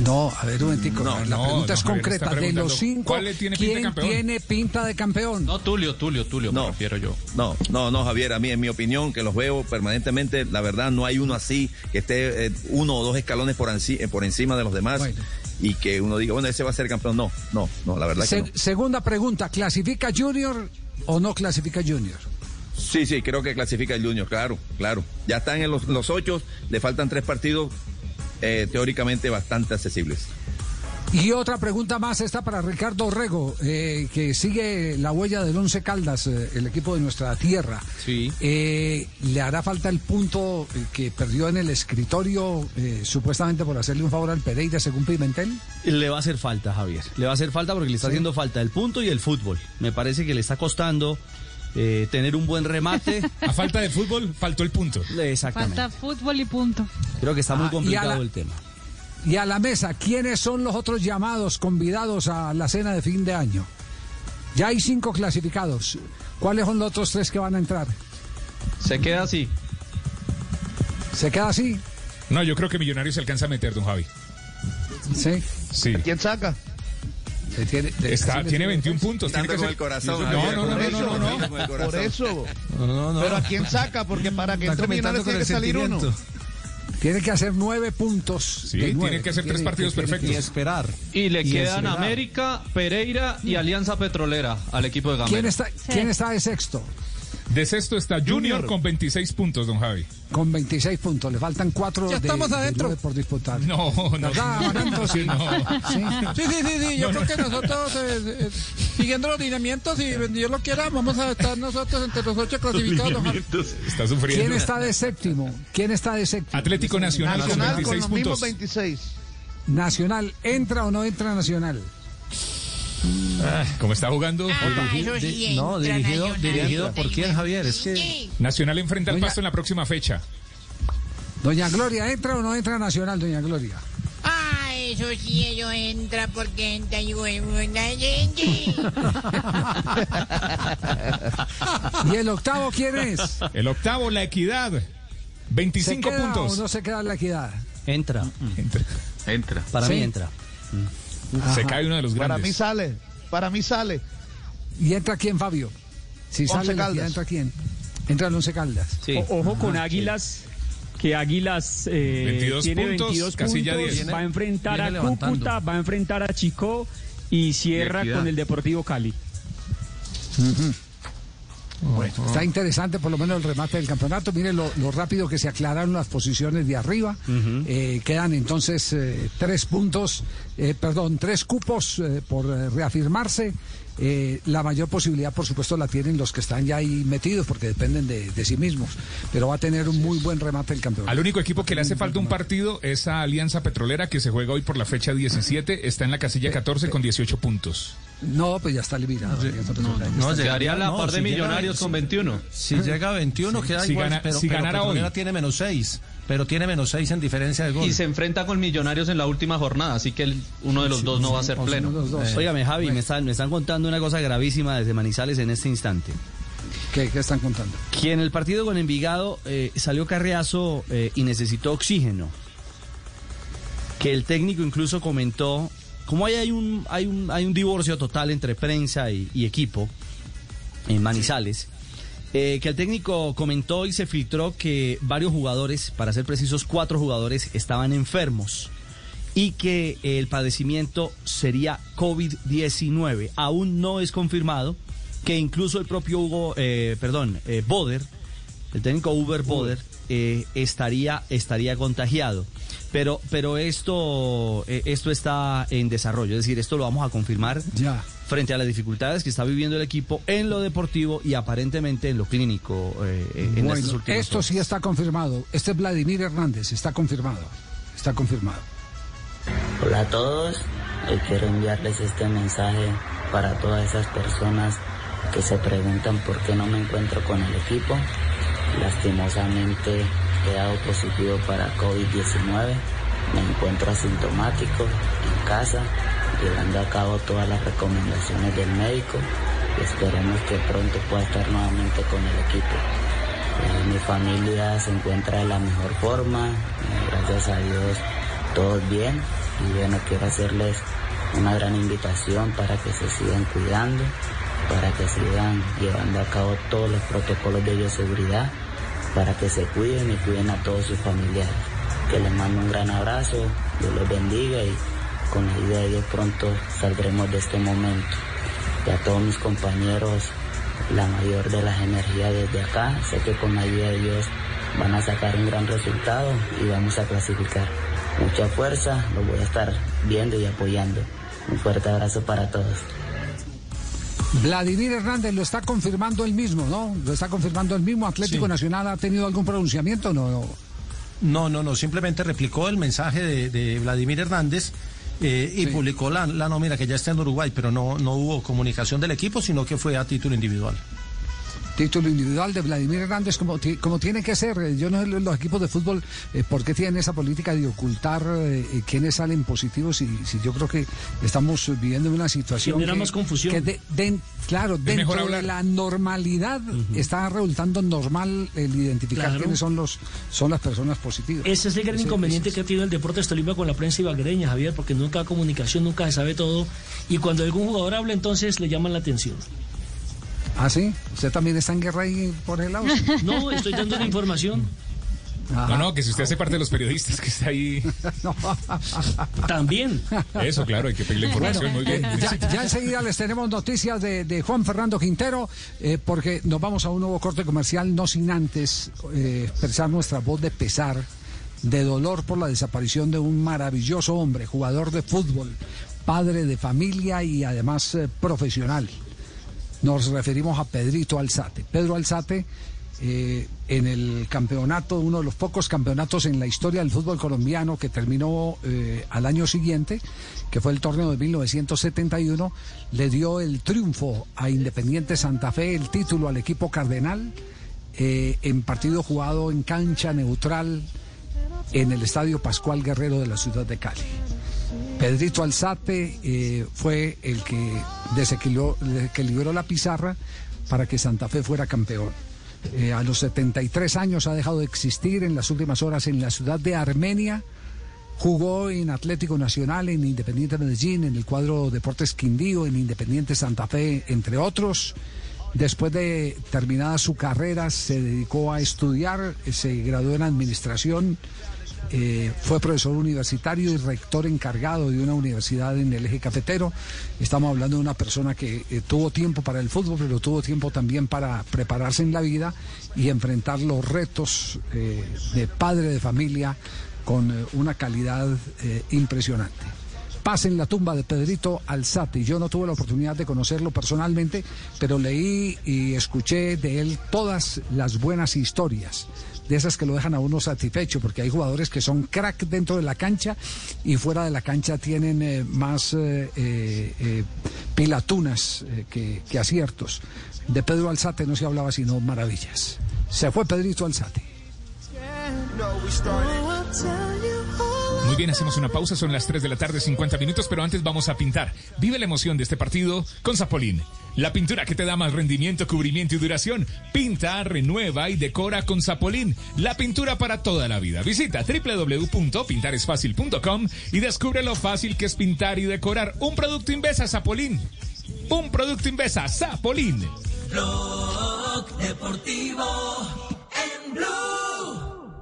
No, a ver un momentico. No, la no, pregunta es no, concreta. De los cinco, ¿cuál le tiene pinta de ¿quién campeón? tiene pinta de campeón? No, Tulio, Tulio, Tulio, no, me refiero yo. No, no, no, Javier, a mí, en mi opinión, que los veo permanentemente, la verdad, no hay uno así que esté eh, uno o dos escalones por, eh, por encima de los demás y que uno diga, bueno, ese va a ser campeón. No, no, no, la verdad Se- que no. Segunda pregunta, ¿clasifica Junior o no clasifica Junior? Sí, sí, creo que clasifica el Junior, claro, claro. Ya están en los, los ocho, le faltan tres partidos eh, teóricamente bastante accesibles. Y otra pregunta más, esta para Ricardo Orrego, eh, que sigue la huella del Once Caldas, eh, el equipo de nuestra tierra. Sí. Eh, ¿Le hará falta el punto que perdió en el escritorio, eh, supuestamente por hacerle un favor al Pereira, según Pimentel? Le va a hacer falta, Javier. Le va a hacer falta porque le está Sí. haciendo falta el punto y el fútbol. Me parece que le está costando eh, tener un buen remate. <laughs> A falta de fútbol, faltó el punto. Exactamente. Falta fútbol y punto. Creo que está muy Ah, complicado la- el tema. Y a la mesa, ¿quiénes son los otros llamados, convidados a la cena de fin de año? Ya hay cinco clasificados. ¿Cuáles son los otros tres que van a entrar? Se queda así. ¿Se queda así? No, yo creo que Millonarios se alcanza a meter, don Javi. Sí. Sí. ¿Quién saca? Tiene, Está, tiene 21 puntos. Tiene que Dando con ser... el corazón, No, no, no, por no. Por eso. No, no. Pero ¿a quién saca? Porque para que entre Millonarios comentando tiene que salir uno. Tiene que hacer nueve puntos. Sí, de nueve. tiene que hacer tres Tiene- partidos perfectos. esperar. Y le Y quedan esperar. América, Pereira y Alianza Petrolera al equipo de Gamero. ¿Quién está, ¿Quién está de sexto? De sexto está Junior, Junior. con 26 puntos, don Javi. Con 26 puntos. Le faltan cuatro Ya de, estamos de adentro. nueve por disputar. No, no. ¿Verdad, Aranto? Sí. No. Sí. Sí, sí, sí, sí. Yo No, creo no. que nosotros, eh, eh, siguiendo los lineamientos y Dios lo quiera, vamos a estar nosotros entre los ocho clasificados. don Javi. Está sufriendo. ¿Quién está de séptimo? ¿Quién está de séptimo? Atlético Nacional, Nacional con 26 los mismos puntos. 26. Nacional, ¿entra o no entra Nacional? Ah, ¿Cómo está jugando? Ah, eso sí no, dirigido, dirigido por quién, Javier. Es que Nacional enfrenta al Oiga. pasto en la próxima fecha. Doña Gloria, ¿entra o no entra Nacional, Doña Gloria? Ah, eso sí, ellos entra porque entra y la gente. <laughs> ¿Y el octavo quién es? El octavo, la equidad. 25 ¿Se queda puntos. o no se queda la equidad? Entra. Entra. Entra. Para Sí. mí entra. Ajá. cae uno de los Para grandes. mí sale. Para mí sale. ¿Y entra quién, Fabio? Si Once sale la Caldas. ¿entra quién? Entra el Once Caldas. Sí. O- ojo con Ajá, Águilas, que Águilas eh, 22 tiene puntos, 22 casilla puntos, 10. va a enfrentar Viene a levantando. Cúcuta, va a enfrentar a Chico y cierra con el Deportivo Cali. Bueno, está interesante por lo menos el remate del campeonato. Miren lo, lo rápido que se aclararon las posiciones de arriba. Eh, quedan entonces eh, tres puntos, eh, perdón, tres cupos eh, por eh, reafirmarse. Eh, la mayor posibilidad, por supuesto, la tienen los que están ya ahí metidos porque dependen de, de sí mismos. Pero va a tener un muy buen remate el campeonato. Al único equipo que le hace falta un partido es a Alianza Petrolera que se juega hoy por la fecha 17. Está en la casilla 14 con 18 puntos. No, pues ya está eliminado. No, está. Quedaría a la no, par de si llega- Millonarios con 21. Si llega a 21, queda Si igual. gana- pero, si pero ganara Petrolera hoy. tiene menos 6. Pero tiene menos 6 en diferencia de gol. Y se enfrenta con Millonarios en la última jornada, así que el- uno de los dos no va a ser pleno. Eh, Óigame, Javi, me están, me están contando una cosa gravísima desde Manizales en este instante. ¿Qué, qué están contando? Que en el partido con Envigado eh, salió Carriazo eh, y necesitó oxígeno. que el técnico incluso comentó, como hay, hay, un, hay, un, hay un divorcio total entre prensa y, y equipo en Manizales, eh, que el técnico comentó y se filtró que varios jugadores, para ser precisos, cuatro jugadores estaban enfermos y que el padecimiento sería COVID-19. Aún no es confirmado que incluso el propio Hugo, eh, perdón, eh, Boder, el técnico Uber Boder, eh, estaría, estaría contagiado. Pero, pero esto, eh, esto está en desarrollo, es decir, esto lo vamos a confirmar ya. frente a las dificultades que está viviendo el equipo en lo deportivo y aparentemente en lo clínico eh, en Bueno, esto horas. sí está confirmado. Este es Vladimir Hernández, está confirmado. Está confirmado. Hola a todos, hoy quiero enviarles este mensaje para todas esas personas que se preguntan por qué no me encuentro con el equipo. Lastimosamente he positivo para COVID-19, me encuentro asintomático en casa, llevando a cabo todas las recomendaciones del médico y esperemos que pronto pueda estar nuevamente con el equipo. Eh, mi familia se encuentra de la mejor forma, eh, gracias a Dios todos bien. Y bueno quiero hacerles una gran invitación para que se sigan cuidando, para que sigan llevando a cabo todos los protocolos de bioseguridad, para que se cuiden y cuiden a todos sus familiares. Que les mando un gran abrazo, Dios los bendiga y con la ayuda de Dios pronto saldremos de este momento. Y a todos mis compañeros, la mayor de las energías desde acá, sé que con la ayuda de Dios van a sacar un gran resultado y vamos a clasificar. Mucha fuerza, los voy a estar viendo y apoyando. Un fuerte abrazo para todos. Vladimir Hernández lo está confirmando él mismo, ¿no? Lo está confirmando él mismo. Atlético Sí. Nacional ha tenido algún pronunciamiento, no, no. No, no, no, simplemente replicó el mensaje de, de Vladimir Hernández eh, y publicó la, la nómina que ya está en Uruguay, pero no, no hubo comunicación del equipo, sino que fue a título individual. Título individual de Vladimir Hernández, como, como tiene que ser. Yo no sé los equipos de fútbol, eh, ¿por qué tienen esa política de ocultar eh, eh, quiénes salen positivos? Y si yo creo que estamos viviendo una situación. Genera que- más confusión. que de- claro, dentro de la normalidad está resultando normal el identificar Claro. quiénes son, los, son las personas positivas. Ese es el gran Ese- inconveniente que ha tenido el Deportes Tolima con la prensa ibaguereña, Javier, porque nunca hay comunicación, nunca se sabe todo. Y cuando algún jugador habla, entonces le llaman la atención. ¿Ah, sí? ¿Usted también está en guerra ahí por el lado? <laughs> No, estoy dando la información. No, no, que si usted hace parte de los periodistas que está ahí. <laughs> <laughs> También. Eso, claro, hay que pedir la información muy bien. Ya, ya enseguida les tenemos noticias de, de Juan Fernando Quintero, eh, porque nos vamos a un nuevo corte comercial, no sin antes eh, expresar nuestra voz de pesar, de dolor por la desaparición de un maravilloso hombre, jugador de fútbol, padre de familia y además eh, profesional. Nos referimos a Pedrito Alzate. Pedro Alzate, eh, en el campeonato, uno de los pocos campeonatos en la historia del fútbol colombiano que terminó eh, al año siguiente, que fue el torneo de 1971, le dio el triunfo a Independiente Santa Fe, el título al equipo cardenal, eh, en partido jugado en cancha neutral en el Estadio Pascual Guerrero de la ciudad de Cali. Pedrito Alzate eh, fue el que desequilibró, la pizarra para que Santa Fe fuera campeón. Eh, a los 73 años ha dejado de existir en las últimas horas en la ciudad de Armenia. Jugó en Atlético Nacional, en Independiente Medellín, en el cuadro Deportes Quindío, en Independiente Santa Fe, entre otros. Después de terminada su carrera, se dedicó a estudiar, se graduó en administración, eh, fue profesor universitario y rector encargado de una universidad en el eje cafetero. Estamos hablando de una persona que eh, tuvo tiempo para el fútbol, pero tuvo tiempo también para prepararse en la vida y enfrentar los retos eh, de padre de familia con una calidad impresionante. Paz en la tumba de Pedrito Alzate. Yo no tuve la oportunidad de conocerlo personalmente, pero leí y escuché de él todas las buenas historias, de esas que lo dejan a uno satisfecho, porque hay jugadores que son crack dentro de la cancha y fuera de la cancha tienen eh, más eh, eh, pilatunas que, que aciertos. De Pedro Alzate no se hablaba sino maravillas. Se fue Pedrito Alzate. Muy bien, hacemos una pausa, son las 3 de la tarde, 50 minutos, pero antes vamos a pintar. Vive la emoción de este partido con Zapolín. La pintura que te da más rendimiento, cubrimiento y duración. Pinta, renueva y decora con Zapolín. La pintura para toda la vida. Visita www.pintaresfacil.com y descubre lo fácil que es pintar y decorar. Un producto Invesa Zapolín. Un producto Invesa Zapolín. Deportivo en Blue.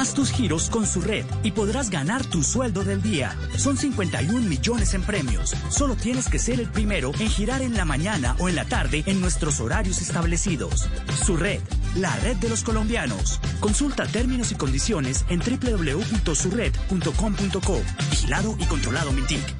Haz tus giros con su red y podrás ganar tu sueldo del día. Son 51 millones en premios. Solo tienes que ser el primero en girar en la mañana o en la tarde en nuestros horarios establecidos. Su red, la red de los colombianos. Consulta términos y condiciones en www.surred.com.co. Vigilado y controlado Mintic.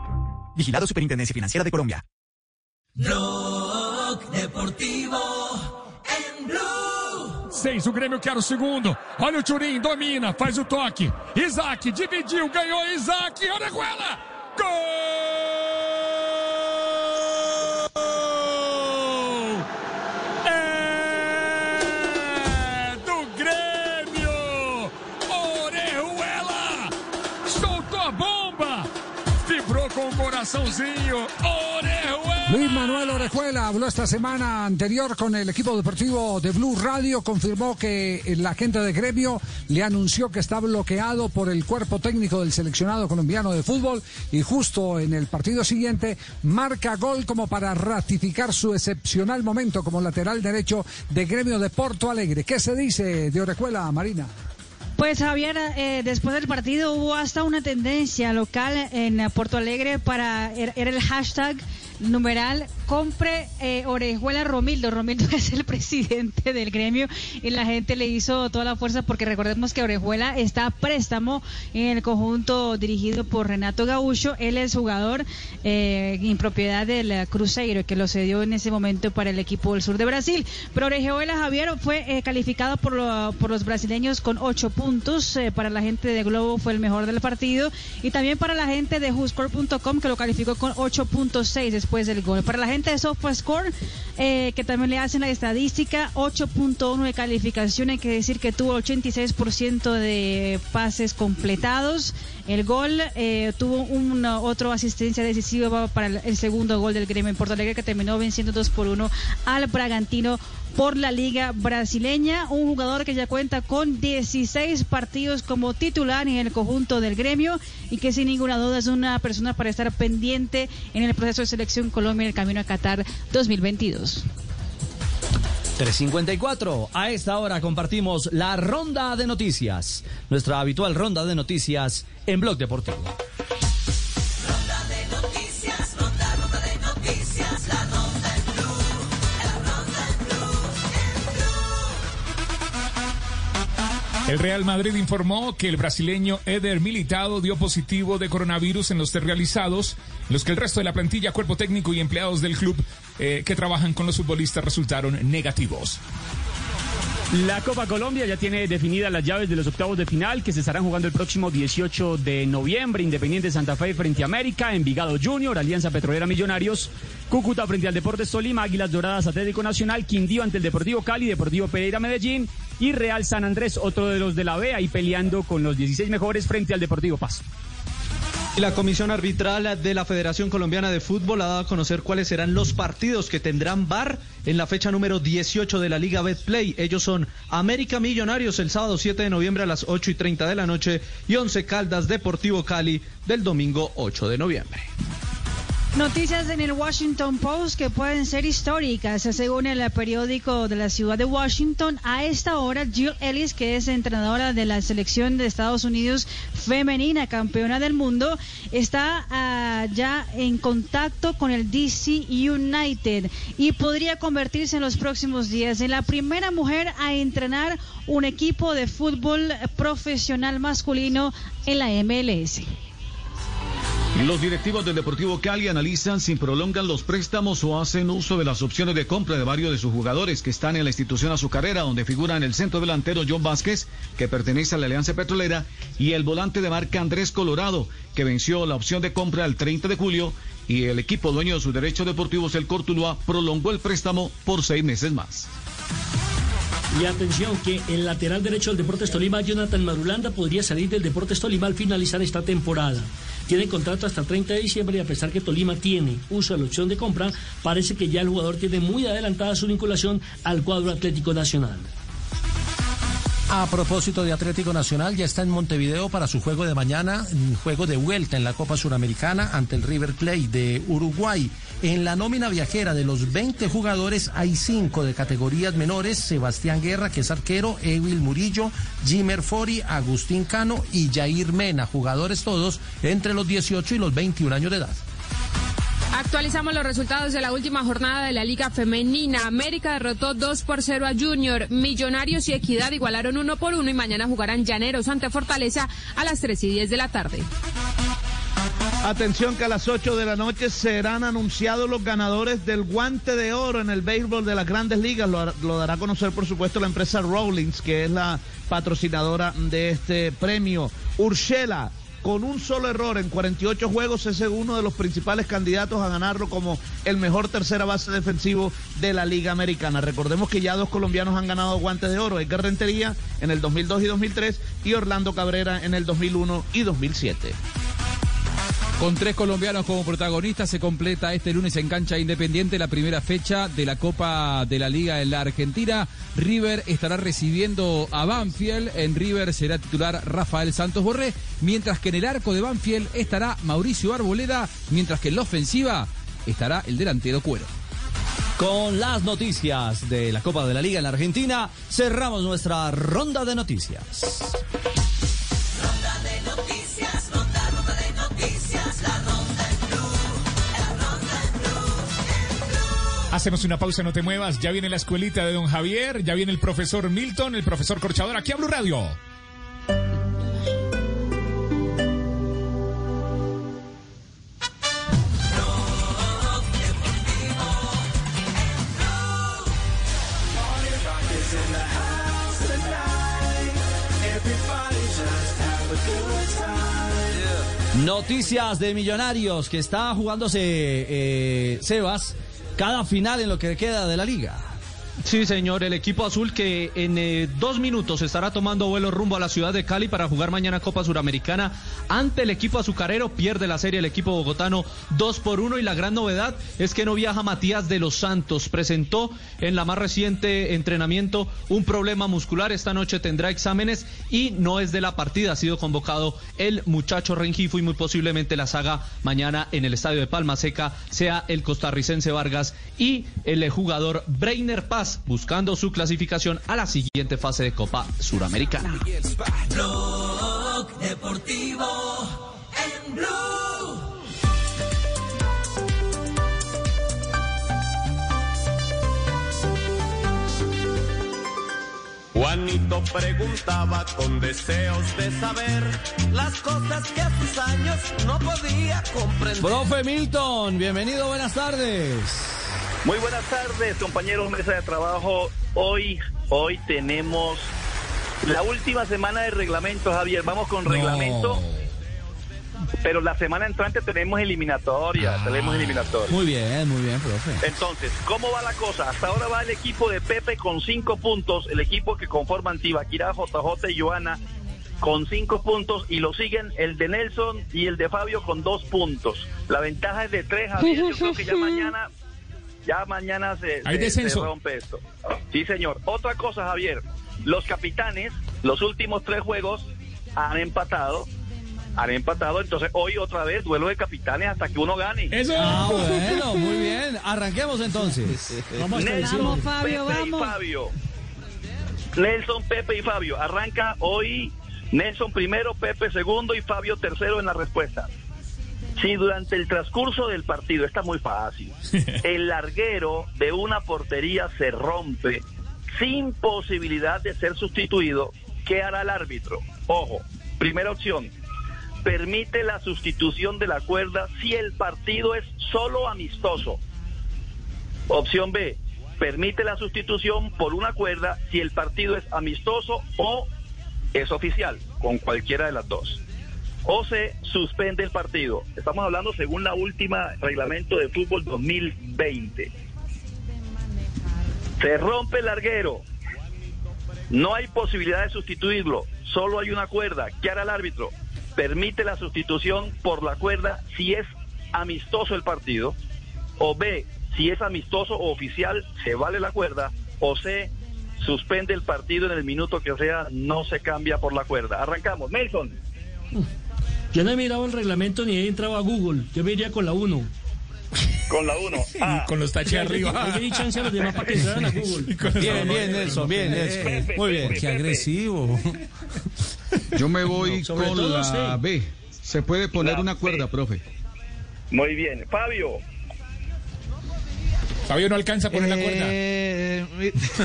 Vigilado Superintendencia Financiera de Colombia. Blog Deportivo em Blue. Seis, o Grêmio quer o segundo. Olha o Turim, domina, faz o toque. Isaac dividiu, ganhou Isaac. Orejuela! Gol! Luis Manuel Orejuela habló esta semana anterior con el equipo deportivo de Blue Radio, confirmó que la gente de gremio le anunció que está bloqueado por el cuerpo técnico del seleccionado colombiano de fútbol y justo en el partido siguiente marca gol como para ratificar su excepcional momento como lateral derecho de gremio de Porto Alegre. ¿Qué se dice de Orejuela, Marina? Pues Javier, eh, después del partido hubo hasta una tendencia local en Porto Alegre para, era era el hashtag numeral compre eh, Orejuela Romildo. Romildo <laughs> es el presidente del gremio y la gente le hizo toda la fuerza porque recordemos que Orejuela está a préstamo en el conjunto dirigido por Renato Gaúcho. Él es jugador eh, en propiedad del eh, Cruzeiro que lo cedió en ese momento para el equipo del sur de Brasil. Pero Orejuela Javier fue eh, calificado por, por los brasileños con ocho puntos. Para la gente de Globo fue el mejor del partido y también para la gente de WhoScore.com que lo calificó con 8.6 después del gol. Para la gente de SofaScore, eh, que también le hacen la estadística, 8.1 de calificación, hay que decir que tuvo 86% de pases completados. El gol eh, tuvo una otra asistencia decisiva para el, el segundo gol del gremio en Porto Alegre que terminó venciendo 2 por 1 al Bragantino por la liga brasileña. Un jugador que ya cuenta con 16 partidos como titular en el conjunto del gremio y que sin ninguna duda es una persona para estar pendiente en el proceso de selección Colombia en el camino a Qatar 2022. 354. A esta hora compartimos la ronda de noticias. Nuestra habitual ronda de noticias en Blog Deportivo. Ronda de noticias, El Real Madrid informó que el brasileño Eder Militado dio positivo de coronavirus en los test realizados, los que el resto de la plantilla, cuerpo técnico y empleados del club eh, que trabajan con los futbolistas resultaron negativos. La Copa Colombia ya tiene definidas las llaves de los octavos de final que se estarán jugando el próximo 18 de noviembre. Independiente Santa Fe frente a América, Envigado Junior, Alianza Petrolera Millonarios, Cúcuta frente al Deportes Tolima, Águilas Doradas Atlético Nacional, Quindío ante el Deportivo Cali, Deportivo Pereira Medellín y Real San Andrés, otro de los de la B, ahí peleando con los 16 mejores frente al Deportivo Pasto. La Comisión Arbitral de la Federación Colombiana de Fútbol ha dado a conocer cuáles serán los partidos que tendrán VAR en la fecha número 18 de la Liga Betplay. Ellos son América Millonarios el sábado 7 de noviembre a las 8 y 30 de la noche y Once Caldas Deportivo Cali del domingo 8 de noviembre. Noticias en el Washington Post que pueden ser históricas. Según el periódico de la ciudad de Washington, a esta hora Jill Ellis, que es entrenadora de la selección de Estados Unidos femenina, campeona del mundo, está ah, ya en contacto con el DC United y podría convertirse en los próximos días en la primera mujer a entrenar un equipo de fútbol profesional masculino en la MLS. Los directivos del Deportivo Cali analizan si prolongan los préstamos o hacen uso de las opciones de compra de varios de sus jugadores que están en la institución azucarera, donde figuran el centro delantero John Vázquez, que pertenece a la Alianza Petrolera, y el volante de marca Andrés Colorado, que venció la opción de compra el 30 de julio, y el equipo dueño de sus derechos deportivos, el Cortuluá, prolongó el préstamo por seis meses más. Y atención que el lateral derecho del Deportes Tolima, Jonathan Marulanda, podría salir del Deportes Tolima al finalizar esta temporada. Tiene contrato hasta el 30 de diciembre y a pesar que Tolima tiene uso de la opción de compra, parece que ya el jugador tiene muy adelantada su vinculación al cuadro Atlético Nacional. A propósito de Atlético Nacional, ya está en Montevideo para su juego de mañana, juego de vuelta en la Copa Suramericana ante el River Plate de Uruguay. En la nómina viajera de los 20 jugadores hay 5 de categorías menores, Sebastián Guerra, que es arquero, Evil Murillo, Jimmer Fori, Agustín Cano y Jair Mena, jugadores todos entre los 18 y los 21 años de edad. Actualizamos los resultados de la última jornada de la Liga Femenina. América derrotó 2 por 0 a Junior. Millonarios y Equidad igualaron 1 por 1 y mañana jugarán Llaneros ante Fortaleza a las 3 y 10 de la tarde. Atención que a las 8 de la noche serán anunciados los ganadores del guante de oro en el béisbol de las grandes ligas. Lo, dará a conocer, por supuesto, la empresa Rawlings, que es la patrocinadora de este premio. Urshela, con un solo error en 48 juegos, es uno de los principales candidatos a ganarlo como el mejor tercera base defensivo de la Liga Americana. Recordemos que ya dos colombianos han ganado guantes de oro, Edgar Rentería en el 2002 y 2003 y Orlando Cabrera en el 2001 y 2007. Con tres colombianos como protagonistas se completa este lunes en cancha independiente la primera fecha de la Copa de la Liga en la Argentina. River estará recibiendo a Banfield. En River será titular Rafael Santos Borré, mientras que en el arco de Banfield estará Mauricio Arboleda, mientras que en la ofensiva estará el delantero Cuero. Con las noticias de la Copa de la Liga en la Argentina, cerramos nuestra ronda de noticias. Hacemos una pausa, no te muevas. Ya viene la escuelita de don Javier, ya viene el profesor Milton, el profesor Corchador, aquí a Radio. Noticias de Millonarios que está jugándose eh, Sebas cada final en lo que queda de la liga. Sí, señor, el equipo azul que en eh, dos minutos estará tomando vuelo rumbo a la ciudad de Cali para jugar mañana Copa Suramericana ante el equipo azucarero. Pierde la serie el equipo bogotano 2 por 1 y la gran novedad es que no viaja Matías de los Santos. Presentó en la más reciente entrenamiento un problema muscular. Esta noche tendrá exámenes y no es de la partida. Ha sido convocado el muchacho Rengifo y muy posiblemente la saga mañana en el estadio de Palma Seca sea el costarricense Vargas y el jugador Breiner Paz buscando su clasificación a la siguiente fase de Copa Suramericana. Blog deportivo en blue. Juanito preguntaba con deseos de saber las cosas que a sus años no podía comprender. Profe Milton, bienvenido, buenas tardes. Muy buenas tardes, compañeros, mesa de trabajo. Hoy Hoy tenemos la última semana de reglamento, Javier. Vamos con reglamento. Pero la semana entrante tenemos eliminatoria, tenemos eliminatoria. Muy bien, muy bien, profe. Entonces, ¿cómo va la cosa? Hasta ahora va el equipo de Pepe con cinco puntos, el equipo que conforman Tibaquirá, JJ y Joana con cinco puntos y lo siguen el de Nelson y el de Fabio con dos puntos. La ventaja es de tres, Javier. Yo creo que ya <laughs> mañana, ya mañana se, Hay se- descenso. se rompe esto. Sí, señor. Otra cosa, Javier. Los capitanes, los últimos tres juegos han empatado. Han empatado, entonces hoy otra vez duelo de capitanes hasta que uno gane. Eso. Ah, bueno, muy bien. Arranquemos entonces. Nelson, Fabio, Pepe y vamos. Fabio. Nelson, Pepe y Fabio. Arranca hoy Nelson primero, Pepe segundo y Fabio tercero en la respuesta. Si durante el transcurso del partido, está muy fácil, <laughs> el larguero de una portería se rompe sin posibilidad de ser sustituido, ¿qué hará el árbitro? Ojo, primera opción, permite la sustitución de la cuerda si el partido es solo amistoso. Opción B, permite la sustitución por una cuerda si el partido es amistoso o es oficial, con cualquiera de las dos. O se suspende el partido. Estamos hablando según la última reglamento de fútbol 2020. Se rompe el larguero. No hay posibilidad de sustituirlo. Solo hay una cuerda. ¿Qué hará el árbitro? Permite la sustitución por la cuerda si es amistoso el partido. O B, si es amistoso o oficial, se vale la cuerda. O C, suspende el partido en el minuto que sea, no se cambia por la cuerda. Arrancamos. Nelson. Yo no he mirado el reglamento ni he entrado a Google. Yo me iría con la 1. Con la 1. Ah. <laughs> Con los taches arriba. Di chance a los demás para que entraran a <laughs> Google. Bien, bien, Nelson, bien, Nelson. Muy bien. Qué agresivo. <laughs> Yo me voy con todo, la sí. B. Se puede poner La una cuerda, profe. Muy bien. Fabio. Fabio no alcanza a poner la cuerda. Eh,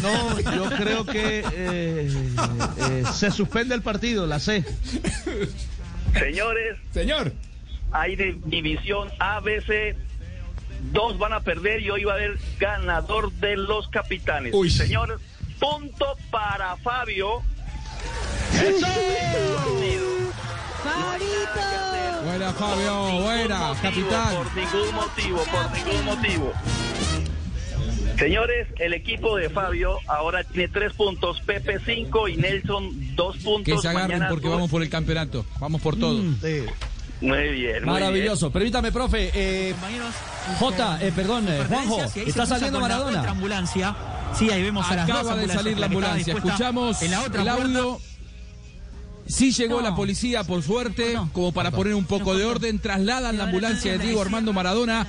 no, yo creo que eh, eh, se suspende el partido, la C. Señores. Señor. Hay de división ABC. Dos van a perder y hoy va a haber ganador de los capitanes. Uy. Señores, punto para Fabio. Favorito. Buena, Fabio. Buena, capitán. Por ningún motivo, por ningún motivo. Señores, el equipo de Fabio ahora tiene tres puntos, Pepe cinco y Nelson dos puntos. Que se agarren Mañana porque dos. vamos por el campeonato. Vamos por todo. Muy bien, muy Maravilloso. Permítame, profe. Eh, J, eh, perdón, eh, Juanjo, está saliendo Maradona. ambulancia. Sí, ahí vemos a las dos Acaba de salir la ambulancia. Escuchamos en la otra el audio. Sí llegó No. la policía, por suerte, como para poner un poco de orden. Trasladan la ambulancia de Diego Armando Maradona.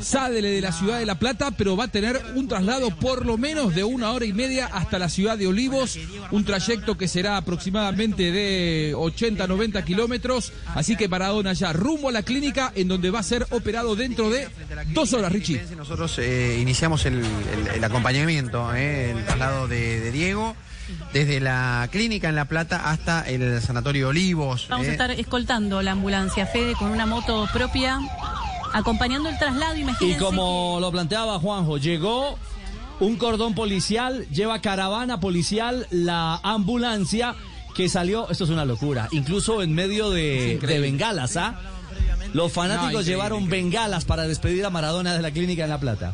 Sale de la ciudad de La Plata, pero va a tener un traslado por lo menos de una hora y media hasta la ciudad de Olivos. Un trayecto que será aproximadamente de 80-90 kilómetros. Así que Maradona ya rumbo a la clínica en donde va a ser operado dentro de dos horas, Richie. Nosotros eh, iniciamos el, el- el acompañamiento, eh, el traslado de, de Diego, desde la clínica en La Plata hasta el sanatorio Olivos. Vamos a eh. estar escoltando la ambulancia Fede con una moto propia, acompañando el traslado, Y imagínense. como lo planteaba Juanjo, llegó un cordón policial, lleva caravana policial, la ambulancia que salió, esto es una locura, incluso en medio de, de bengalas, ¿ah? Los fanáticos llevaron bengalas para despedir a Maradona de la clínica en La Plata.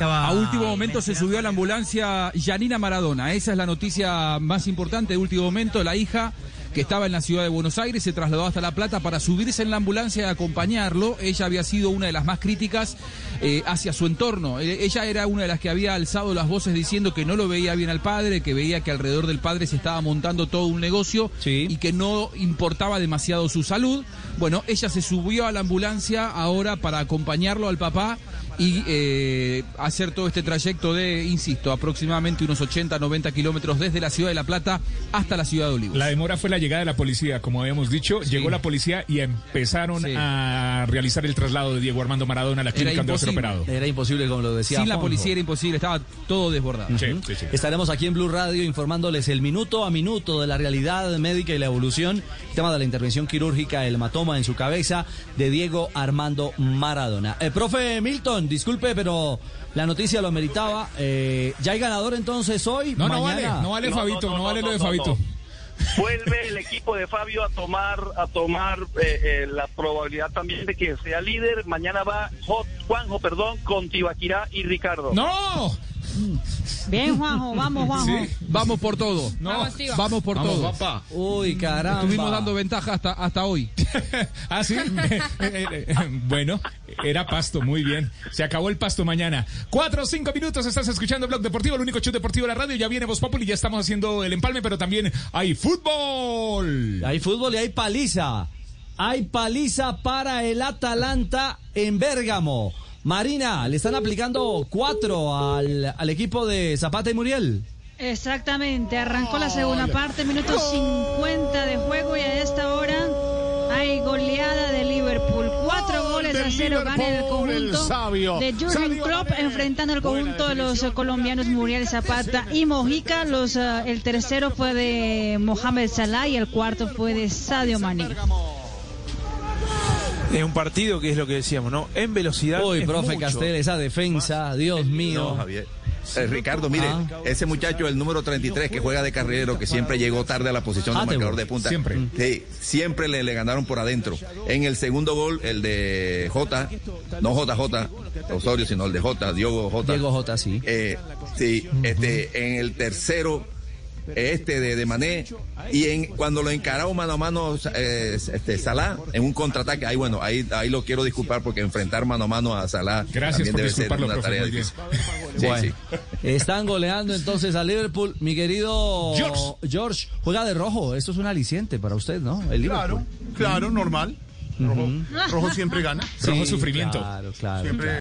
A último momento se subió a la ambulancia Yanina Maradona. Esa es la noticia más importante de último momento. La hija que estaba en la ciudad de Buenos Aires se trasladó hasta La Plata para subirse en la ambulancia y acompañarlo. Ella había sido una de las más críticas eh, hacia su entorno. Eh, ella era una de las que había alzado las voces diciendo que no lo veía bien al padre, que veía que alrededor del padre se estaba montando todo un negocio y que no importaba demasiado su salud. Bueno, ella se subió a la ambulancia ahora para acompañarlo al papá y eh, hacer todo este trayecto de, insisto, aproximadamente unos 80, 90 kilómetros desde la ciudad de La Plata hasta la ciudad de Olivos. La demora fue la llegada de la policía, como habíamos dicho. Llegó la policía y empezaron a realizar el traslado de Diego Armando Maradona a la clínica donde ser operado. Era imposible, como lo decía Sin la policía era imposible, estaba todo desbordado. Estaremos aquí en Blue Radio informándoles el minuto a minuto de la realidad médica y la evolución, el tema de la intervención quirúrgica, el hematoma en su cabeza de Diego Armando Maradona. Eh, profe Milton, Disculpe, pero la noticia lo ameritaba. Eh, ¿Ya hay ganador entonces hoy? No, no vale, no vale No, Fabito, no, no, vale no, lo de no, Fabito. Vuelve el equipo de Fabio a tomar a tomar eh, eh, la probabilidad también de que sea líder. Mañana va Jo- Juanjo, perdón, con Tibaquirá y Ricardo. ¡No! Bien, Juanjo, vamos, Juanjo. Vamos por todo. No. Vamos, por Vamos, todo. papá. Uy, caramba. Estuvimos dando ventaja hasta, hasta hoy. <laughs> ah, sí. <laughs> Bueno, era pasto, muy bien. Se acabó el pasto mañana. Cuatro o cinco minutos, estás escuchando Blog Deportivo, el único show deportivo de la radio. Ya viene Voz Populi, ya estamos haciendo el empalme, pero también hay fútbol. Hay fútbol y hay paliza. Hay paliza para el Atalanta en Bérgamo. Marina, le están aplicando cuatro al, al equipo de Zapata y Muriel. Exactamente, arrancó la segunda parte, minuto 50 de juego y a esta hora hay goleada de Liverpool. Cuatro goles a cero gana el conjunto de Jurgen Klopp enfrentando al conjunto de los colombianos Muriel Zapata y Mojica. Los, eh, el tercero fue de Mohamed Salah y el cuarto fue de Sadio Mané. Es un partido que es lo que decíamos, ¿no? En velocidad. Uy, es profe mucho. Castel, esa defensa, Dios mío. No, Javier. Eh, Ricardo, mire, Ah. ese muchacho, el número 33, que juega de carrilero, que siempre llegó tarde a la posición de Hathaway. marcador de punta. Siempre. Sí, siempre le, le ganaron por adentro. En el segundo gol, el de J, no JJ Osorio, sino el de J, Diogo J. Diego J, sí. Eh, sí, este, en el tercero, este de, de Mané, y en cuando lo encaró mano a mano eh, este, Salah, en un contraataque, ahí bueno, ahí, ahí lo quiero disculpar porque enfrentar mano a mano a Salah Gracias también por debe ser disculparlo, una profe, tarea difícil. Sí, Bueno, sí. están goleando entonces a Liverpool. Mi querido George. George, juega de rojo. Esto es un aliciente para usted, ¿no? El Claro, Liverpool. claro, normal. Rojo, Ujú. rojo siempre gana. Rojo Sí, sufrimiento. Claro, claro. Siempre- claro.